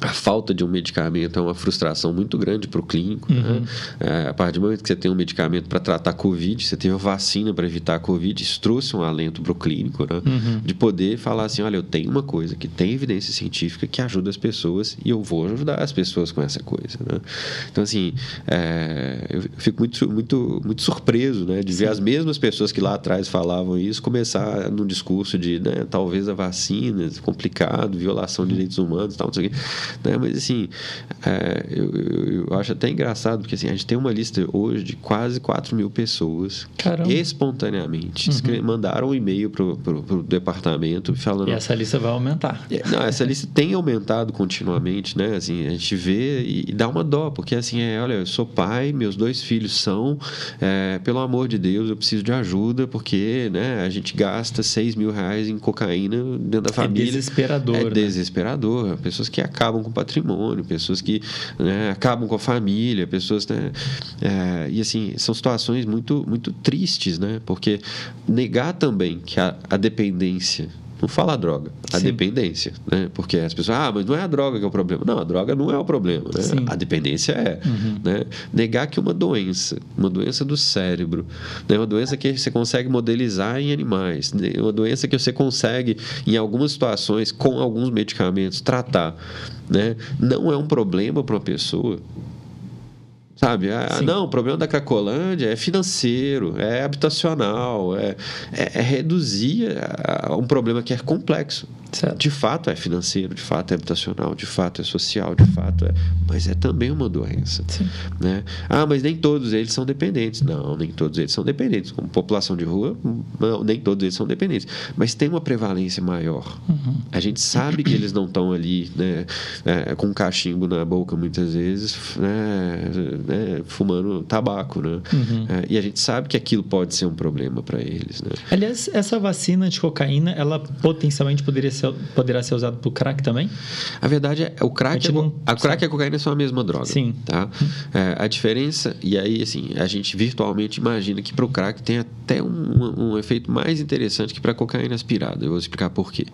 a falta de um medicamento é uma frustração muito grande para o clínico. Né? Uhum. Né? É, a partir do momento que você tem um medicamento para tratar a Covid, você teve uma vacina para evitar a Covid, isso trouxe um alento para o clínico, né? Uhum. de poder falar assim: olha, eu tenho uma coisa que tem evidência científica que ajuda as pessoas e eu vou ajudar as pessoas com essa coisa. Né? Então, assim, é, eu fico muito, muito, muito surpreso né, de Sim. ver as mesmas pessoas que lá atrás falavam isso começar num discurso de né, talvez a vacina, complicado, violação de direitos humanos, tal, não sei o quê. Né? Mas, assim, é, eu, eu, eu, acho até engraçado, porque assim, a gente tem uma lista hoje de quase 4 mil pessoas Caramba. que espontaneamente uhum. mandaram um e-mail para o departamento falando... E essa lista vai aumentar. É, não, essa lista tem aumentado continuamente, né? Assim, a gente vê e, e dá uma dó, porque assim, é, olha, eu sou pai, meus dois filhos são, é, pelo amor de Deus, eu preciso de ajuda, porque né, a gente gasta 6 mil reais em cocaína dentro da é família. É desesperador. É né? desesperador. Pessoas que acabam acabam com patrimônio, pessoas que né, acabam com a família, pessoas. Né, é, e assim, são situações muito, muito tristes, né? Porque negar também que a, a dependência não fala a droga, a Sim. dependência, né? Porque as pessoas, ah, mas não é a droga que é o problema. Não, a droga não é o problema, né? Sim. A dependência é, uhum. né? Negar que uma doença, uma doença do cérebro, né? uma doença que você consegue modelizar em animais, né? uma doença que você consegue, em algumas situações, com alguns medicamentos, tratar, né? Não é um problema para uma pessoa Sabe? Ah, não, o problema da Cracolândia é financeiro, é habitacional, é, é, é reduzir a, a um problema que é complexo. Certo. De fato é financeiro, de fato é habitacional, de fato é social, de fato é. Mas é também uma doença. Sim. Né? Ah, mas nem todos eles são dependentes. Não, nem todos eles são dependentes. Como população de rua, não, nem todos eles são dependentes. Mas tem uma prevalência maior. Uhum. A gente sabe que eles não estão ali né, é, com um cachimbo na boca muitas vezes, né, né, fumando tabaco. Né? Uhum. É, e a gente sabe que aquilo pode ser um problema para eles. Né? Aliás, essa vacina de cocaína, ela potencialmente poderia ser ser, poderá ser usado para o crack também? A verdade é, o crack, A a, não a crack e a cocaína são a mesma droga. Sim. Tá? É, a diferença, e aí, assim, a gente virtualmente imagina que para o crack tem até um, um efeito mais interessante que para a cocaína aspirada. Eu vou explicar por quê.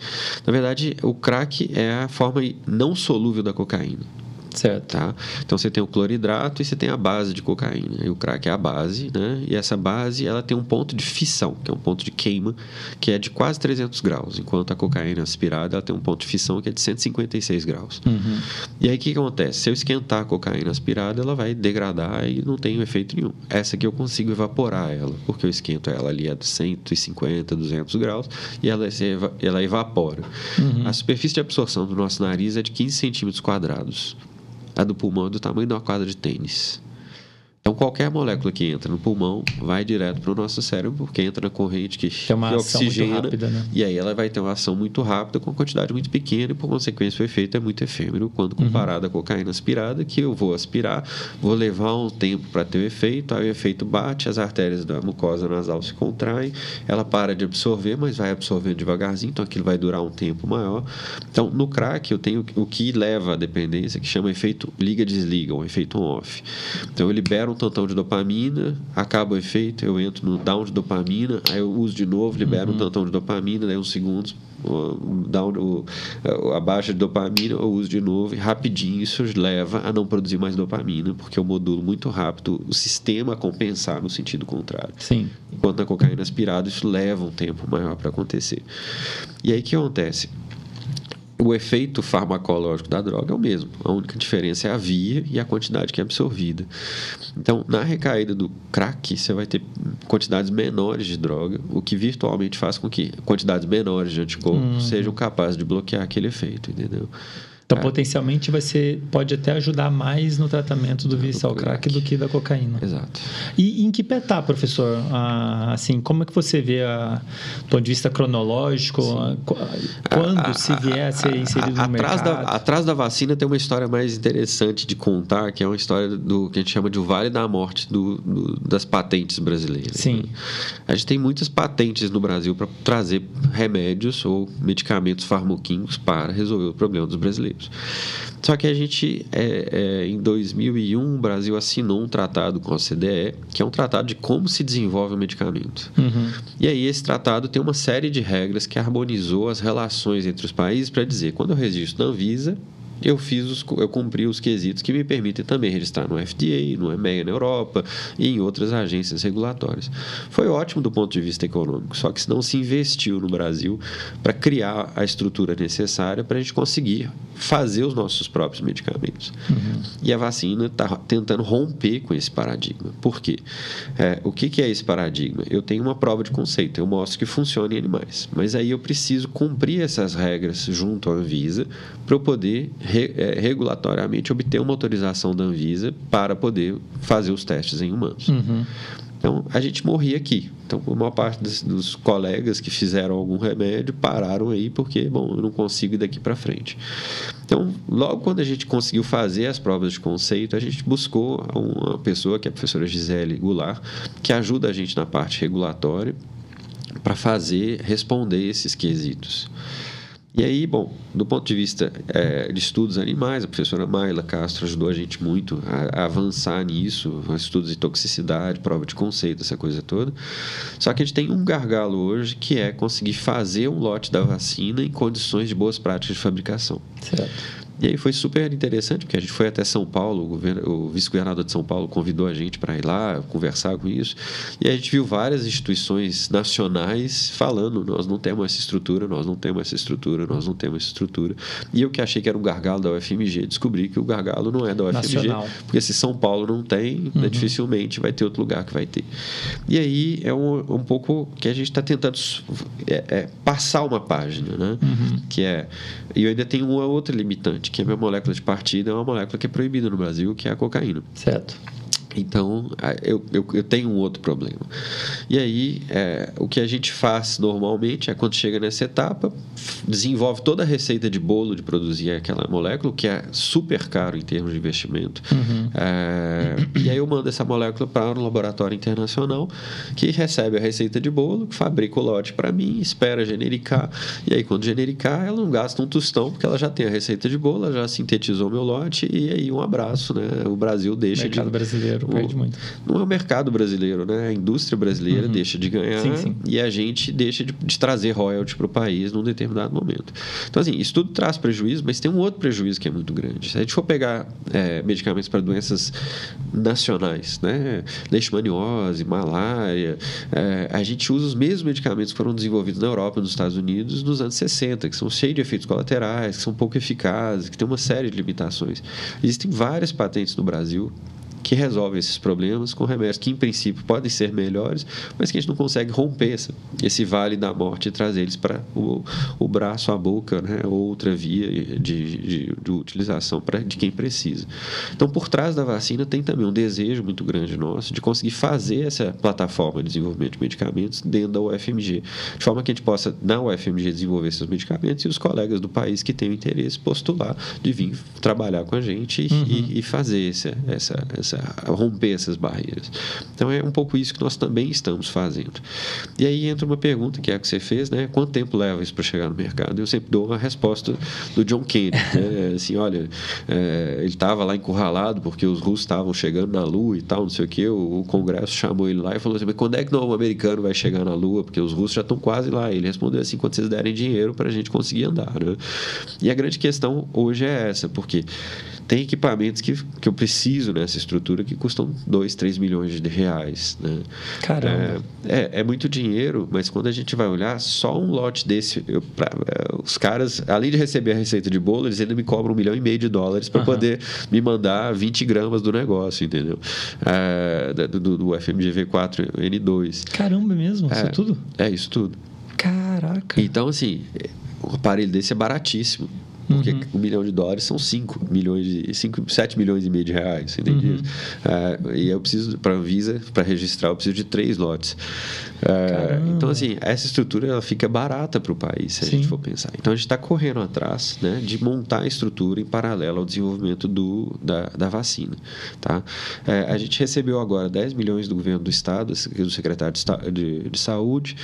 Na verdade, o crack é a forma não solúvel da cocaína. Certo. Tá? Então você tem o cloridrato e você tem a base de cocaína. E o crack é a base, né? E essa base ela tem um ponto de fissão, que é um ponto de queima, que é de quase 300 graus, enquanto a cocaína aspirada ela tem um ponto de fissão que é de 156 graus. Uhum. E aí o que, que acontece? Se eu esquentar a cocaína aspirada, ela vai degradar e não tem efeito nenhum. Essa aqui eu consigo evaporar ela, porque eu esquento ela ali a 150, 200 graus e ela, eva- ela evapora. A superfície de absorção do nosso nariz é de 15 centímetros quadrados. A do pulmão é do tamanho de uma quadra de tênis. Então, qualquer molécula que entra no pulmão vai direto para o nosso cérebro, porque entra na corrente que, que ação muito oxigena. rápida, né? E aí ela vai ter uma ação muito rápida com uma quantidade muito pequena e, por consequência, o efeito é muito efêmero quando comparado à cocaína aspirada, que eu vou aspirar, vou levar um tempo para ter o efeito, aí o efeito bate, as artérias da mucosa nasal se contraem, ela para de absorver, mas vai absorvendo devagarzinho, então aquilo vai durar um tempo maior. Então, no crack, eu tenho o que leva à dependência, que chama efeito liga-desliga, ou efeito on-off. Então, eu libero um tantão de dopamina, acaba o efeito, eu entro no down de dopamina, aí eu uso de novo, libero um tantão de dopamina, daí uns segundos, down, o, a baixa de dopamina, eu uso de novo, e rapidinho isso leva a não produzir mais dopamina, porque eu modulo muito rápido o sistema a compensar no sentido contrário. Sim. Enquanto na cocaína aspirada, isso leva um tempo maior para acontecer. E aí o que acontece? O efeito farmacológico da droga é o mesmo. A única diferença é a via e a quantidade que é absorvida. Então, na recaída do crack, você vai ter quantidades menores de droga, o que virtualmente faz com que quantidades menores de anticorpos sejam capazes de bloquear aquele efeito, entendeu? Então, É. potencialmente, vai ser, pode até ajudar mais no tratamento do vício ao crack crack. do que da cocaína. Exato. E em que pé tá, professor? Ah, assim, como é que você vê, a, do ponto de vista cronológico, a- qu- quando se vier a ser inserido no atrás mercado? Da, atrás da vacina tem uma história mais interessante de contar, que é uma história do que a gente chama de o Vale da Morte do, do- das patentes brasileiras. Sim. né? A gente tem muitas patentes no Brasil para trazer remédios ou medicamentos farmoquímicos para resolver o problema dos brasileiros. Só que a gente, é, é, em 2001, o Brasil assinou um tratado com a OCDE, que é um tratado de como se desenvolve o medicamento. Uhum. E aí esse tratado tem uma série de regras que harmonizou as relações entre os países para dizer, quando eu registro na Anvisa, eu fiz os, eu cumpri os quesitos que me permitem também registrar no FDA, no EMEA na Europa e em outras agências regulatórias. Foi ótimo do ponto de vista econômico, só que se não se investiu no Brasil para criar a estrutura necessária para a gente conseguir fazer os nossos próprios medicamentos. E a vacina está tentando romper com esse paradigma. Por quê? É, o que, que é esse paradigma? Eu tenho uma prova de conceito, eu mostro que funciona em animais, mas aí eu preciso cumprir essas regras junto à Anvisa para eu poder re- é, regulatoriamente obter uma autorização da Anvisa para poder fazer os testes em humanos. Uhum. Então, a gente morria aqui. Então, a maior parte dos, dos colegas que fizeram algum remédio pararam aí porque, bom, eu não consigo ir daqui para frente. Então, logo quando a gente conseguiu fazer as provas de conceito, a gente buscou uma pessoa, que é a professora Gisele Goulart, que ajuda a gente na parte regulatória para fazer, responder esses quesitos. E aí, bom, do ponto de vista eh, de estudos animais, a professora Maila Castro ajudou a gente muito a, a avançar nisso, estudos de toxicidade, prova de conceito, essa coisa toda. Só que a gente tem um gargalo hoje que é conseguir fazer um lote da vacina em condições de boas práticas de fabricação. Certo. E aí foi super interessante, porque a gente foi até São Paulo, o, o vice-governador de São Paulo convidou a gente para ir lá conversar com isso, e a gente viu várias instituições nacionais falando: nós não temos essa estrutura, nós não temos essa estrutura, nós não temos essa estrutura. E eu que achei que era um gargalo da UFMG, descobri que o gargalo não é da UFMG, Nacional. porque se São Paulo não tem, né, dificilmente vai ter outro lugar que vai ter. E aí é um, um pouco que a gente está tentando é, é, passar uma página, né? Que é. E eu ainda tenho uma outra limitante, que a minha molécula de partida é uma molécula que é proibida no Brasil, que é a cocaína. Certo. Então, eu, eu, eu, tenho um outro problema. E aí, é, o que a gente faz normalmente é quando chega nessa etapa, desenvolve toda a receita de bolo de produzir aquela molécula, que é super caro em termos de investimento. Uhum. É, e aí eu mando essa molécula para um laboratório internacional que recebe a receita de bolo, fabrica o lote para mim, espera genericar. E aí, quando genericar, ela não gasta um tostão, porque ela já tem a receita de bolo, ela já sintetizou meu lote, e aí um abraço, né? O Brasil deixa Mercado de. brasileiro perde muito. Não é o mercado brasileiro, né? A indústria brasileira uhum. deixa de ganhar sim, sim. e a gente deixa de, de trazer royalty para o país num determinado momento. Então, assim, isso tudo traz prejuízo, mas tem um outro prejuízo que é muito grande. Se a gente for pegar é, medicamentos para doenças nacionais, né? Leishmaniose, malária, é, a gente usa os mesmos medicamentos que foram desenvolvidos na Europa e nos Estados Unidos nos anos 60, que são cheios de efeitos colaterais, que são pouco eficazes, que têm uma série de limitações. Existem várias patentes no Brasil que resolve esses problemas com remédios que, em princípio, podem ser melhores, mas que a gente não consegue romper esse, esse vale da morte e trazer eles para o, o braço, a boca, né? outra via de, de, de utilização pra, de quem precisa. Então, por trás da vacina tem também um desejo muito grande nosso de conseguir fazer essa plataforma de desenvolvimento de medicamentos dentro da UFMG, de forma que a gente possa, na UFMG, desenvolver esses medicamentos e os colegas do país que têm interesse postular de vir trabalhar com a gente uhum. e, e, fazer essa, essa, essa romper essas barreiras. Então é um pouco isso que nós também estamos fazendo. E aí entra uma pergunta que é a que você fez, né? Quanto tempo leva isso para chegar no mercado? Eu sempre dou a resposta do John Kennedy, né? assim, olha, é, ele estava lá encurralado porque os russos estavam chegando na Lua e tal, não sei o que. O, o, Congresso chamou ele lá e falou assim: mas quando é que o americano vai chegar na Lua? Porque os russos já estão quase lá. Ele respondeu assim: quando vocês derem dinheiro para a gente conseguir andar. Né? E a grande questão hoje é essa, porque tem equipamentos que, que eu preciso nessa estrutura que custam 2, 3 milhões de reais. Né? Caramba! É, é, é, muito dinheiro, mas quando a gente vai olhar, só um lote desse, eu, pra, é, os caras, além de receber a receita de bolo, eles ainda me cobram um milhão e meio de dólares para uhum. poder me mandar 20 gramas do negócio, entendeu? É, do, do FMGV4N2. Caramba, é mesmo? Isso é tudo? É, isso tudo. Caraca! Então, assim, o aparelho desse é baratíssimo. Porque uhum. um milhão de dólares são 5 milhões de 5, 7 milhões e meio de reais, entende? Uhum. Uh, e eu preciso, para a Visa, para registrar, eu preciso de três lotes. Uh, então, assim, essa estrutura ela fica barata para o país, se Sim. a gente for pensar. Então, a gente está correndo atrás né, de montar a estrutura em paralelo ao desenvolvimento do, da, da vacina. Tá? Uh, a gente recebeu agora 10 milhões do governo do Estado, do secretário de, de, de Saúde,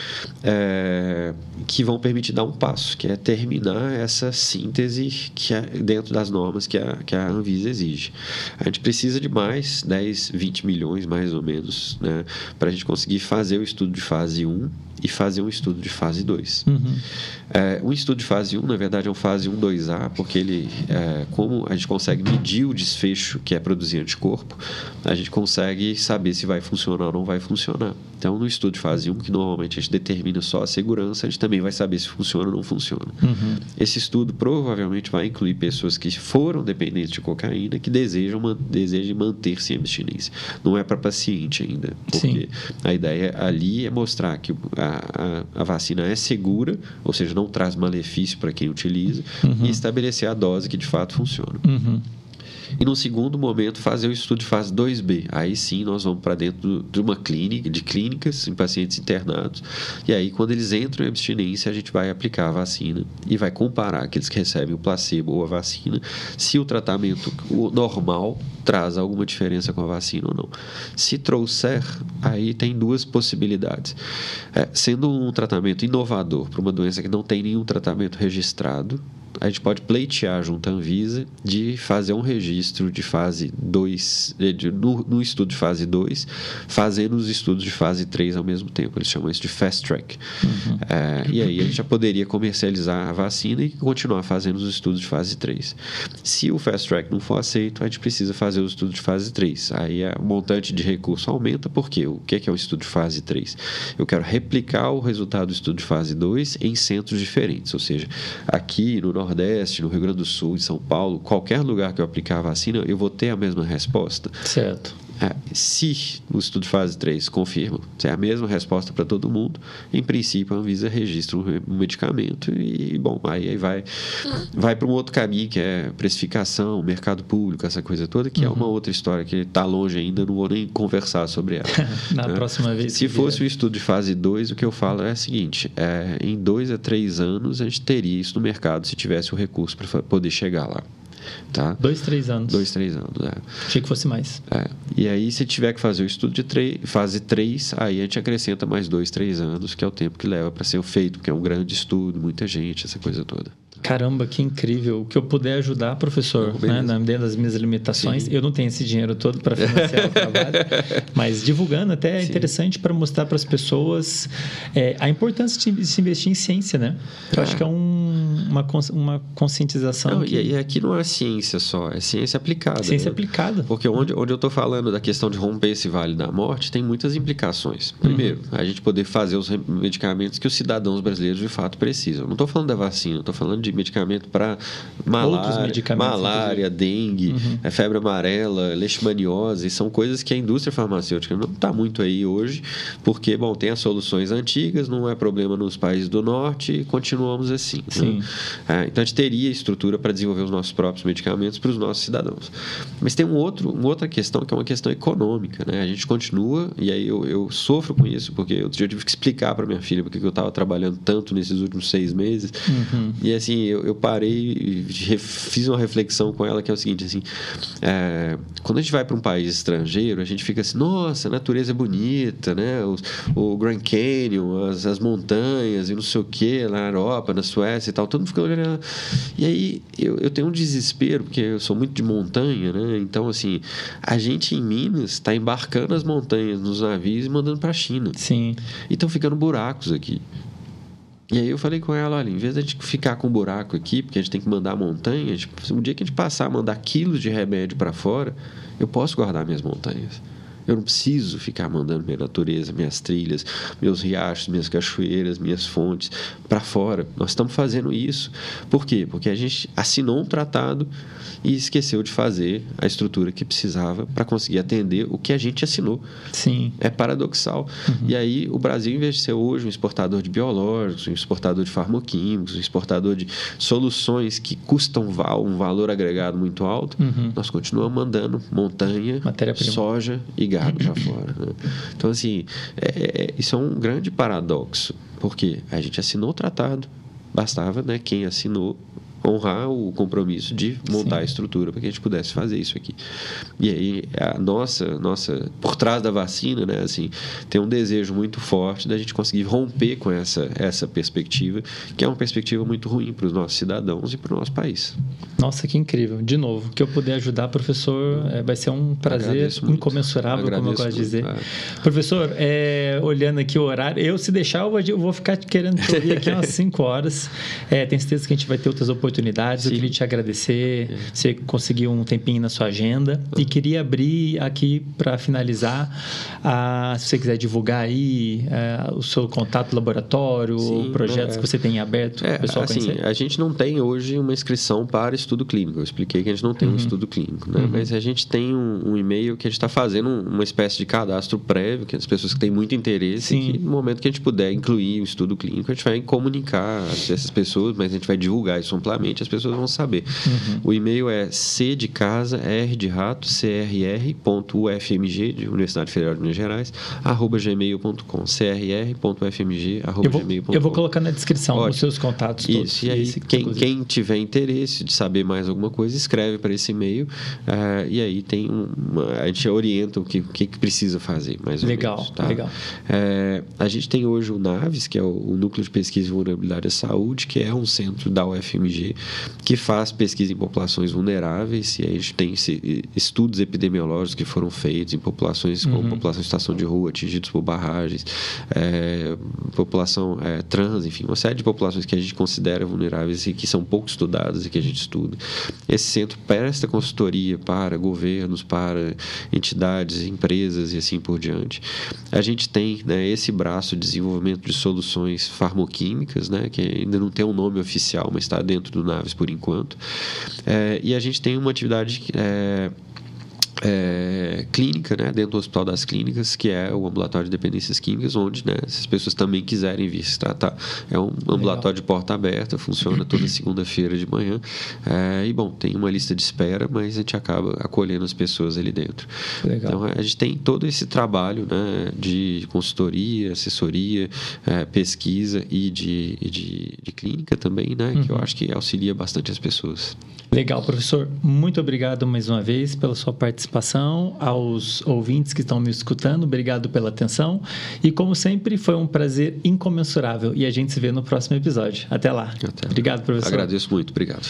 que vão permitir dar um passo, que é terminar essa síntese que é dentro das normas que a, que a Anvisa exige. A gente precisa de mais 10, 20 milhões, mais ou menos, né, para a gente conseguir fazer o estudo de fase 1 e fazer um estudo de fase 2. Uhum. É, um estudo de fase 1, na verdade, é um fase 1, 2A, porque ele, é, como a gente consegue medir o desfecho que é produzir anticorpo, a gente consegue saber se vai funcionar ou não vai funcionar. Então, no estudo de fase 1, que normalmente a gente determina só a segurança, a gente também vai saber se funciona ou não funciona. Uhum. Esse estudo provavelmente vai incluir pessoas que foram dependentes de cocaína que desejam, desejam manter-se em abstinência. Não é para paciente ainda, porque Sim. a ideia ali é mostrar que a a, a, vacina é segura, ou seja, não traz malefício para quem utiliza, uhum. e estabelecer a dose que de fato funciona. Uhum. E no segundo momento, fazer o estudo de fase 2B. Aí sim nós vamos para dentro de uma clínica, de clínicas em pacientes internados. E aí, quando eles entram em abstinência, a gente vai aplicar a vacina e vai comparar aqueles que recebem o placebo ou a vacina, se o tratamento normal traz alguma diferença com a vacina ou não. Se trouxer, aí tem duas possibilidades. É, sendo um tratamento inovador para uma doença que não tem nenhum tratamento registrado, a gente pode pleitear junto à Anvisa de fazer um registro de fase 2, no, no, estudo de fase 2, fazendo os estudos de fase 3 ao mesmo tempo. Eles chamam isso de fast track. Uhum. É, e aí a gente já poderia comercializar a vacina e continuar fazendo os estudos de fase 3. Se o fast track não for aceito, a gente precisa fazer os estudos de fase 3. Aí o montante de recurso aumenta, porque o que é o estudo de fase 3? Eu quero replicar o resultado do estudo de fase 2 em centros diferentes, ou seja, aqui no Nordeste, no Rio Grande do Sul, em São Paulo, qualquer lugar que eu aplicar a vacina, eu vou ter a mesma resposta. Certo. É, se o estudo de fase 3 confirma, se é a mesma resposta para todo mundo, em princípio a Anvisa registra um medicamento e, bom, aí, aí vai, vai para um outro caminho que é precificação, mercado público, essa coisa toda, que uhum. é uma outra história que está longe ainda, não vou nem conversar sobre ela. Na né? próxima vez. Se fosse o um estudo de fase 2, o que eu falo é o seguinte: é, em dois a três anos a gente teria isso no mercado se tivesse o recurso para poder chegar lá. Tá? Dois, três anos. Dois, três anos, é. Achei que fosse mais. É. E aí, se tiver que fazer o estudo de fase 3, aí a gente acrescenta mais dois, três anos, que é o tempo que leva para ser feito, porque é um grande estudo, muita gente, essa coisa toda. Caramba, que incrível. O que eu puder ajudar, professor, né, dentro das minhas limitações. Sim. Eu não tenho esse dinheiro todo para financiar o trabalho, mas divulgando até é interessante para mostrar para as pessoas é, a importância de se investir em ciência, né? Eu ah. acho que é um, uma, uma conscientização. Não, que... E aqui não é ciência só, é ciência aplicada. Ciência né? aplicada. Porque onde, onde eu estou falando da questão de romper esse vale da morte, tem muitas implicações. Primeiro, uhum. a gente poder fazer os medicamentos que os cidadãos brasileiros de fato precisam. Não estou falando da vacina, estou falando de medicamento para malária, malária dengue, uhum. É febre amarela, leishmaniose. São coisas que a indústria farmacêutica não está muito aí hoje, porque, bom, tem as soluções antigas, não é problema nos países do norte e continuamos assim. Né? Sim. Né? É, então, a gente teria estrutura para desenvolver os nossos próprios medicamentos para os nossos cidadãos. Mas tem um outro, uma outra questão que é uma questão econômica. Né? A gente continua, e aí eu, eu sofro com isso, porque outro dia eu tive que explicar para minha filha porque eu estava trabalhando tanto nesses últimos seis meses. Uhum. E assim, eu, eu parei e fiz uma reflexão com ela que é o seguinte, assim, é, quando a gente vai para um país estrangeiro, a gente fica assim, nossa, a natureza é bonita, né? O, o Grand Canyon, as, as montanhas e não sei o que, na Europa, na Suécia e tal, todo mundo fica olhando. E aí eu, eu tenho um desespero, porque eu sou muito de montanha, né? Então, assim, a gente em Minas está embarcando as montanhas nos navios e mandando para a China. Sim. E estão ficando buracos aqui. E aí eu falei com ela, olha, em vez de a gente ficar com um buraco aqui, porque a gente tem que mandar montanha, um dia que a gente passar a mandar quilos de remédio para fora, eu posso guardar minhas montanhas. Eu não preciso ficar mandando minha natureza, minhas trilhas, meus riachos, minhas cachoeiras, minhas fontes para fora. Nós estamos fazendo isso. Por quê? Porque a gente assinou um tratado e esqueceu de fazer a estrutura que precisava para conseguir atender o que a gente assinou. Sim. É paradoxal. Uhum. E aí o Brasil, em vez de ser hoje um exportador de biológicos, um exportador de farmoquímicos, um exportador de soluções que custam um valor agregado muito alto, uhum. nós continuamos mandando montanha, soja e gado para fora. Né? Então, assim, é, é, isso é um grande paradoxo. Porque a gente assinou o tratado, bastava né, quem assinou honrar o compromisso de montar Sim. a estrutura para que a gente pudesse fazer isso aqui. E aí a nossa, nossa por trás da vacina, né, assim, tem um desejo muito forte da gente conseguir romper com essa essa perspectiva, que é uma perspectiva muito ruim para os nossos cidadãos e para o nosso país. Nossa, que incrível. De novo, que eu puder ajudar, professor, é, vai ser um prazer incomensurável, como eu gosto de dizer. É. Professor, é, olhando aqui o horário, eu se deixar, eu vou, eu vou ficar querendo te ouvir aqui umas 5 horas. É, tenho certeza que a gente vai ter outras oportunidades oportunidades. Sim. Eu queria te agradecer. É. Você conseguiu um tempinho na sua agenda. E queria abrir aqui para finalizar. A, se você quiser divulgar aí a, é, o seu contato laboratório, Sim, projetos é. que você tem aberto é, pessoal assim, conhecer. A gente não tem hoje uma inscrição para estudo clínico. Eu expliquei que a gente não tem uhum. um estudo clínico, né? Uhum. Mas a gente tem um, um e-mail que a gente está fazendo uma espécie de cadastro prévio, que as pessoas que têm muito interesse, Sim. que no momento que a gente puder incluir o estudo clínico, a gente vai comunicar essas pessoas, mas a gente vai divulgar isso amplamente as pessoas vão saber. Uhum. O e-mail é c de casa, r de rato, crr.ufmg, de Universidade Federal de Minas Gerais, arroba gmail.com, crr.ufmg, arroba gmail.com. Eu vou colocar na descrição Ótimo. os seus contatos todos. Isso, e aí quem, quem tiver interesse de saber mais alguma coisa, escreve para esse e-mail uh, e aí tem uma, a gente orienta o que, o que precisa fazer, mais ou legal, menos. Tá? Legal, é, A gente tem hoje o NAVES, que é o, o Núcleo de Pesquisa e Vulnerabilidade à Saúde, que é um centro da UFMG que faz pesquisa em populações vulneráveis, e aí a gente tem estudos epidemiológicos que foram feitos em populações como uhum. população em situação de rua, atingidos por barragens, é, população é, trans, enfim, uma série de populações que a gente considera vulneráveis e que são pouco estudadas e que a gente estuda. Esse centro presta consultoria para governos, para entidades, empresas e assim por diante. A gente tem né, esse braço de desenvolvimento de soluções farmoquímicas, né, que ainda não tem um nome oficial, mas está dentro do Naves por enquanto. É, e a gente tem uma atividade é, é, clínica, né, dentro do Hospital das Clínicas, que é o ambulatório de dependências químicas, onde, né, se as pessoas também quiserem vir se tratar, é um ambulatório Legal. de porta aberta, funciona toda segunda-feira de manhã. É, e, bom, tem uma lista de espera, mas a gente acaba acolhendo as pessoas ali dentro. Legal. Então, a gente tem todo esse trabalho, né, de consultoria, assessoria, é, pesquisa e de, de, de, clínica também, né, uhum. que eu uhum. acho que auxilia bastante as pessoas. Legal, professor. Muito obrigado mais uma vez pela sua participação. Aos ouvintes que estão me escutando, obrigado pela atenção. E, como sempre, foi um prazer incomensurável. E a gente se vê no próximo episódio. Até lá. Até. Obrigado, professor. Agradeço muito. Obrigado.